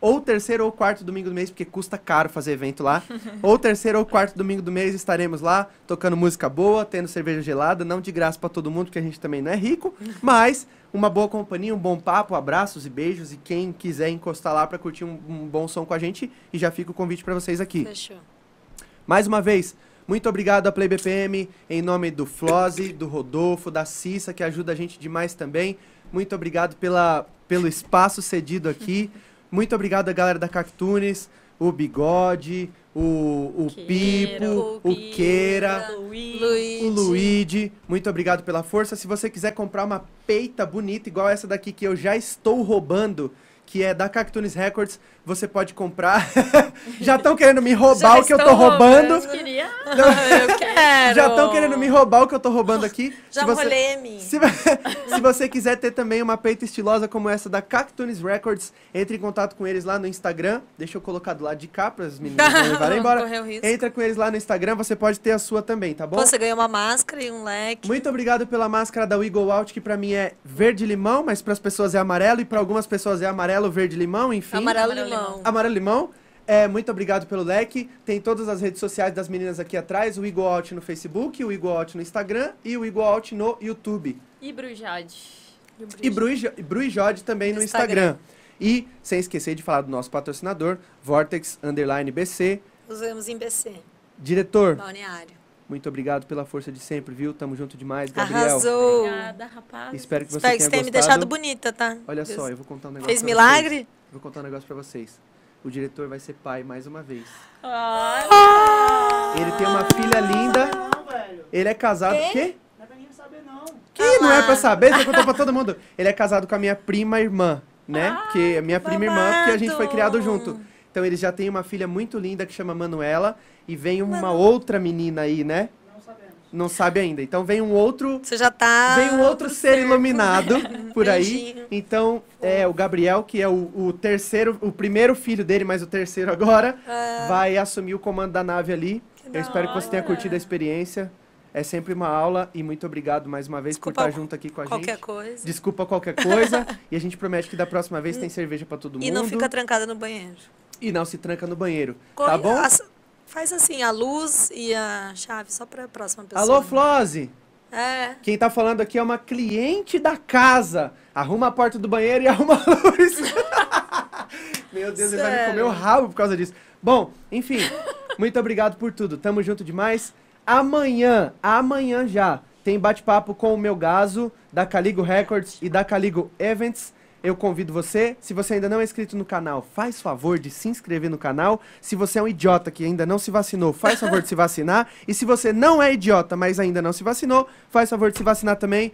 Ou terceiro ou quarto domingo do mês, porque custa caro fazer evento lá. ou terceiro ou quarto domingo do mês estaremos lá, tocando música boa, tendo cerveja gelada, não de graça para todo mundo, porque a gente também não é rico, mas uma boa companhia, um bom papo, abraços e beijos. E quem quiser encostar lá para curtir um, um bom som com a gente, e já fica o convite para vocês aqui. Fechou. Mais uma vez, muito obrigado a Play BPM, em nome do Flose, do Rodolfo, da Cissa, que ajuda a gente demais também. Muito obrigado pela, pelo espaço cedido aqui. Muito obrigado a galera da Cactunes, o Bigode, o, o Queira, Pipo, o o Queira, Luiz. Luigi. o Luigi. Muito obrigado pela força. Se você quiser comprar uma peita bonita, igual essa daqui que eu já estou roubando, que é da Cactunes Records, você pode comprar. já estão querendo me roubar Já o que eu tô roubando. roubando. Queria. Eu quero. Já estão querendo me roubar o que eu tô roubando aqui. Já se você, se, se você quiser ter também uma peita estilosa como essa da Cactunes Records, entre em contato com eles lá no Instagram. Deixa eu colocar do lado de cá para as meninas não levarem embora. Entra com eles lá no Instagram, você pode ter a sua também, tá bom? Você ganhou uma máscara e um leque. Muito obrigado pela máscara da Wiggle Out, que pra mim é verde limão, mas para as pessoas é amarelo e para algumas pessoas é amarelo, verde limão, enfim. Amarelo Amarelo limão. Amarelo limão. É, muito obrigado pelo leque. Tem todas as redes sociais das meninas aqui atrás. O Out no Facebook, o Out no Instagram e o Out no YouTube. E Brujade. E Bru e Jo- Bru e Jode também no No Instagram. E, sem esquecer de falar do nosso patrocinador, Vortex Underline BC. Usamos em BC, Diretor, balneário. Muito obrigado pela força de sempre, viu? Tamo junto demais, Gabriel. Arrasou. Obrigada, rapaz. Espero que você Espero que tenha tenha me deixado bonita, tá? Olha Deus. só, eu vou contar um negócio Fez pra milagre? vocês. Vou contar um negócio pra vocês. O diretor vai ser pai mais uma vez. Olha. Ele tem uma filha linda. Não, velho. Ele é casado. Quê? Quê? Não é pra ninguém saber, não. Que Ah não é pra saber, você contou pra todo mundo. Ele é casado com a minha prima irmã, né? que é minha prima irmã, porque a gente foi criado junto. Então eles já têm uma filha muito linda que chama Manuela. E vem uma outra menina aí, né? Não sabemos. Não sabe ainda. Então vem um outro. Você já tá. Vem um outro ser iluminado por aí. Então, é o Gabriel, que é o, o terceiro, o primeiro filho dele, mas o terceiro agora, Ah, vai assumir o comando da nave ali. Eu espero que você tenha curtido a experiência. É sempre uma aula e muito obrigado mais uma vez Desculpa por estar junto aqui com a qualquer gente. coisa. Desculpa qualquer coisa. e a gente promete que da próxima vez tem cerveja pra todo mundo. E não fica trancada no banheiro. E não se tranca no banheiro. Corre- Tá bom? as- faz assim, a luz e a chave, só pra próxima pessoa. Alô, Flose! É. Quem tá falando aqui é uma cliente da casa. Arruma a porta do banheiro e arruma a luz. Meu Deus, ele vai me Sério? comer o rabo por causa disso. Bom, enfim, muito obrigado por tudo. Tamo junto demais. Amanhã, amanhã já, tem bate-papo com o meu gaso, da Caligo Records e da Caligo Events. Eu convido você, se você ainda não é inscrito no canal, faz favor de se inscrever no canal. Se você é um idiota que ainda não se vacinou, faz favor de se vacinar. E se você não é idiota, mas ainda não se vacinou, faz favor de se vacinar também.